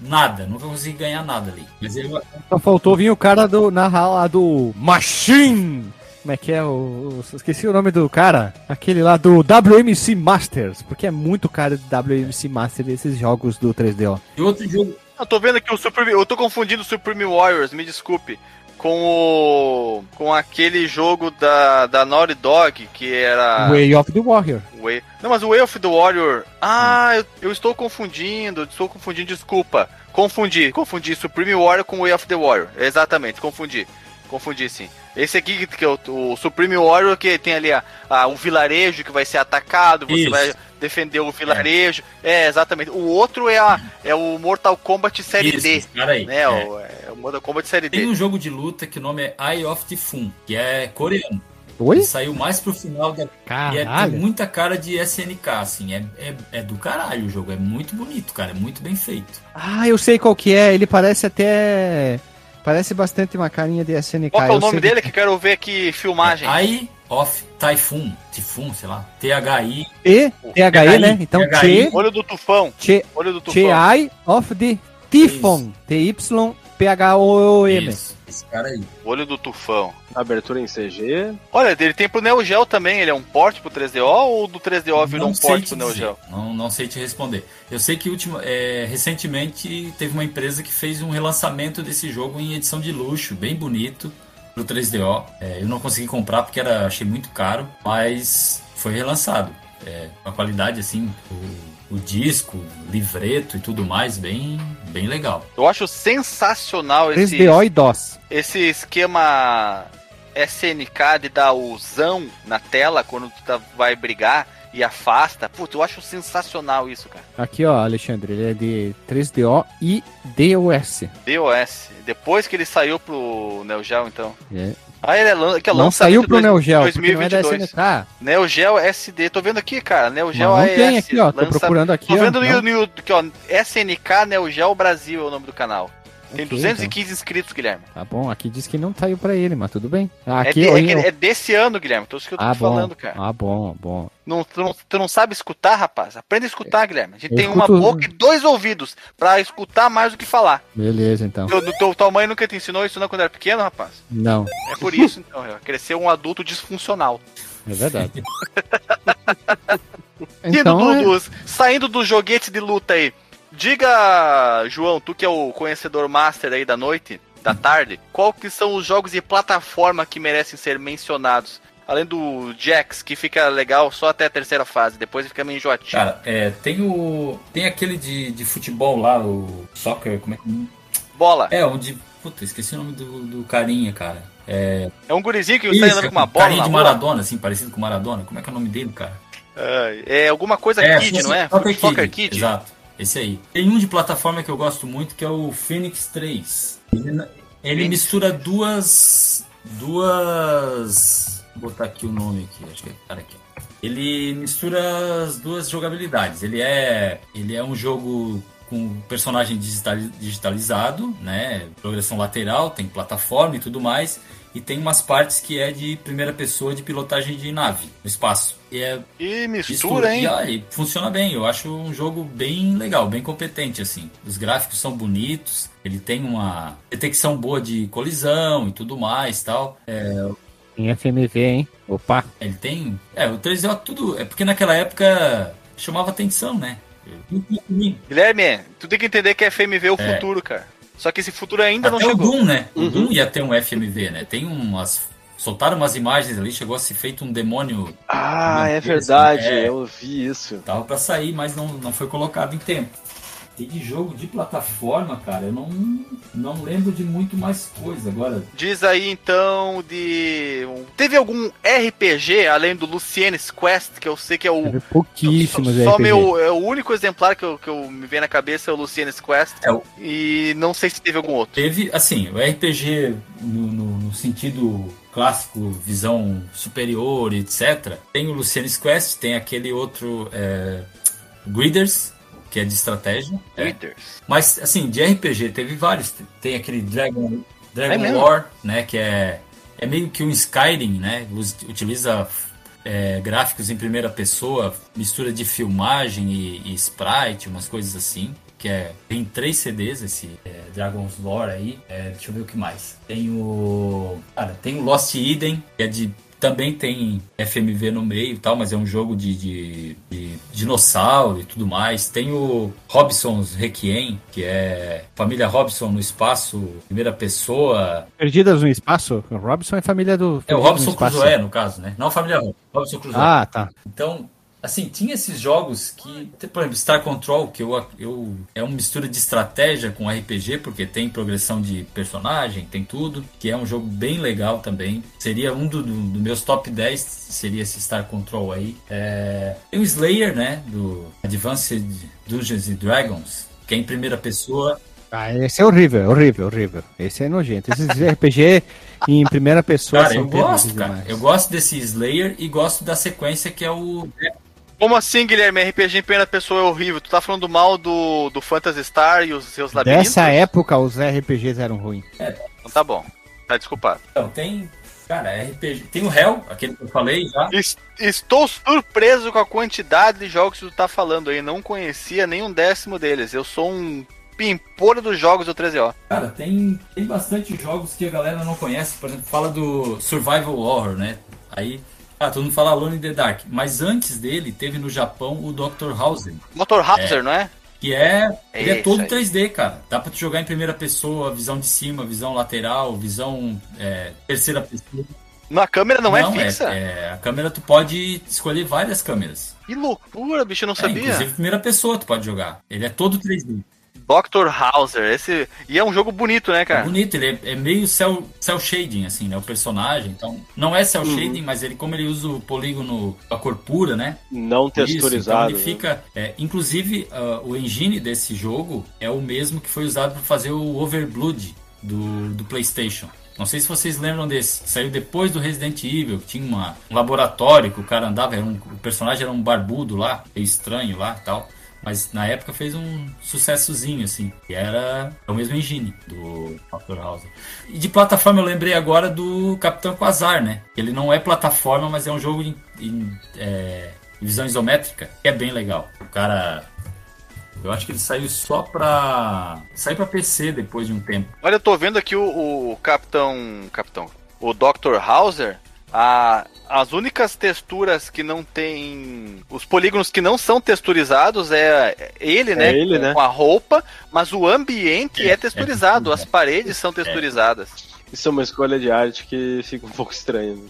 nada, nunca consegui ganhar nada ali. Mas eu, Só faltou vir o cara do, narrar lá do Machine. Como é que é? O, esqueci o nome do cara. Aquele lá do WMC Masters. Porque é muito cara de WMC Masters esses jogos do 3DO. e outro jogo, Eu tô vendo aqui o Supreme. Eu tô confundindo o Supreme Warriors, me desculpe. Com o. Com aquele jogo da, da Naughty Dog, que era. Way of the Warrior. Way... Não, mas o Way of the Warrior. Ah, eu, eu estou confundindo, estou confundindo, desculpa. Confundi, confundi Supreme Warrior com Way of the Warrior. Exatamente, confundi. Confundi sim. Esse aqui que é o, o Supreme Warrior, que tem ali a, a- um vilarejo que vai ser atacado, você Isso. vai defender o vilarejo. É, exatamente. O outro é, a, é o Mortal Kombat Série Isso, D. esse cara aí. Né? É. O, é o Mortal Kombat Série Tem D. um jogo de luta que o nome é Eye of the Fun, que é coreano. Oi? Saiu mais pro final da. E é, tem Caralho. muita cara de SNK, assim. É, é, é do caralho o jogo. É muito bonito, cara. É muito bem feito. Ah, eu sei qual que é. Ele parece até. Parece bastante uma carinha de SNK. Qual que é o nome dele que eu quero ver aqui filmagem? Eye of Typhoon. Typhoon, sei lá. T-H-I. E, THE, né? Então, THI. Che, Olho do tufão. che, Olho do tufão. Eye of the Typhon. T-Y-P-H-O-O-M. Isso, Esse cara aí. Olho do tufão. Abertura em CG. Olha, ele tem pro Neo Geo também. Ele é um porte pro 3DO ou do 3DO virou Não um porte te pro Neo. Geo? Não, não sei te responder. Eu sei que ultima, é, recentemente teve uma empresa que fez um relançamento desse jogo em edição de luxo, bem bonito, pro 3DO. É, eu não consegui comprar porque era, achei muito caro, mas foi relançado. É, com a qualidade assim, o, o disco, o livreto e tudo mais, bem, bem legal. Eu acho sensacional esse, 3DO e DOS. esse esquema SNK de dar o zão na tela quando tu tá- vai brigar e afasta. Puta, eu acho sensacional isso, cara. Aqui, ó, Alexandre, ele é de 3DO e DOS. DOS. Depois que ele saiu pro Neo Geo, então. É. Ah, ele é, lan- que é Não saiu pro Neo Geo, porque não é 2022. Neo Geo SD. Tô vendo aqui, cara. Neo Geo Não, não AES. tem aqui, ó. Tô lança- procurando aqui, Tô ó. vendo Não. no, no, aqui, ó, SNK Neo Geo Brasil é o nome do canal. Tem Ok, 215 inscritos, Guilherme. Tá bom, aqui diz que não saiu pra ele, mas tudo bem. É, Aqui, de- é olha, que- é desse ano, Guilherme. Tô isso que eu tô ah, te bom. falando, cara. Ah, bom, bom. Não, tu, não, tu não sabe escutar, rapaz? Aprenda a escutar, Guilherme. A gente Eu tem uma escuto- boca e dois ouvidos pra escutar mais do que falar. Beleza, então. Teu, teu, tua mãe nunca te ensinou isso não quando era pequeno, rapaz? Não, É por isso, então. ó, Cresceu um adulto disfuncional. é verdade. Então, do- é- saindo do joguete de luta aí. Diga, João, tu que é o conhecedor master aí da noite, da tarde, qual que são os jogos de plataforma que merecem ser mencionados? Além do Jax, que fica legal só até a terceira fase, depois fica meio enjoativo. Cara, é, tem o. Tem aquele de, de futebol lá, o soccer, como é que. Bola. É, onde. Puta, esqueci o nome do, do carinha, cara. É. É um gurizinho que Isso, tá andando com uma bola carinha de. Maradona, assim, parecido com Maradona. Como é que é o nome dele, cara? É, é alguma coisa Kid, não é? Soccer, Soccer. Kid. Exato, esse aí. Tem um de plataforma que eu gosto muito que é o Phoenix 3. Ele, ele mistura duas. Duas. Vou botar aqui o nome aqui, acho que é cara aqui. Ele mistura as duas jogabilidades. Ele é, ele é um jogo com personagem digitali- digitalizado, né? Progressão lateral, tem plataforma e tudo mais. E tem umas partes que é de primeira pessoa de pilotagem de nave no espaço. E é E mistura, hein? e, ah, e funciona bem. Eu acho um jogo bem legal, bem competente, assim. Os gráficos são bonitos, ele tem uma detecção boa de colisão e tudo mais tal. É, Em FMV, hein? Opa. ele tem. É, o 3DO tudo. É porque naquela época chamava atenção, né? Guilherme, tu tem que entender que FMV é o É. futuro, cara. Só que esse futuro ainda não Até o chegou. Doom, né? O Doom ia ter um FMV, né? Tem umas. Soltaram umas imagens ali, chegou a ser feito um demônio. Ah, é Esse, verdade. é. Eu vi isso. Tava pra sair, mas não, não foi colocado em tempo. E de jogo de plataforma, cara, eu não, não lembro de muito mais coisa. Agora, Diz aí então de. Teve algum RPG além do Lucien's Quest, que eu sei que é o. Teve pouquíssimos Só RPG. meu, é o único exemplar que, eu, que eu me vem na cabeça é o Lucien's Quest. É o- E não sei se teve algum outro. teve, assim, o RPG no, no- no sentido clássico, visão superior, etc. Tem o Lucian's Quest, tem aquele outro, é, Griders, que é de estratégia. É. Readers. Mas, assim, de RPG teve vários. Tem aquele Dragon, É Dragon mesmo? War, né? Que é, é meio que um Skyrim, né? Utiliza é, gráficos em primeira pessoa, mistura de filmagem e, e sprite, umas coisas assim. Que é, tem três CDs esse é, Dragon's Lore aí. É, deixa eu ver o que mais. Tem o. Cara, tem o Lost Eden, que é de. Também tem FMV no meio e tal, mas é um jogo de, de, de dinossauro e tudo mais. Tem o Robson's Requiem, que é família Robson no espaço, primeira pessoa. Perdidas no espaço? O Robson é família do. É o Robson. Crusoe, no caso, né? Não a família Robson. Robson Crusoe. Ah, tá. Então, assim, tinha esses jogos que, por exemplo, Star Control, que eu, eu é uma mistura de estratégia com RPG, porque tem progressão de personagem, tem tudo, que é um jogo bem legal também. Seria um dos do, do meus top 10, seria esse Star Control aí. É, tem o Slayer, né, do Advanced Dungeons and Dragons, que é em primeira pessoa. Ah, esse é horrível, horrível, horrível. Esse é nojento. Esses RPG em primeira pessoa Cara, são eu gosto, cara. demais. Eu gosto desse Slayer e gosto da sequência que é o Como assim, Guilherme? RPG em primeira pessoa é horrível. Tu tá falando mal do, do Phantasy Star e os seus labirintos? Dessa época, os RPGs eram ruins. Então tá bom. Tá desculpado. Então, tem. Cara, RPG. Tem o Hell, aquele que eu falei já. Es- Estou surpreso com a quantidade de jogos que tu tá falando aí. Não conhecia nem um décimo deles. Eu sou um pimpolho dos jogos do 13O. Cara, tem, tem bastante jogos que a galera não conhece. Por exemplo, fala do Survival Horror, né? Aí. Ah, todo mundo fala Alone in the Dark. Mas antes dele, teve no Japão o Dr. House, Motor Hauser, não é? que é. Ele é Isso todo aí. 3D, cara. Dá pra tu jogar em primeira pessoa, visão de cima, visão lateral, visão é, terceira pessoa. Na câmera não, é fixa? é- a câmera tu pode escolher várias câmeras. Que loucura, bicho, eu não É, sabia. inclusive primeira pessoa tu pode jogar. Ele é todo 3D. Dr. Hauser, esse. E é um jogo bonito, né, É cara? bonito, ele é, é meio cel, cel shading, assim, né? O personagem. Então, não é cel Uhum. shading, mas ele, como ele usa o polígono, a cor pura, né? Não Isso, texturizado. então ele fica. é, inclusive, ah, o engine desse jogo é o mesmo que foi usado para fazer o Overblood do, do PlayStation. Não sei se vocês lembram desse. Saiu depois do Resident Evil, que tinha uma, um laboratório que o cara andava, era um- o personagem era um barbudo lá, meio estranho lá e tal. Mas na época fez um sucessozinho, assim. E era o mesmo engine do Dr. House. E de plataforma eu lembrei agora do Capitão Quasar, né? Ele não é plataforma, mas é um jogo em, em, é, visão isométrica, que é bem legal. O cara. Eu acho que ele saiu só pra. Saiu pra PC depois de um tempo. Olha, eu tô vendo aqui o, o Capitão. Capitão. O Dr. Hauser. A, as únicas texturas que não tem. Os polígonos que não são texturizados é ele, né? ele, com, né? com a roupa, mas o ambiente é, É, é texturizado. texturizado. as paredes são texturizadas. Isso é uma escolha de arte que fica um pouco estranha. né?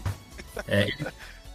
É,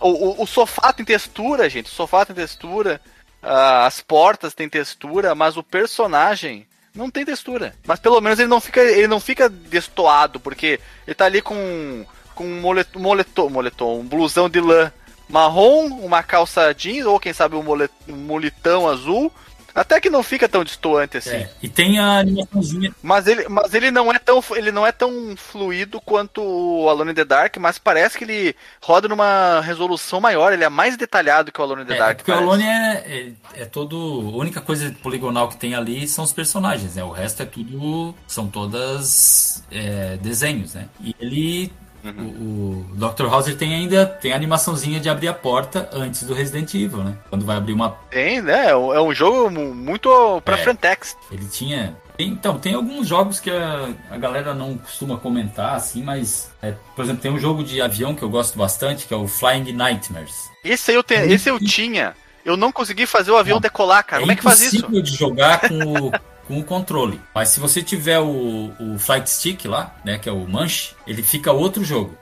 O, o, o sofá tem textura, gente. O sofá tem textura. ah, as portas têm textura, mas o personagem não tem textura. Mas pelo menos ele não fica, ele não fica destoado, porque ele tá ali com, com um moletom, moletom, moletom, um blusão de lã marrom, uma calça jeans, ou quem sabe um, molet, um moletão azul. Até que não fica tão destoante assim. é. E tem a animaçãozinha. Mas ele, mas ele não é tão ele não é tão fluido quanto o Alone in the Dark, mas parece que ele roda numa resolução maior, ele é mais detalhado que o Alone in the É, Dark. porque o parece. Alone é, é, é todo. A única coisa poligonal que tem ali são os personagens, né? O resto é tudo. São todas é, desenhos, né? E ele. Uhum. O, o Dr. Hauser tem ainda tem a animaçãozinha de abrir a porta antes do Resident Evil, né? Quando vai abrir uma. Tem, né? É um é jogo mu- muito pra É. frentex. Ele tinha. Então, tem alguns jogos que a, a galera não costuma comentar, assim, mas. é, por exemplo, tem um jogo de avião que eu gosto bastante, que é o Flying Nightmares. Esse aí eu, te, esse eu tinha. Eu não consegui fazer o avião Não. decolar, cara. Como é que faz isso? impossível de jogar com o, com o controle. Mas se você tiver o, o Flight Stick lá, né, que é o manche, ele fica outro jogo.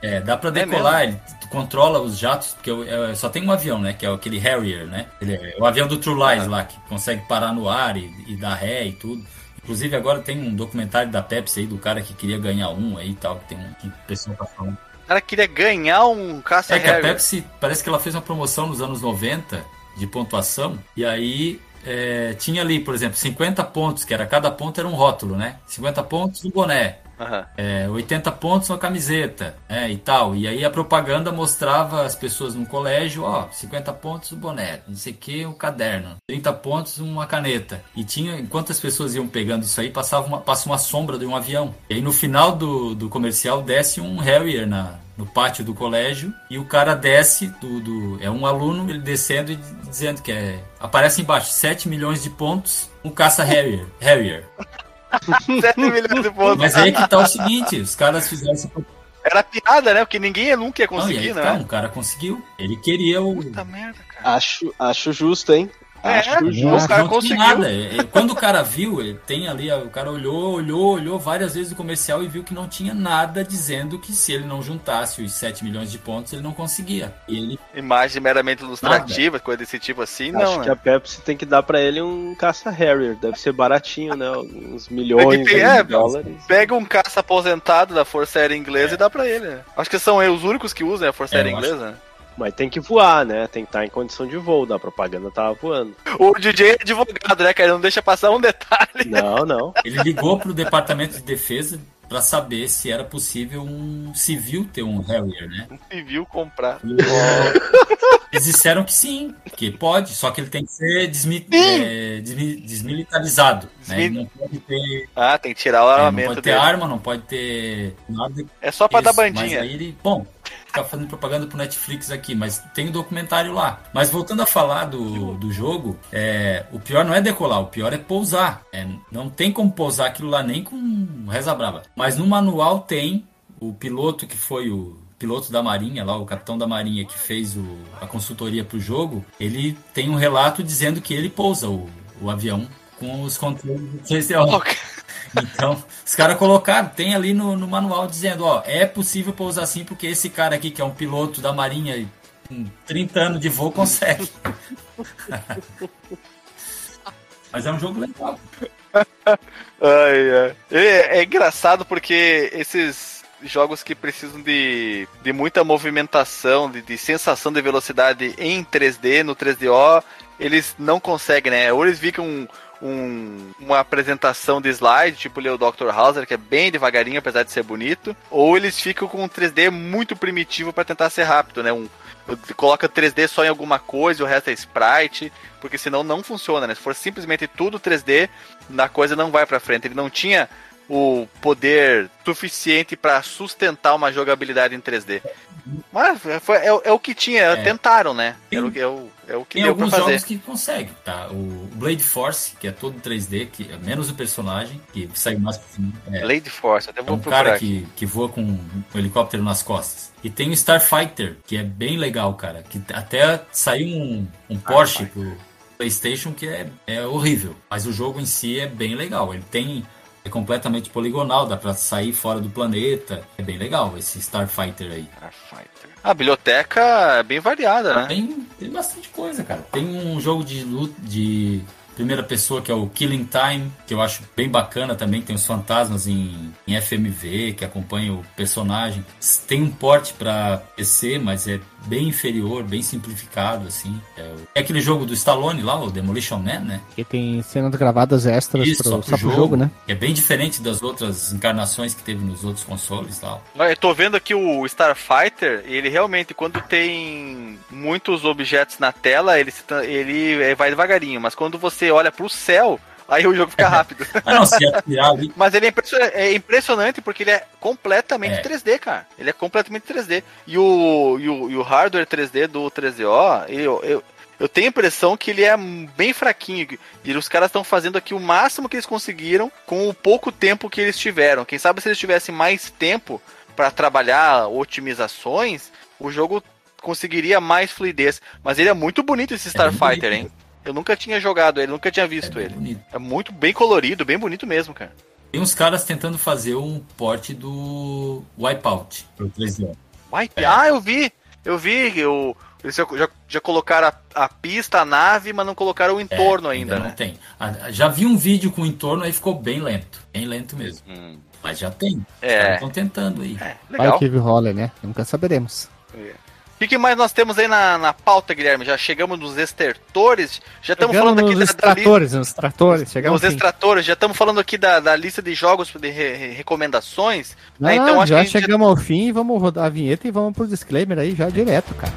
É, dá pra decolar, ele tu controla os jatos, porque é, só tem um avião, né, que é aquele Harrier, né? Ele é o avião do True Lies lá, que consegue parar no ar e, e dar ré e tudo. Inclusive agora tem um documentário da Pepsi aí, do cara que queria ganhar um aí e tal, que tem um pessoal tá falando. O cara queria ganhar um caça É que a. Pepsi parece que ela fez uma promoção nos anos 90 de pontuação e aí é, tinha ali, por exemplo, 50 pontos, que era cada ponto era um rótulo, né? 50 pontos no boné, Aham. é, 80 pontos na camiseta, é, e tal. E aí a propaganda mostrava as pessoas no colégio, ó, 50 pontos o boné, não sei o que, o caderno, 30 pontos uma caneta. E tinha, enquanto as pessoas iam pegando isso aí, passava uma, passa uma sombra de um avião. E aí no final do, do comercial desce um Harrier na, no pátio do colégio e o cara desce do, do é um aluno ele descendo e dizendo que é aparece embaixo 7 milhões de pontos um caça Harrier Harrier 7 milhões de pontos. mas aí que tá o seguinte os caras fizeram essa Era piada, né? Porque ninguém nunca ia Não, e aí conseguir, né? tá, um cara conseguiu ele queria o Puta merda, cara. Acho, acho justo, hein? É, Acho o cara não conseguiu. tinha nada. É, Quando o cara viu, ele tem ali, o cara olhou, olhou, olhou várias vezes o comercial e viu que não tinha nada dizendo que se ele não juntasse os 7 milhões de pontos, ele não conseguia. E ele Imagem meramente ilustrativa, coisa desse tipo assim, Acho não. que né? a Pepsi tem que dar pra ele um caça Harrier. Deve ser baratinho, né? Uns milhões tem- de é, dólares. Pega um caça aposentado da Força Aérea Inglesa e dá pra ele. né? Acho que são os únicos que usam a Força É, Aérea acho- Inglesa. né? Mas tem que voar, né? Tem que estar em condição de voo. Da propaganda tava voando. O DJ é advogado, né, cara? Ele não deixa passar um detalhe. Não, não. Ele ligou pro Departamento de Defesa para saber se era possível um civil ter um Harrier, né? Um civil comprar. Eles disseram que sim, que pode, só que ele tem que ser desmi- é, desmi- desmilitarizado. Né? Não pode ter, Ah, tem que tirar o é, não armamento pode ter dele. arma, não pode ter nada. É só pra dar Isso, Mas bandinha. aí ele, bom, ficar fazendo propaganda pro Netflix aqui, mas tem um documentário lá. Mas voltando a falar do, do jogo, é, o pior não é decolar, o pior é pousar. É, não tem como pousar aquilo lá nem com reza brava. Mas no manual tem o piloto que foi o piloto da Marinha, lá o capitão da Marinha que fez o, a consultoria pro jogo, ele tem um relato dizendo que ele pousa o, o avião com os controles do 3DO. Então, os caras colocaram, tem ali no, no manual dizendo, ó, é possível pousar assim porque esse cara aqui, que é um piloto da Marinha e com 30 anos de voo, consegue. Mas é um jogo legal. Ai, ai. É, é engraçado porque esses jogos que precisam de, de muita movimentação, de, de sensação de velocidade em 3D, no 3DO, eles não conseguem, né? Ou eles ficam um, um- uma apresentação de slide, tipo o Dr. Hauser, que é bem devagarinho, apesar de ser bonito, ou eles ficam com um 3D muito primitivo para tentar ser rápido, né? Um, coloca 3D só em alguma coisa, o resto é sprite, porque senão não funciona, né? Se for simplesmente tudo 3D, a coisa não vai pra frente. Ele não tinha o poder suficiente para sustentar uma jogabilidade em 3D. Mas foi, é, o- é o que tinha, É. tentaram, né? É o, é o, é o que Tem deu pra alguns fazer. jogos que conseguem, tá? O Blade Force, que é todo 3D, que é menos o personagem, que saiu mais pro fim. É, Blade Force, até é vou um procurar cara aqui. que, que voa com um helicóptero nas costas. E tem o Starfighter, que é bem legal, cara. Que até saiu um, um Porsche pro PlayStation que é, é horrível. Mas o jogo em si é bem legal. Ele tem. É completamente poligonal, dá pra sair fora do planeta. É bem legal esse Starfighter aí. Starfighter. A biblioteca é bem variada, né? Tem, tem bastante coisa, cara. Tem um jogo de luta de primeira pessoa que é o Killing Time, que eu acho bem bacana também. Tem os fantasmas em, em FMV que acompanham o personagem. Tem um porte pra PC, mas é bem inferior, bem simplificado, assim. É, é aquele jogo do Stallone lá, o Demolition Man, né? Que tem cenas gravadas extras Isso, pro, só pro jogo, né? Que é bem diferente das outras encarnações que teve nos outros consoles e tal. Olha, Eu tô vendo aqui o Starfighter, ele realmente, quando tem muitos objetos na tela, ele, ele é, vai devagarinho, mas quando você olha pro céu, aí o jogo fica rápido. Ah, não, se atirar ali. Mas ele é, impression- é impressionante porque ele é completamente É. 3D, cara. Ele é completamente 3D. E o, e o, e o hardware 3D do 3DO, eu, eu, eu tenho a impressão que ele é bem fraquinho. E os caras estão fazendo aqui o máximo que eles conseguiram com o pouco tempo que eles tiveram. Quem sabe se eles tivessem mais tempo para trabalhar otimizações, o jogo conseguiria mais fluidez. Mas ele é muito bonito esse É Starfighter, bonito. hein? Eu nunca tinha jogado ele, nunca tinha visto É ele. bonito. É muito bem colorido, bem bonito mesmo, cara. Tem uns caras tentando fazer um porte do Wipeout pro 3D. Wipe? Ah, eu vi! Eu vi, eu, eles já, já, colocaram a, a pista, a nave, mas não colocaram o entorno É, ainda, não né? tem. Ah, Já vi um vídeo com o entorno aí ficou bem lento. Bem lento mesmo. Hum. Mas já tem. É. Estão tentando aí. É, Vai legal. que rola, né? Nunca saberemos. O que, que mais nós temos aí na, na pauta, Guilherme? Já chegamos nos estertores? Já estamos Chegamos falando aqui nos da, da extratores, nos tratores, chegamos nos extratores, já estamos falando aqui da, da lista de jogos de re- re- recomendações. né? Ah, Então acho já chegamos ao fim, vamos rodar a vinheta e vamos pro disclaimer aí já direto, cara.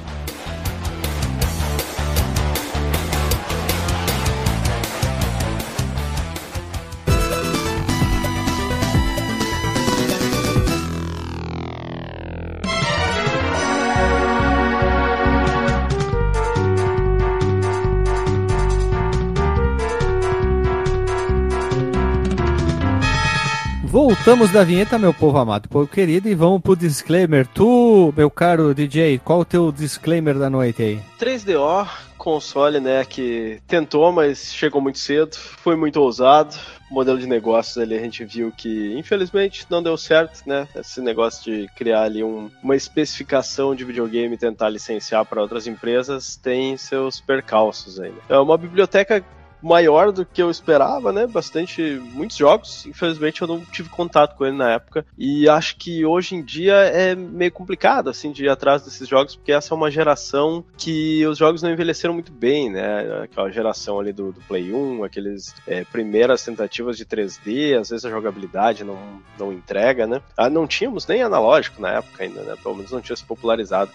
Voltamos da vinheta, meu povo amado, povo querido, e vamos pro disclaimer. Tu, meu caro DJ, qual o teu disclaimer da noite aí? 3DO, console, né, que tentou, mas chegou muito cedo, foi muito ousado. Modelo de negócios ali a gente viu que, infelizmente, não deu certo, né? Esse negócio de criar ali um- uma especificação de videogame e tentar licenciar para outras empresas tem seus percalços ainda. É uma biblioteca maior do que eu esperava, né? Bastante, muitos jogos. Infelizmente eu não tive contato com ele na época. E acho que hoje em dia é meio complicado, assim, de ir atrás desses jogos, porque essa é uma geração que os jogos não envelheceram muito bem, né? Aquela geração ali do, do Play 1, aqueles é, primeiras tentativas de 3D, às vezes a jogabilidade não, não entrega, né? Ah, não tínhamos nem analógico na época ainda, né? Pelo menos não tinha se popularizado.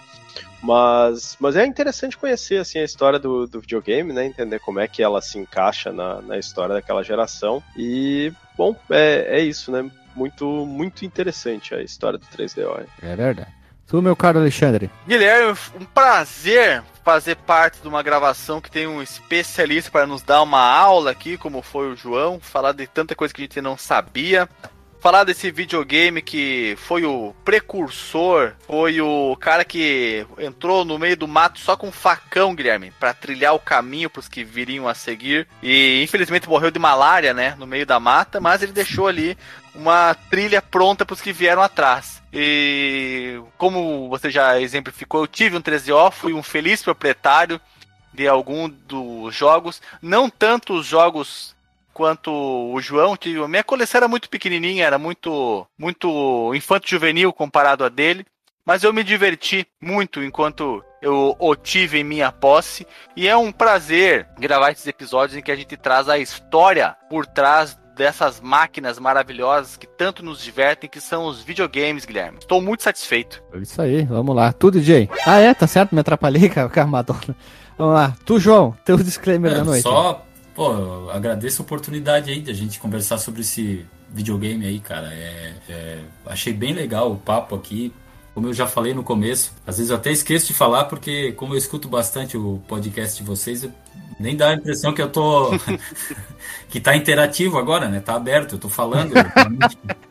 Mas, mas é interessante conhecer assim, a história do, do videogame, né? Entender como é que ela se encaixa na, na história daquela geração. E, bom, é, é isso, né? Muito, muito interessante a história do 3DO. né? É verdade. Tu, meu caro Alexandre. Guilherme, um prazer fazer parte de uma gravação que tem um especialista para nos dar uma aula aqui, como foi o João, falar de tanta coisa que a gente não sabia. Falar desse videogame que foi o precursor, foi o cara que entrou no meio do mato só com um facão, Guilherme, para trilhar o caminho para os que viriam a seguir. E infelizmente morreu de malária, né, no meio da mata, mas ele deixou ali uma trilha pronta para os que vieram atrás. E como você já exemplificou, eu tive um 13O, fui um feliz proprietário de algum dos jogos, não tanto os jogos quanto o João, tive, minha coleção era muito pequenininha, era muito muito infanto juvenil comparado a dele, mas eu me diverti muito enquanto eu o tive em minha posse e é um prazer gravar esses episódios em que a gente traz a história por trás dessas máquinas maravilhosas que tanto nos divertem, que são os videogames, Guilherme. Estou muito satisfeito. Isso aí, vamos lá. Tu, DJ. Ah, é, tá certo, me atrapalhei com a, a Madonna. Vamos lá. Tu, João, teu disclaimer da É, noite. só, pô, eu agradeço a oportunidade aí de a gente conversar sobre esse videogame aí, cara. É, é, achei bem legal o papo aqui. Como eu já falei no começo, às vezes eu até esqueço de falar, porque como eu escuto bastante o podcast de vocês, nem dá a impressão que eu tô. que tá interativo agora, né? Tá aberto, eu tô falando.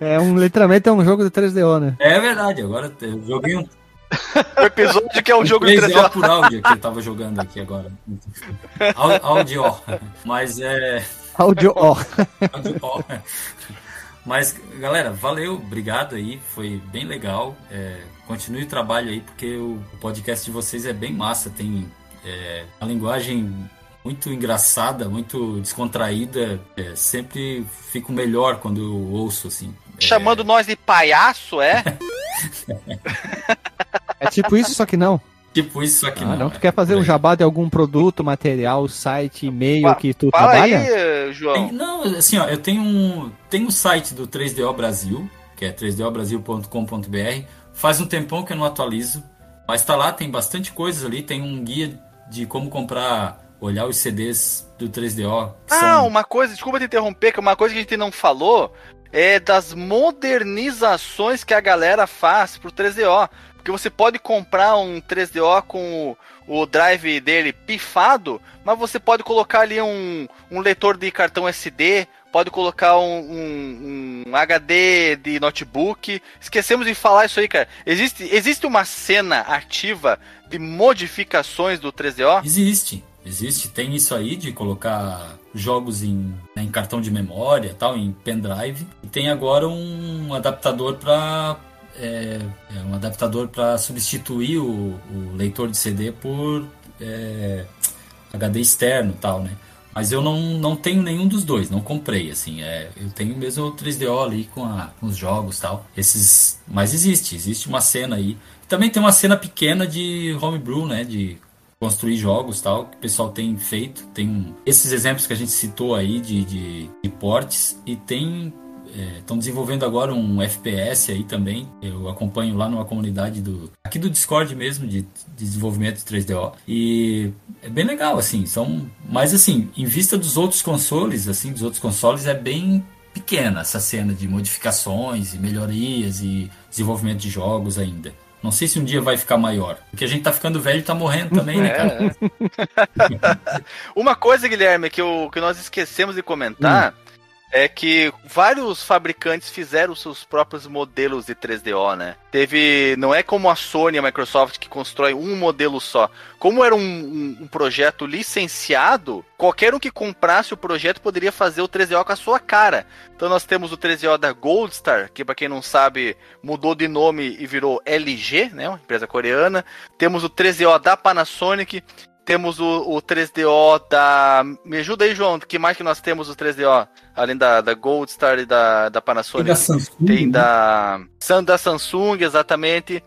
É um, literalmente é um jogo de 3DO, né? é verdade, agora eu joguei um O episódio que é um jogo de 3DO 3D. por áudio que eu tava jogando aqui agora. Áudio, mas é. Áudio. Áudio. Mas, galera, valeu, obrigado aí, foi bem legal. É, continue o trabalho aí, porque o podcast de vocês é bem massa, tem é, uma linguagem muito engraçada, muito descontraída. É, sempre fico melhor quando eu ouço, assim. É, Chamando nós de palhaço, é? É tipo isso, só que não. Tipo isso aqui Ah, não. não. Tu é, quer fazer por um jabá de algum produto, material, site, e-mail que tu Fala trabalha? aí, João. Tem- não, assim, ó, eu tenho um, tenho um site do 3DO Brasil, que é 3dobrasil.com.br. Faz um tempão que eu não atualizo, mas tá lá, tem bastante coisas ali. Tem um guia de como comprar, olhar os CDs do 3DO. que Ah, são- uma coisa, desculpa te interromper, que uma coisa que a gente não falou é das modernizações que a galera faz pro 3DO. Porque você pode comprar um 3DO com o, o drive dele pifado, mas você pode colocar ali um, um leitor de cartão SD, pode colocar um, um- um HD de notebook. Esquecemos de falar isso aí, cara. Existe, existe uma cena ativa de modificações do 3DO? Existe, existe. Tem isso aí de colocar jogos em, né, em cartão de memória, tal, em pendrive. E tem agora um adaptador para é, é, um adaptador para substituir o, o leitor de CD por é, HD externo, tal, né? Mas eu não, não tenho nenhum dos dois, não comprei, assim, é, eu tenho mesmo o 3DO ali com, a- com os jogos tal. Esses, mas existe, existe uma cena aí. Também tem uma cena pequena de homebrew, né? De construir jogos tal, que o pessoal tem feito. Tem esses exemplos que a gente citou aí de, de, de portes e tem. Estão desenvolvendo agora um FPS aí também. Eu acompanho lá numa comunidade do. aqui do Discord mesmo, de, de desenvolvimento de 3DO. E é bem legal, assim. São. Mas assim, em vista dos outros consoles, assim, dos outros consoles, é bem pequena essa cena de modificações e melhorias e desenvolvimento de jogos ainda. Não sei se um dia vai ficar maior. Porque a gente tá ficando velho e tá morrendo também, né, cara? É. Uma coisa, Guilherme, que, eu, que nós esquecemos de comentar é que vários fabricantes fizeram seus próprios modelos de 3DO, né? Teve. Não é como a Sony e a Microsoft que constrói um modelo só. Como era um, um, um projeto licenciado, qualquer um que comprasse o projeto poderia fazer o 3DO com a sua cara. Então nós temos o 3DO da Goldstar, que para quem não sabe, mudou de nome e virou LG, né? Uma empresa coreana. Temos o 3DO da Panasonic, temos o, o 3DO da. Me ajuda aí, João. que mais que nós temos o 3DO? Além da, da Gold Star e da, da Panasonic. Tem da Samsung. Tem né? da. Da Samsung, exatamente.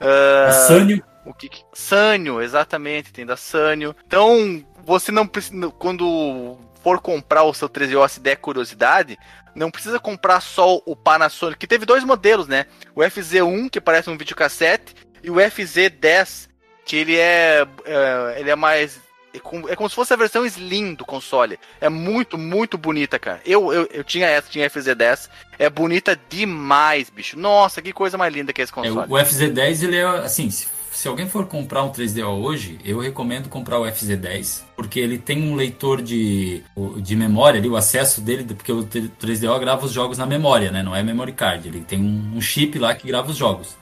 A Ah, Sanyo. o que que- Sanyo, exatamente, tem da Sanyo. Então, você não precisa. Quando for comprar o seu 3DO, se der curiosidade, não precisa comprar só o Panasonic, que teve dois modelos, né? O FZ1, que parece um videocassete, e o FZ10, que ele é. é, ele é mais. É como, é como se fosse a versão Slim do console. É muito, muito bonita, cara. Eu, eu, eu tinha essa, tinha FZ10. É bonita demais, bicho. Nossa, que coisa mais linda que é esse É, console. o FZ10, ele é assim, se, se alguém for comprar um 3DO hoje, eu recomendo comprar o FZ10, porque ele tem um leitor de, de memória ali, o acesso dele, porque o 3DO grava os jogos na memória, né? Não é memory card, ele tem um chip lá que grava os jogos.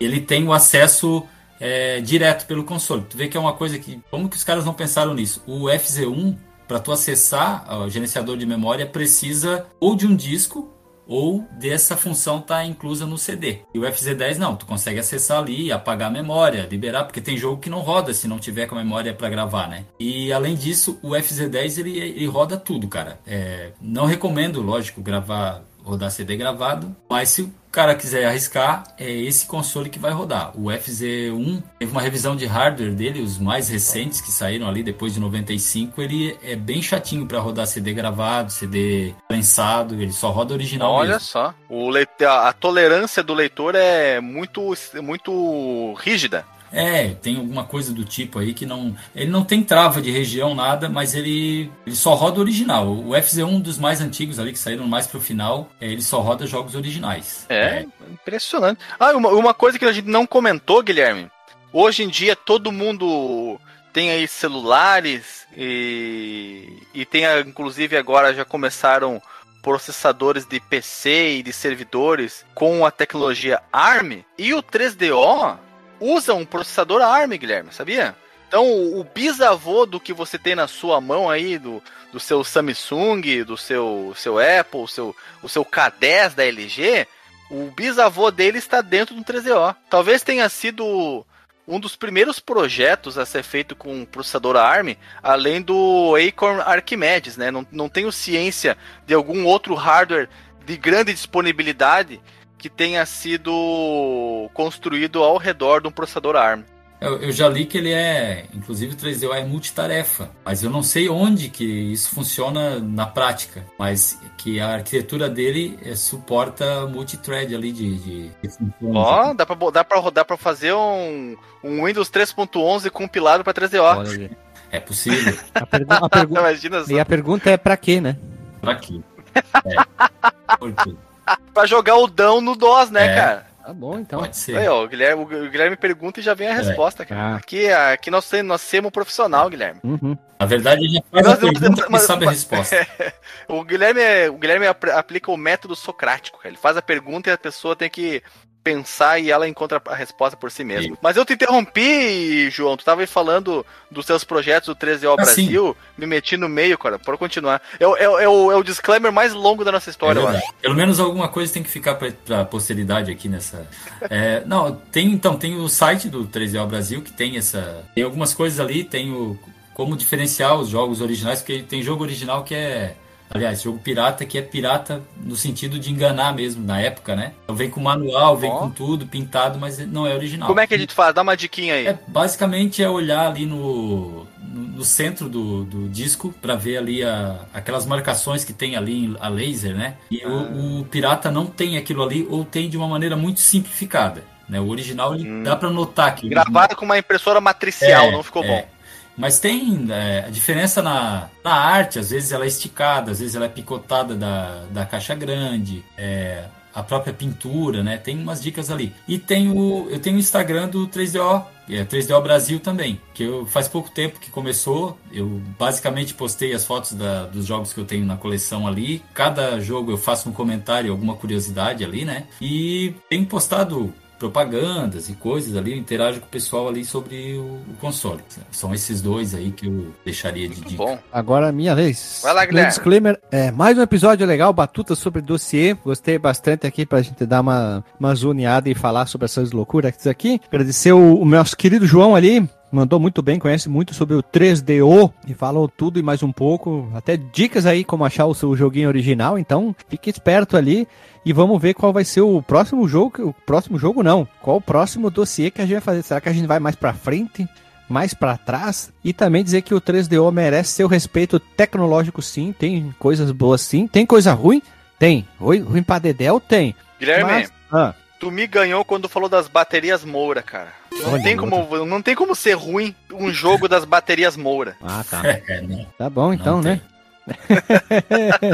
Ele tem o acesso é, direto pelo console. Tu vê que é uma coisa que. Como que os caras não pensaram nisso? O FZ1, para tu acessar o gerenciador de memória, precisa ou de um disco ou dessa função tá inclusa no CD. E o FZ10 não, tu consegue acessar ali, apagar a memória, liberar, porque tem jogo que não roda se não tiver com a memória para gravar, né? E além disso, o FZ10 ele, ele roda tudo, cara. É, não recomendo, lógico, gravar rodar CD gravado, mas se o cara quiser arriscar, é esse console que vai rodar. O FZ1 teve uma revisão de hardware dele, os mais recentes que saíram ali depois de 95, ele é bem chatinho para rodar CD gravado, CD prensado, ele só roda original Olha mesmo. só, o a a tolerância do leitor é muito, muito rígida. É, tem alguma coisa do tipo aí que não. Ele não tem trava de região, nada, mas ele, ele só roda original. O FZ1 dos mais antigos ali, que saíram mais pro final, é, ele só roda jogos originais. É, impressionante. Ah, uma, uma coisa que a gente não comentou, Guilherme. Hoje em dia todo mundo tem aí celulares e, e tem inclusive agora já começaram processadores de PC e de servidores com a tecnologia ARM e o 3DO usa um processador ARM, Guilherme, sabia? Então o bisavô do que você tem na sua mão aí, do, do seu Samsung, do seu, seu Apple, seu, o seu K10 da LG, o bisavô dele está dentro do 3DO. Talvez tenha sido um dos primeiros projetos a ser feito com processador ARM, além do Acorn Archimedes, né? Não, não tenho ciência de algum outro hardware de grande disponibilidade que tenha sido construído ao redor de um processador ARM. Eu, eu já li que ele é, inclusive o 3DO é multitarefa, mas eu não sei onde que isso funciona na prática, mas que a arquitetura dele é, suporta multithread ali de, de, de funções. Ó, dá pra, dá, pra, dá pra fazer um, um Windows 3.11 compilado para 3DO. Olha aí. É possível. A, pergu- a pergu- Imagina só. e a pergunta é pra quê, né? Pra quê? É. Por quê? Pra jogar o Dão no DOS, né, É. cara? Tá bom, então. Pode ser. Aí, ó, o Guilherme, o Guilherme pergunta e já vem a resposta, cara. Ah. Aqui, aqui nós, temos- nós somos profissional, Guilherme. Uhum. Na verdade, ele já faz Mas- a pergunta mas- e sabe a resposta. O Guilherme, é- o Guilherme apl- aplica o método socrático. cara. Ele faz a pergunta e a pessoa tem que pensar e ela encontra a resposta por si mesma. Mas eu te interrompi, João. Tu tava aí falando dos seus projetos do 13O Ah. Brasil. Me meti no meio, cara. Pode continuar. É, o- é, é o, é o disclaimer mais longo da nossa É história, eu verdade. acho. Pelo menos alguma coisa tem que ficar pra, pra posteridade aqui nessa. É, não, tem então tem o site do 3DO Brasil que tem essa. Tem algumas coisas ali, tem o como diferenciar os jogos originais, porque tem jogo original que é. Aliás, jogo pirata que é pirata no sentido de enganar mesmo, na época, né? Então vem com manual, vem Ó. com tudo, pintado, mas não é original. Como é que a gente faz? Dá uma diquinha aí. É, basicamente é olhar ali no, no, centro do, do disco para ver ali a, aquelas marcações que tem ali a laser, né? E o, o pirata não tem aquilo ali ou tem de uma maneira muito simplificada. Né? O original ele Hum. dá para notar que Gravado com uma impressora matricial, É, não ficou é. bom. Mas tem é, a diferença na, na arte, às vezes ela é esticada, às vezes ela é picotada da, da caixa grande, é, a própria pintura, né? Tem umas dicas ali. E tem o, eu tenho o Instagram do 3DO É, 3DO Brasil também, que eu, faz pouco tempo que começou. Eu basicamente postei as fotos da, dos jogos que eu tenho na coleção ali. Cada jogo eu faço um comentário, alguma curiosidade ali, né? E tenho postado propagandas e coisas ali, eu interajo com o pessoal ali sobre o, o console. São esses dois aí que eu deixaria de dica. Bom, Agora a minha vez. Vai lá, Guilherme. Disclaimer, é, mais um episódio legal, Batuta sobre dossiê. Gostei bastante aqui pra gente dar uma, uma zoneada e falar sobre essas loucuras aqui. Agradecer o, o nosso querido João ali, mandou muito bem, conhece muito sobre o 3DO e falou tudo e mais um pouco, até dicas aí como achar o seu joguinho original, então fique esperto ali e vamos ver qual vai ser o próximo jogo, o próximo jogo não, qual o próximo dossiê que a gente vai fazer, será que a gente vai mais pra frente? Mais pra trás e também dizer que o 3DO merece seu respeito tecnológico, sim. Tem coisas boas, sim. Tem coisa ruim? Tem. Ruim, ruim pra Dedel? Tem. Guilherme, Mas- ah, tu me ganhou quando falou das baterias Moura, cara. Não Olha, tem, como, não tem como ser ruim um jogo das baterias Moura. ah, tá. É. Tá bom então, né?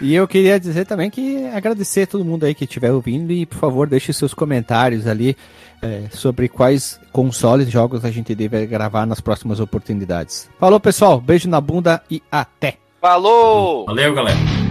e eu queria dizer também que agradecer a todo mundo aí que estiver ouvindo e, por favor, deixe seus comentários ali é, sobre quais consoles e jogos a gente deve gravar nas próximas oportunidades. Falou, pessoal. Beijo na bunda e até! Falou! Valeu, galera.